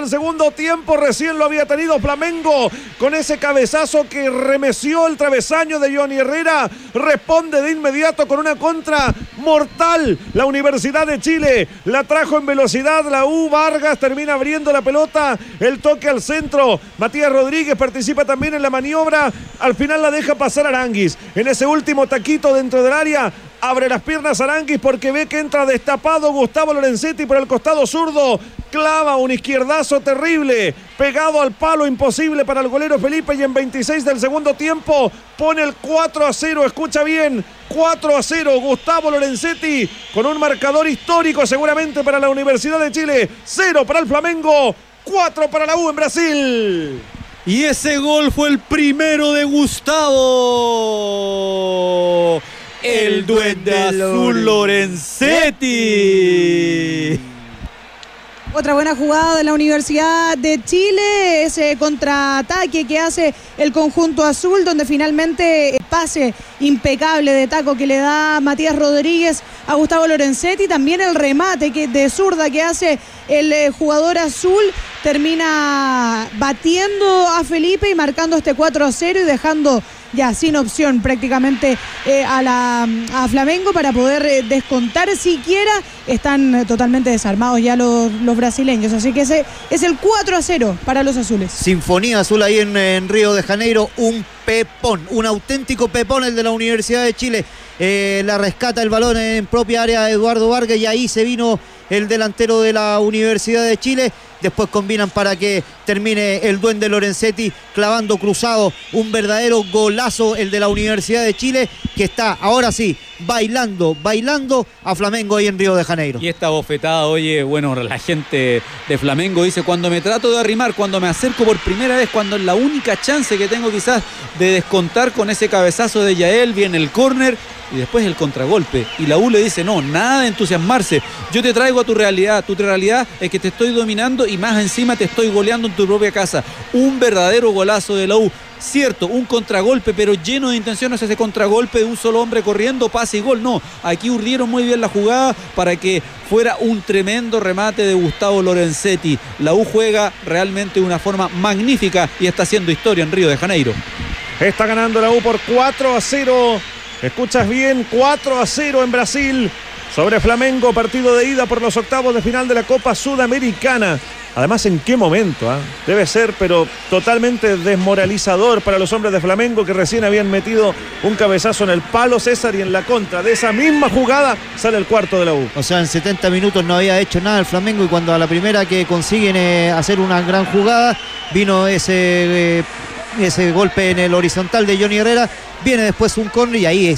Del segundo tiempo, recién lo había tenido Flamengo con ese cabezazo que remeció el travesaño de Johnny Herrera. Responde de inmediato con una contra mortal. La Universidad de Chile la trajo en velocidad. La U Vargas termina abriendo la pelota. El toque al centro. Matías Rodríguez participa también en la maniobra. Al final la deja pasar Aranguis. En ese último taquito dentro del área. Abre las piernas Aranguis porque ve que entra destapado Gustavo Lorenzetti por el costado zurdo. Clava un izquierdazo terrible. Pegado al palo imposible para el golero Felipe y en 26 del segundo tiempo pone el 4 a 0. Escucha bien. 4 a 0. Gustavo Lorenzetti con un marcador histórico seguramente para la Universidad de Chile. 0 para el Flamengo. 4 para la U en Brasil. Y ese gol fue el primero de Gustavo. El duende azul Lorenzetti. Otra buena jugada de la Universidad de Chile, ese contraataque que hace el conjunto azul, donde finalmente el pase impecable de taco que le da Matías Rodríguez a Gustavo Lorenzetti, también el remate de zurda que hace el eh, jugador azul, termina batiendo a Felipe y marcando este 4 a 0 y dejando ya sin opción prácticamente eh, a, la, a Flamengo para poder eh, descontar siquiera. Están eh, totalmente desarmados ya los, los brasileños. Así que ese es el 4 a 0 para los azules. Sinfonía Azul ahí en, en Río de Janeiro, un pepón, un auténtico pepón el de la Universidad de Chile. Eh, la rescata el balón en propia área de Eduardo Vargas y ahí se vino el delantero de la Universidad de Chile. Después combinan para que termine el duende Lorenzetti clavando cruzado, un verdadero golazo el de la Universidad de Chile que está ahora sí bailando, bailando a Flamengo ahí en Río de Janeiro. Y esta bofetada, oye, bueno, la gente de Flamengo dice, cuando me trato de arrimar, cuando me acerco por primera vez, cuando es la única chance que tengo quizás de descontar con ese cabezazo de Yael, viene el córner y después el contragolpe. Y la U le dice, no, nada de entusiasmarse. Yo te traigo a tu realidad. Tu realidad es que te estoy dominando y más encima te estoy goleando en tu propia casa. Un verdadero golazo de la U. Cierto, un contragolpe, pero lleno de intenciones ese contragolpe de un solo hombre corriendo, pase y gol. No, aquí urdieron muy bien la jugada para que fuera un tremendo remate de Gustavo Lorenzetti. La U juega realmente de una forma magnífica y está haciendo historia en Río de Janeiro. Está ganando la U por 4 a 0. Escuchas bien, 4 a 0 en Brasil sobre Flamengo, partido de ida por los octavos de final de la Copa Sudamericana. Además, ¿en qué momento? ah? Debe ser, pero totalmente desmoralizador para los hombres de Flamengo que recién habían metido un cabezazo en el palo César y en la contra de esa misma jugada sale el cuarto de la U. O sea, en 70 minutos no había hecho nada el Flamengo y cuando a la primera que consiguen eh, hacer una gran jugada, vino ese, eh, ese golpe en el horizontal de Johnny Herrera, viene después un córner y ahí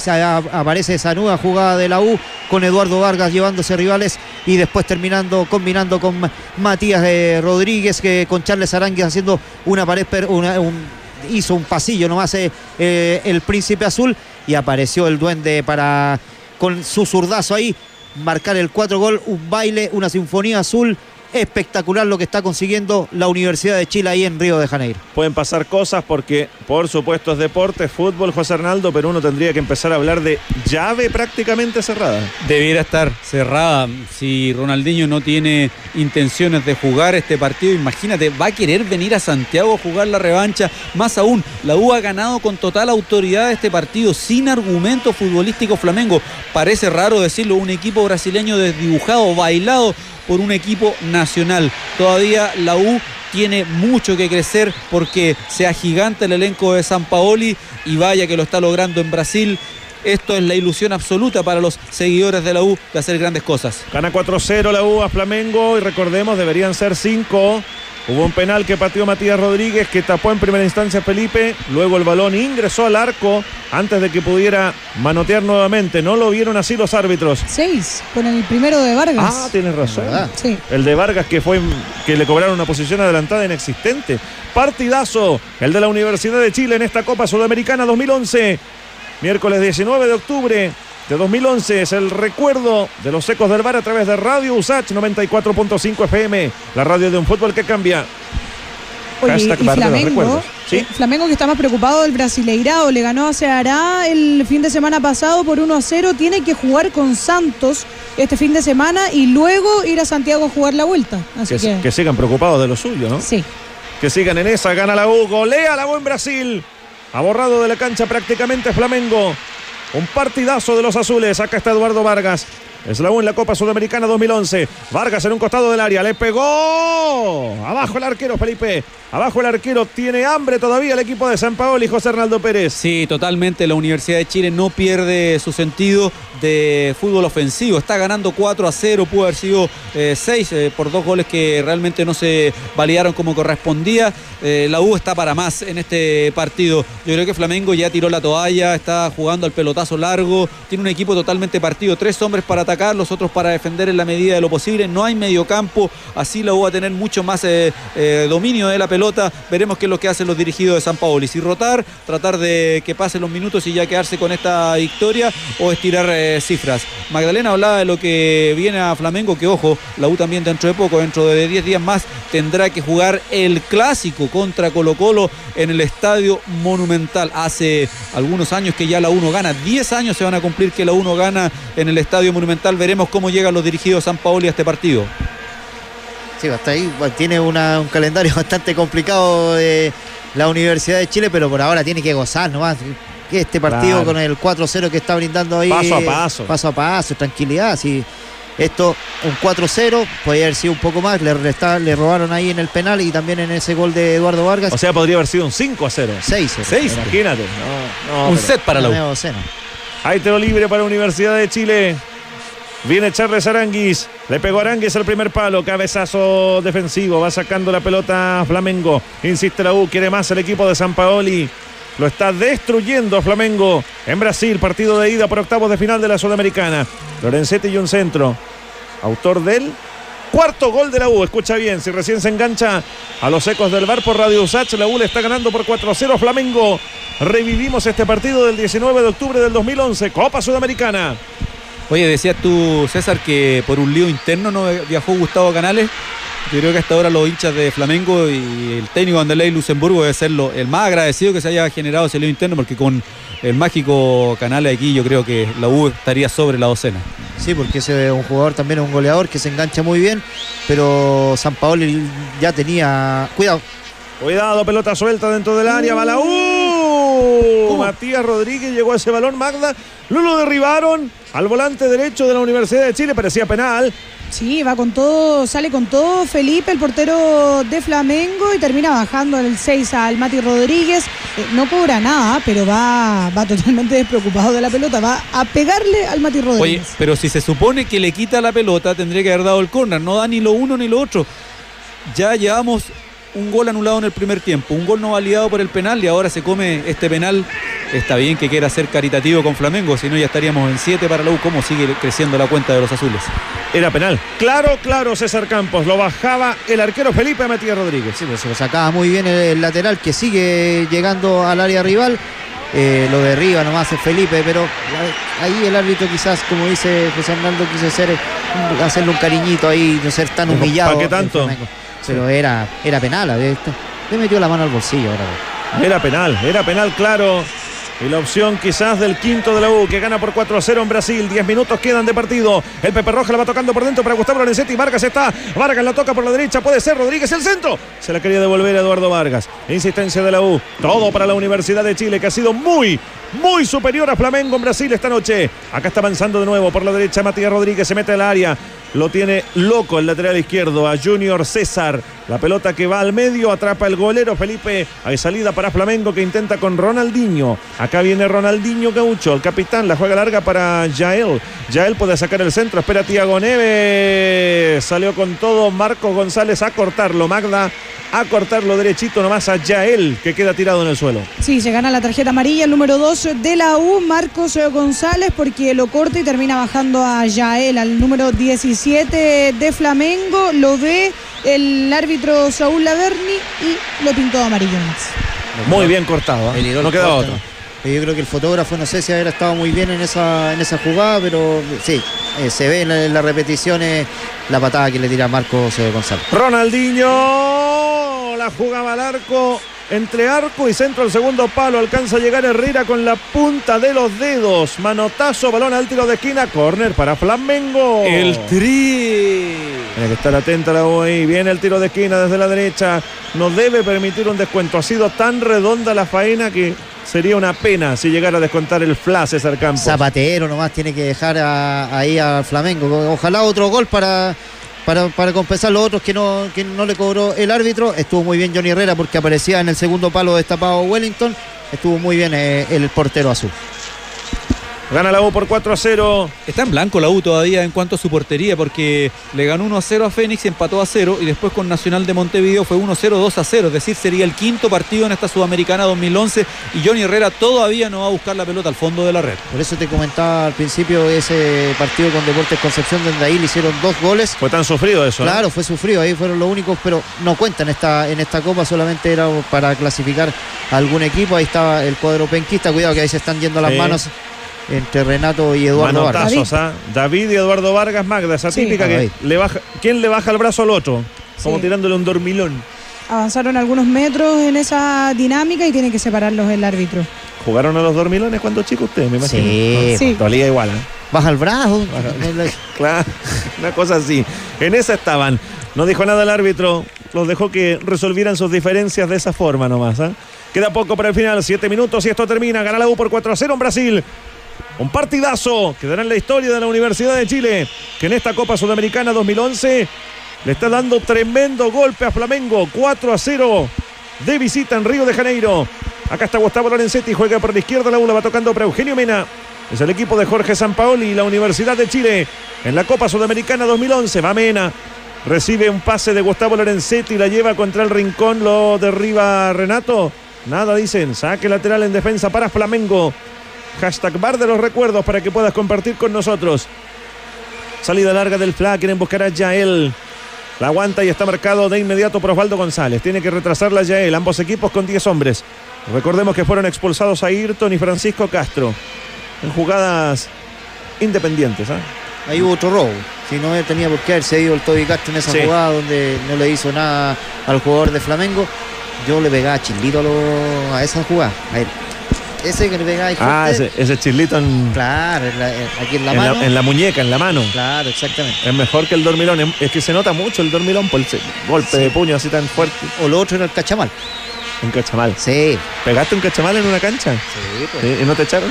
aparece esa nueva jugada de la U con Eduardo Vargas llevándose rivales y después terminando, combinando con Ma- Matías eh, Rodríguez, que con Charles Arangues haciendo una pared, un- hizo un pasillo nomás eh, eh, el príncipe azul y apareció el duende para con su zurdazo ahí marcar el cuatro gol, un baile, una sinfonía azul. Espectacular lo que está consiguiendo la Universidad de Chile ahí en Río de Janeiro. Pueden pasar cosas porque, por supuesto, es deporte, fútbol, José Arnaldo, pero uno tendría que empezar a hablar de llave prácticamente cerrada. Debiera estar cerrada. Si Ronaldinho no tiene intenciones de jugar este partido, imagínate, va a querer venir a Santiago a jugar la revancha. Más aún, la U ha ganado con total autoridad este partido, sin argumento futbolístico Flamengo. Parece raro decirlo, un equipo brasileño desdibujado, bailado por un equipo nacional. Todavía la U tiene mucho que crecer porque se agiganta el elenco de San Paoli y vaya que lo está logrando en Brasil. Esto es la ilusión absoluta para los seguidores de la U de hacer grandes cosas. Gana 4-0 la U a Flamengo y recordemos, deberían ser 5. Hubo un penal que pateó Matías Rodríguez que tapó en primera instancia a Felipe, luego el balón ingresó al arco antes de que pudiera manotear nuevamente. No lo vieron así los árbitros. Seis, con el primero de Vargas. Ah, tienes razón. Sí. El de Vargas que fue que le cobraron una posición adelantada inexistente. Partidazo, el de la Universidad de Chile en esta Copa Sudamericana 2011. Miércoles 19 de octubre de 2011 es el recuerdo de los ecos del bar a través de Radio USACH 94.5 FM, la radio de un fútbol que cambia. Oye, Hashtag y Flamengo, eh, Flamengo que está más preocupado del Brasileirao, le ganó a Ceará el fin de semana pasado por 1 a 0, tiene que jugar con Santos este fin de semana y luego ir a Santiago a jugar la vuelta. Así Que, que, que sigan preocupados de lo suyo, ¿no? sí. Que sigan en esa, gana la U, golea la U en Brasil. Ha borrado de la cancha prácticamente Flamengo. Un partidazo de los azules. Acá está Eduardo Vargas. Es la en la Copa Sudamericana 2011. Vargas en un costado del área. Le pegó. Abajo el arquero, Felipe. Abajo el arquero. Tiene hambre todavía el equipo de San Paolo y José Hernaldo Pérez. Sí, totalmente. La Universidad de Chile no pierde su sentido de fútbol ofensivo. Está ganando 4 a 0. Pudo haber sido 6 por dos goles que realmente no se validaron como correspondía. Eh, la U está para más en este partido. Yo creo que Flamengo ya tiró la toalla, está jugando al pelotazo largo. Tiene un equipo totalmente partido. Tres hombres para atacar, los otros para defender en la medida de lo posible. No hay mediocampo. Así la U va a tener mucho más eh, eh, dominio de la pelota. Veremos qué es lo que hacen los dirigidos de San Paoli. Si rotar, tratar de que pasen los minutos y ya quedarse con esta victoria o estirar eh, cifras. Magdalena hablaba de lo que viene a Flamengo, que ojo, la U también dentro de poco, dentro de 10 días más, tendrá que jugar el clásico contra Colo Colo en el Estadio Monumental. Hace algunos años que ya la 1 gana, 10 años se van a cumplir que la 1 gana en el Estadio Monumental. Veremos cómo llegan los dirigidos San Paoli a este partido. Sí, hasta ahí tiene una- un calendario bastante complicado de la Universidad de Chile, pero por ahora tiene que gozar nomás. Que Este partido Claro. con el 4-0 que está brindando ahí. Paso a paso. Paso a paso, tranquilidad. Sí. Esto, un 4-0, podría haber sido un poco más. Le, resta- le robaron ahí en el penal y también en ese gol de Eduardo Vargas. O sea, podría haber sido un 5 a 0. 6 Seis. Imagínate. No, no, Un set para la U. Hay tiro libre para Universidad de Chile. Viene Charles Aranguis. Le pegó Aranguis el primer palo. Cabezazo defensivo. Va sacando la pelota Flamengo. Insiste la U. Quiere más el equipo de San Paoli. Lo está destruyendo Flamengo en Brasil. Partido de ida por octavos de final de la Sudamericana. Lorenzetti y un centro. Autor del cuarto gol de la U. Escucha bien, si recién se engancha a los ecos del bar por Radio Usach, la U le está ganando por 4-0 Flamengo. Revivimos este partido del 19 de octubre del 2011, Copa Sudamericana. Oye, decías tú, César, que por un lío interno no viajó Gustavo Canales. Yo creo que hasta ahora los hinchas de Flamengo y el técnico Anderley Luxemburgo debe ser lo- el más agradecido que se haya generado ese lío interno, porque con el mágico Canales aquí yo creo que la U estaría sobre la docena. Sí, porque ese es un jugador también, es un goleador que se engancha muy bien, pero San Paoli ya tenía. Cuidado, Cuidado, pelota suelta dentro del área, va la U. Matías Rodríguez llegó a ese balón, Magda. Lo lo derribaron al volante derecho de la Universidad de Chile, parecía penal. Sí, va con todo, sale con todo Felipe, el portero de Flamengo, y termina bajando el 6 al Mati Rodríguez. Eh, no cobra nada, pero va, va totalmente despreocupado de la pelota, va a pegarle al Mati Oye, Rodríguez. pero si se supone que le quita la pelota, tendría que haber dado el córner. No da ni lo uno ni lo otro. Ya llevamos un gol anulado en el primer tiempo, un gol no validado por el penal y ahora se come este penal. Está bien que quiera ser caritativo con Flamengo, si no ya estaríamos en 7 para la U. ¿Cómo sigue creciendo la cuenta de los azules? Era penal. Claro, claro, César Campos. Lo bajaba el arquero Felipe Matías Rodríguez. Sí, pues se lo sacaba muy bien el, el lateral que sigue llegando al área rival. Eh, lo derriba nomás es Felipe, pero ahí el árbitro quizás, como dice José Arnaldo, quiso hacer, un- hacerle un cariñito ahí, no ser tan humillado. ¿pa' qué tanto? Pero era, era penal, a ver, esto- le metió la mano al bolsillo ahora. Era penal, era penal, claro. Y la opción quizás del quinto de la U, que gana por 4 a 0 en Brasil. 10 minutos quedan de partido. El Pepe Roja la va tocando por dentro para Gustavo Lorenzetti. Vargas está. Vargas la toca por la derecha. Puede ser Rodríguez el centro. Se la quería devolver a Eduardo Vargas. Insistencia de la U. Todo para la Universidad de Chile, que ha sido muy, muy superior a Flamengo en Brasil esta noche. Acá está avanzando de nuevo por la derecha. Matías Rodríguez se mete al área. Lo tiene loco el lateral izquierdo a Junior César. La pelota que va al medio, atrapa el golero Felipe. Hay salida para Flamengo que intenta con Ronaldinho. Acá viene Ronaldinho Gaucho, el capitán. La juega larga para Yael. Yael puede sacar el centro. Espera Tiago Neves. Salió con todo Marcos González a cortarlo. Magda a cortarlo derechito nomás a Yael que queda tirado en el suelo. Sí, se gana la tarjeta amarilla, el número 2 de la U, Marcos González, porque lo corta y termina bajando a Yael, al número 17 de Flamengo. Lo ve el árbitro Saúl Laverni y lo pintó amarillo más. Muy bien cortado. ¿eh? Irol No queda otro. Eh, Yo creo que el fotógrafo, no sé si habrá estado muy bien en esa, en esa jugada, pero sí, eh, se ve en, la- en las repeticiones la patada que le tira Marcos eh, González. Ronaldinho la jugaba al arco. Entre arco y centro al segundo palo. Alcanza a llegar Herrera con la punta de los dedos. Manotazo, balón al tiro de esquina. Corner para Flamengo. El tri. Tiene que estar atenta la U ahí. Viene el tiro de esquina desde la derecha. No debe permitir un descuento. Ha sido tan redonda la faena que sería una pena si llegara a descontar el fla César Campos. Zapatero nomás tiene que dejar a- ahí al Flamengo. Ojalá otro gol para, para, compensar los otros que no, que no le cobró el árbitro. Estuvo muy bien Johnny Herrera porque aparecía en el segundo palo destapado Wellington. Estuvo muy bien eh, el portero azul. Gana la U por 4 a 0. Está en blanco la U todavía en cuanto a su portería porque le ganó 1 a 0 a Fénix, empató a 0 y después con Nacional de Montevideo fue 1 a 0, 2 a 0. Es decir, sería el quinto partido en esta Sudamericana 2011 y Johnny Herrera todavía no va a buscar la pelota al fondo de la red. Por eso te comentaba al principio ese partido con Deportes Concepción donde ahí le hicieron dos goles. Fue tan sufrido eso. ¿no? Claro, fue sufrido, ahí fueron los únicos, pero no cuenta en esta, en esta copa, solamente era para clasificar a algún equipo. Ahí estaba el cuadro penquista, cuidado que ahí se están yendo las Sí. manos entre Renato y Eduardo Vargas. Manotazos, ¿ah? David y Eduardo Vargas Magda, esa Sí. típica que le baja, ¿quién le baja el brazo al otro? Como Sí. tirándole un dormilón. Avanzaron algunos metros en esa dinámica y tiene que separarlos el árbitro. ¿Jugaron a los dormilones cuando chico ustedes, me imagino? Sí, Sí. Dolía igual, ¿eh? baja el brazo. Claro, una cosa así. En esa estaban. No dijo nada el árbitro. Los dejó que resolvieran sus diferencias de esa forma nomás. ¿ah? Queda poco para el final. Siete minutos y esto termina. Gana la U por 4 a 0 en Brasil. Un partidazo. Quedará en la historia de la Universidad de Chile. Que en esta Copa Sudamericana 2011 le está dando tremendo golpe a Flamengo. 4 a 0 de visita en Río de Janeiro. Acá está Gustavo Lorenzetti. Juega por la izquierda. La U la va tocando para Eugenio Mena. Es el equipo de Jorge Sampaoli y la Universidad de Chile en la Copa Sudamericana 2011. Va Mena. Recibe un pase de Gustavo Lorenzetti, la lleva contra el rincón, lo derriba Renato. Nada dicen, saque lateral en defensa para Flamengo. Hashtag bar de los recuerdos para que puedas compartir con nosotros. Salida larga del FLA, quieren buscar a Yael. La aguanta y está marcado de inmediato por Osvaldo González. Tiene que retrasarla Yael, ambos equipos con 10 hombres. Recordemos que fueron expulsados a Ayrton y Francisco Castro en jugadas independientes. ¿ah? Ahí hubo otro robo. Si no tenía por qué haberse ido el Toby Castro en esa Sí. jugada donde no le hizo nada al jugador de Flamengo. Yo le pegaba chilito a, lo- a esa jugada. A él. Ese que le ahí Ah, fuerte, ese, ese chilito en, Claro, en la- en- aquí en la en mano. la, en la muñeca, en la mano. Claro, exactamente. Es mejor que el dormilón. Es- Es que se nota mucho el dormilón por el golpe de puño así tan fuerte. O lo otro era el cachamal. Un cachamal. Sí, ¿Pegaste un cachamal en una cancha? sí, pues. ¿Y no te echaron?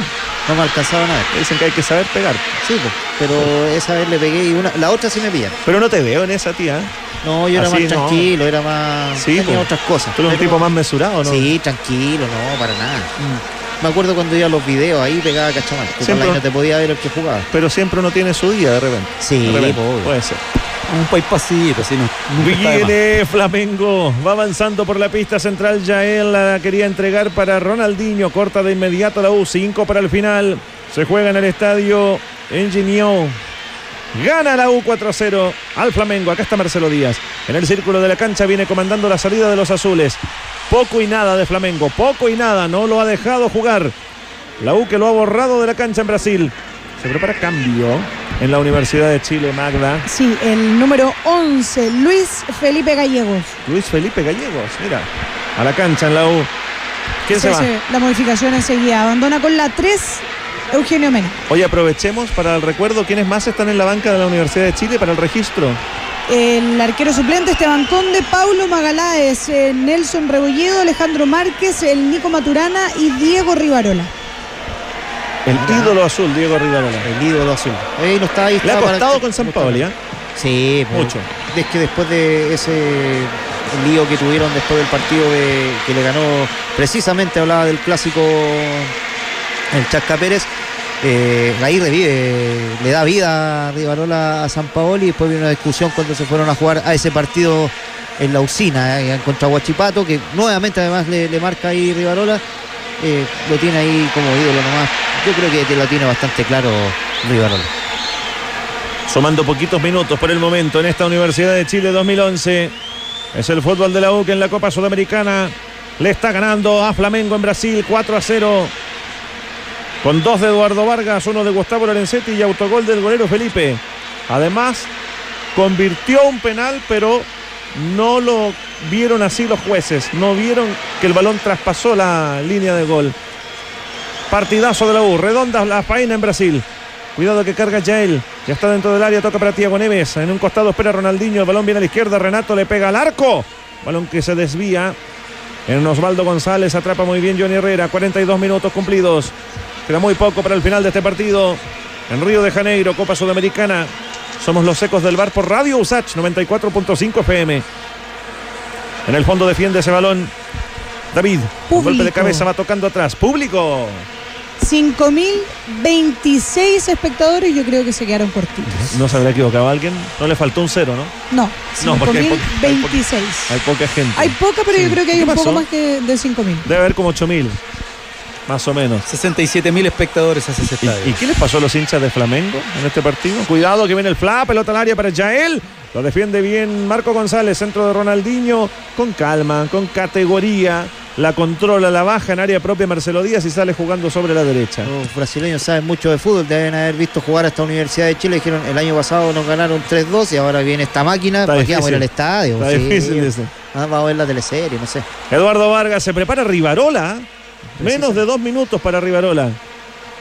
No me alcanzaba nada. Dicen que hay que saber pegar. Sí, pues. Pero esa vez le pegué y una, la otra sí me pillan. Pero no te veo en esa tía. No, yo era Así más no. tranquilo, era más. Sí, tenía po. otras cosas. Tú eres un tipo más mesurado, ¿no? Sí, tranquilo, no, para nada. Me acuerdo cuando iba a los videos, ahí pegaba cachamal. que Siempre- no te podía ver el que jugaba. Pero siempre uno tiene su día de repente. Sí, De repente, puede ser. Un país pasito, así no. Viene Flamengo, va avanzando por la pista central. Yael la quería entregar para Ronaldinho. Corta de inmediato la U. 5 para el final. Se juega en el estadio Engineer. Gana la U 4-0 al Flamengo. Acá está Marcelo Díaz. En el círculo de la cancha viene comandando la salida de los azules. Poco y nada de Flamengo. Poco y nada. No lo ha dejado jugar. La U que lo ha borrado de la cancha en Brasil. Se prepara cambio en la Universidad de Chile, Magda. Sí, el número 11, Luis Felipe Gallegos. Luis Felipe Gallegos, mira, a la cancha en la U. ¿Quién se va? la modificación enseguida. Abandona con la 3, Eugenio Mena. Hoy aprovechemos para el recuerdo quiénes más están en la banca de la Universidad de Chile para el registro. El arquero suplente Esteban Conde, Paulo Magaláes, eh, Nelson Rebolledo, Alejandro Márquez, el Nico Maturana y Diego Rivarola. El ídolo azul, Diego Rivarola. El ídolo azul. Ahí no está, ahí Le ha para- costado con San Paoli, ¿eh? Sí, pues, Mucho. Es que después de ese lío que tuvieron después del partido de- que le ganó, precisamente hablaba del clásico el Chasca Pérez. Eh, ahí revive, le da vida a Rivarola a San Paoli y después viene una discusión cuando se fueron a jugar a ese partido en la usina eh, contra Huachipato, que nuevamente además le, marca ahí Rivarola, eh, lo tiene ahí como ídolo nomás. Yo creo que lo tiene bastante claro Rivarola. Sumando poquitos minutos por el momento en esta Universidad de Chile 2011. Es el fútbol de la U que en la Copa Sudamericana le está ganando a Flamengo en Brasil 4 a 0. Con dos de Eduardo Vargas, uno de Gustavo Lorenzetti y autogol del golero Felipe. Además, convirtió un penal, pero no lo vieron así los jueces. No vieron que el balón traspasó la línea de gol. Partidazo de la U. Redonda la faena en Brasil. Cuidado que carga Yael. Ya está dentro del área. Toca para Tiago Neves. En un costado espera Ronaldinho. El balón viene a la izquierda. Renato le pega al arco. Balón que se desvía. En Osvaldo González atrapa muy bien Johnny Herrera. 42 minutos cumplidos. Queda muy poco para el final de este partido. En Río de Janeiro, Copa Sudamericana. Somos los secos del bar por Radio Usach 94.5 FM. En el fondo defiende ese balón. David, un golpe de cabeza va tocando atrás. Público. 5.026 espectadores, yo creo que se quedaron cortitos. ¿No se habrá equivocado alguien? No le faltó un cero, ¿no? No, No, porque hay hay po- 5.026. Hay poca gente. Hay poca, pero yo creo que hay ¿Qué un poco más que de 5.000. Debe haber como 8.000. Más o menos. 67 mil espectadores hace ese ¿Y, estadio. y qué les pasó a los hinchas de Flamengo en este partido? Cuidado que viene el fla, pelota al área para Yael. Lo defiende bien Marco González, centro de Ronaldinho. Con calma, con categoría. La controla, la baja en área propia Marcelo Díaz y sale jugando sobre la derecha. Los brasileños saben mucho de fútbol, deben haber visto jugar a esta Universidad de Chile. Dijeron el año pasado nos ganaron 3-2 y ahora viene esta máquina. Está ¿Para qué vamos a ir al estadio? Está Sí. difícil ese. Ah, vamos a ver la teleserie, no sé. Eduardo Vargas se prepara Rivarola. Menos de dos minutos para Rivarola.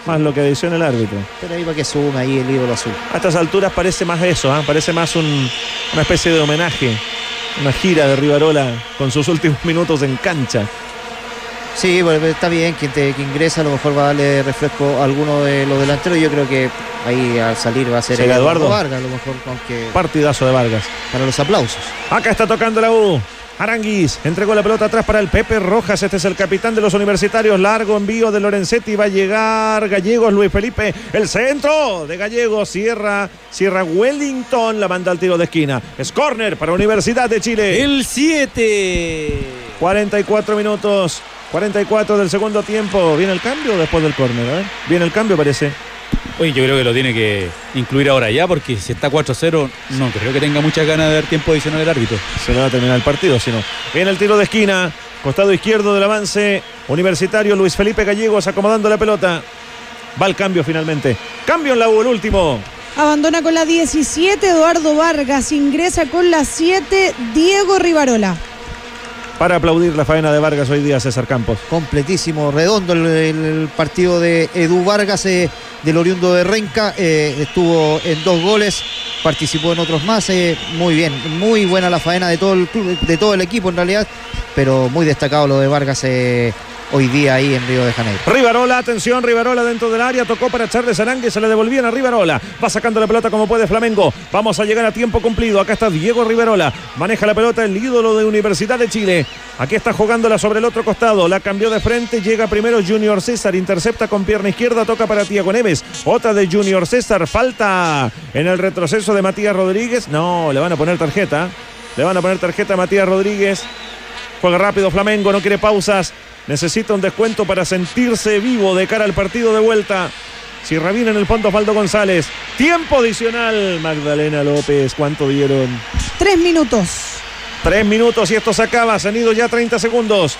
Más lo que adiciona el árbitro. Pero ahí para que sume ahí el ídolo azul. A estas alturas parece más eso, ¿ah? parece más un- una especie de homenaje, una gira de Rivarola con sus últimos minutos en cancha. Sí, bueno, está bien, quien, te, que ingresa a lo mejor va a darle refresco a alguno de los delanteros. Yo creo que ahí al salir va a ser ¿Será Eduardo? Vargas, a lo mejor, aunque Partidazo de Vargas. para los aplausos. Acá está tocando la U. Aranguis entregó la pelota atrás para el Pepe Rojas. Este es el capitán de los universitarios. Largo envío de Lorenzetti. Va a llegar Gallegos, Luis Felipe. El centro de Gallegos. Cierra, cierra Wellington. La manda al tiro de esquina. Es corner para Universidad de Chile. El 7. 44 minutos. 44 del segundo tiempo. ¿Viene el cambio después del córner? eh? Viene el cambio, parece. Oye, yo creo que lo tiene que incluir ahora ya, porque si está 4-0, no creo que tenga muchas ganas de dar tiempo adicional el árbitro. Se le va a terminar el partido, si no. Viene el tiro de esquina. Costado izquierdo del avance. Universitario Luis Felipe Gallegos acomodando la pelota. Va el cambio finalmente. Cambio en la U, el último. Abandona con la 17 Eduardo Vargas, ingresa con la 7 Diego Rivarola. Para aplaudir la faena de Vargas hoy día, César Campos. completísimo, redondo el, partido de Edu Vargas eh, del oriundo de Renca, eh, estuvo en dos goles, participó en otros más, eh, muy bien, muy buena la faena de todo el club, de todo el equipo en realidad, pero muy destacado lo de Vargas hoy día ahí en Río de Janeiro. Rivarola, atención, Rivarola dentro del área, tocó para Charles Arangue, se le devolvían a Rivarola, va sacando la pelota como puede Flamengo, vamos a llegar a tiempo cumplido, acá está Diego Rivarola, maneja la pelota el ídolo de Universidad de Chile, aquí está jugándola sobre el otro costado, la cambió de frente, llega primero Junior César, intercepta con pierna izquierda, toca para Tiago Neves, otra de Junior César, falta en el retroceso de Matías Rodríguez, no, le van a poner tarjeta, le van a poner tarjeta a Matías Rodríguez, juega rápido Flamengo, no quiere pausas, Necesita un descuento para sentirse vivo de cara al partido de vuelta. Si viene en el fondo Osvaldo González. Tiempo adicional. Magdalena López. ¿Cuánto dieron? Tres minutos. Tres minutos y esto se acaba. Se han ido ya 30 segundos.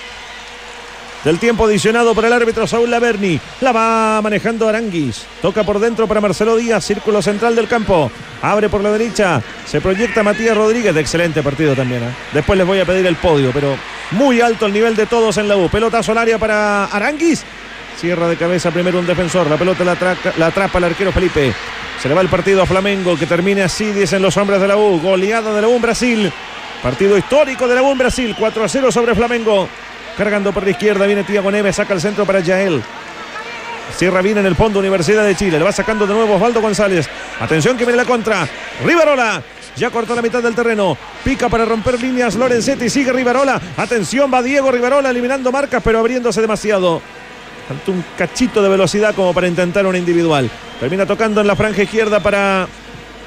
Del tiempo adicionado por el árbitro Saúl Laverni. La va manejando Aranguis. Toca por dentro para Marcelo Díaz. Círculo central del campo. Abre por la derecha. Se proyecta Matías Rodríguez. De excelente partido también. ¿eh? Después les voy a pedir el podio, pero muy alto el nivel de todos en la U. Pelotazo al área para Aranguis. Cierra de cabeza primero un defensor. La pelota la, atrapa el arquero Felipe. Se le va el partido a Flamengo. Que termine así, dicen los hombres de la U. Goleada de la U Brasil. Partido histórico de la U Brasil. 4 a 0 sobre Flamengo. Cargando por la izquierda. Viene Tiago Neves. Saca el centro para Yael. Cierra bien en el fondo Universidad de Chile. Le va sacando de nuevo Osvaldo González. Atención que viene la contra. Rivarola. Ya cortó la mitad del terreno. Pica para romper líneas Lorenzetti. Sigue Rivarola. Atención, va Diego Rivarola eliminando marcas, pero abriéndose demasiado. Faltó un cachito de velocidad como para intentar una individual. Termina tocando en la franja izquierda para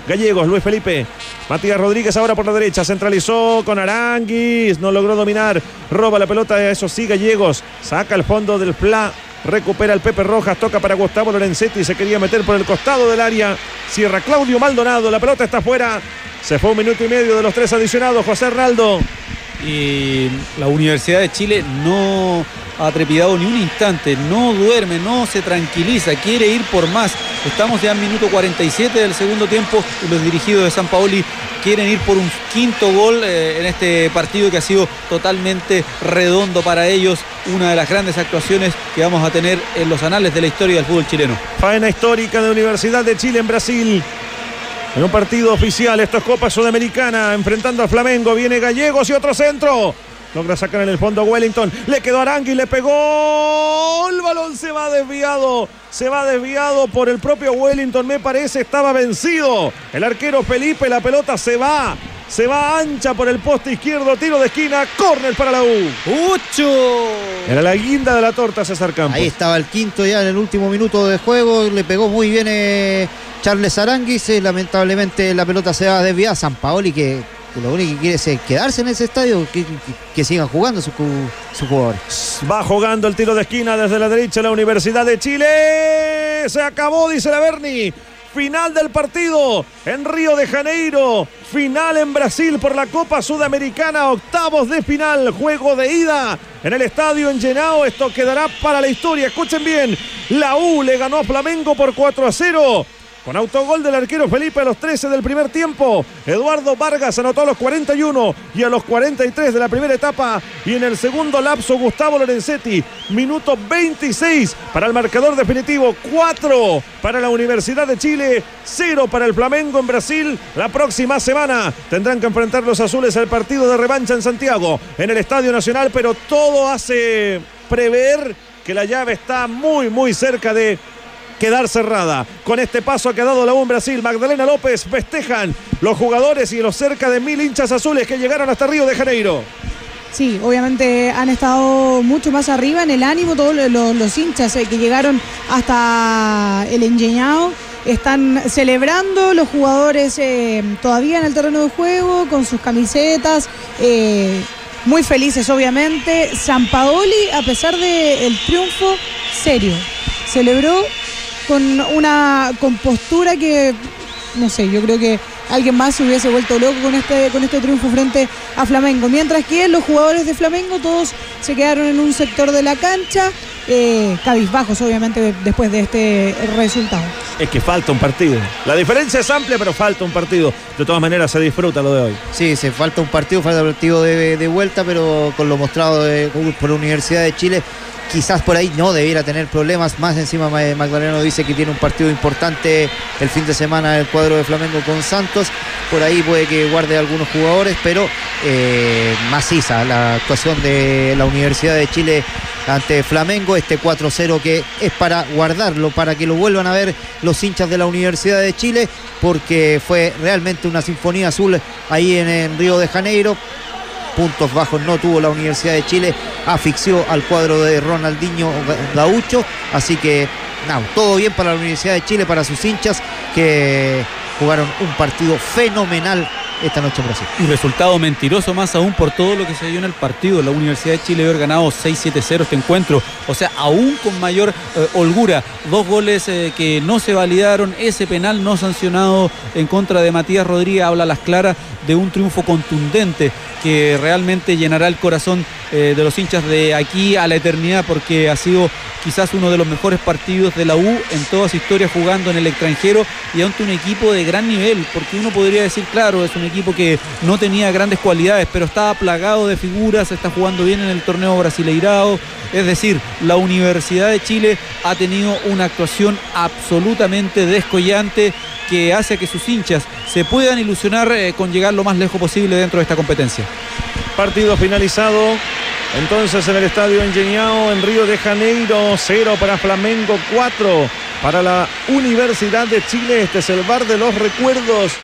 Gallegos, Luis Felipe. Matías Rodríguez ahora por la derecha. Centralizó con Aranguis. No logró dominar. Roba la pelota. Eso sí, Gallegos. Saca el fondo del Fla. Recupera el Pepe Rojas. Toca para Gustavo Lorenzetti. Se quería meter por el costado del área. Cierra Claudio Maldonado. La pelota está afuera. Se fue un minuto y medio de los tres adicionados. José Hernaldo. Y la Universidad de Chile no ha trepidado ni un instante, no duerme, no se tranquiliza, quiere ir por más. Estamos ya en minuto 47 del segundo tiempo y los dirigidos de San Paoli quieren ir por un quinto gol eh, en este partido que ha sido totalmente redondo para ellos, una de las grandes actuaciones que vamos a tener en los anales de la historia del fútbol chileno. Faena histórica de Universidad de Chile en Brasil. En un partido oficial, esto es Copa Sudamericana, enfrentando a Flamengo. Viene Gallegos y otro centro. Logra sacar en el fondo Wellington. Le quedó Arangui, le pegó. El balón se va desviado. Se va desviado por el propio Wellington. Me parece estaba vencido. El arquero Felipe, la pelota se va. Se va ancha por el poste izquierdo. Tiro de esquina. Córner para la U. ¡Ocho! Era la guinda de la torta César Campos. Ahí estaba el quinto ya en el último minuto de juego, le pegó muy bien eh, Charles Aranguis, eh, lamentablemente la pelota se va a desviar, San Paoli que, que lo único que quiere es quedarse en ese estadio, que, que- que sigan jugando sus sus jugadores. Va jugando el tiro de esquina desde la derecha la Universidad de Chile. Se acabó, dice la Berni. Final del partido en Río de Janeiro. Final en Brasil por la Copa Sudamericana. Octavos de final. Juego de ida en el estadio en Llenao. Esto quedará para la historia. Escuchen bien. La U le ganó a Flamengo por 4 a 0. Con autogol del arquero Felipe a los 13 del primer tiempo. Eduardo Vargas anotó a los 41 y a los 43 de la primera etapa. Y en el segundo lapso, Gustavo Lorenzetti. Minuto 26 para el marcador definitivo. 4 para la Universidad de Chile. 0 para el Flamengo en Brasil. La próxima semana tendrán que enfrentar los azules al partido de revancha en Santiago, en el Estadio Nacional. Pero todo hace prever que la llave está muy, muy cerca de quedar cerrada. Con este paso ha dado la U en Brasil, Magdalena López festejan los jugadores y los cerca de mil hinchas azules que llegaron hasta Río de Janeiro. Sí, obviamente han estado mucho más arriba en el ánimo todos los, los hinchas eh, que llegaron hasta el engeñado. Están celebrando los jugadores eh, todavía en el terreno de juego con sus camisetas. eh, muy felices, obviamente. San Paoli, a pesar del triunfo, serio. Celebró con una compostura que, no sé, yo creo que alguien más se hubiese vuelto loco con este, con este triunfo frente a Flamengo. Mientras que los jugadores de Flamengo todos se quedaron en un sector de la cancha, eh, cabizbajos obviamente después de este resultado. Es que falta un partido. La diferencia es amplia, pero falta un partido. De todas maneras, se disfruta lo de hoy. Sí, se falta un partido, falta un partido de, de vuelta, pero con lo mostrado de- por la Universidad de Chile, quizás por ahí no debiera tener problemas. Más encima Ma- Magdaleno dice que tiene un partido importante el fin de semana el cuadro de Flamengo con Santos. Por ahí puede que guarde algunos jugadores, pero eh, maciza la actuación de la Universidad de Chile ante Flamengo, este 4-0 que es para guardarlo, para que lo vuelvan a ver los hinchas de la Universidad de Chile, porque fue realmente una sinfonía azul ahí en, en Río de Janeiro. Puntos bajos no tuvo la Universidad de Chile, asfixió al cuadro de Ronaldinho Ga- Gaucho, así que todo bien para la Universidad de Chile, para sus hinchas que jugaron un partido fenomenal esta noche en Brasil. Y resultado mentiroso más aún por todo lo que se dio en el partido. La Universidad de Chile haber ganado 6-7-0 este encuentro. O sea, aún con mayor eh, holgura. Dos goles eh, que no se validaron. Ese penal no sancionado en contra de Matías Rodríguez habla las claras de un triunfo contundente que realmente llenará el corazón eh, de los hinchas de aquí a la eternidad porque ha sido quizás uno de los mejores partidos de la U en toda su historia jugando en el extranjero y ante un equipo de gran nivel, porque uno podría decir, claro, es un equipo que no tenía grandes cualidades, pero estaba plagado de figuras, está jugando bien en el torneo brasileirado, es decir, la Universidad de Chile ha tenido una actuación absolutamente descollante que hace que sus hinchas se puedan ilusionar eh, con llegar lo más lejos posible dentro de esta competencia. Partido finalizado. Entonces en el estadio Engeñao en Río de Janeiro, 0 para Flamengo, 4 para la Universidad de Chile. Este es el bar de los recuerdos.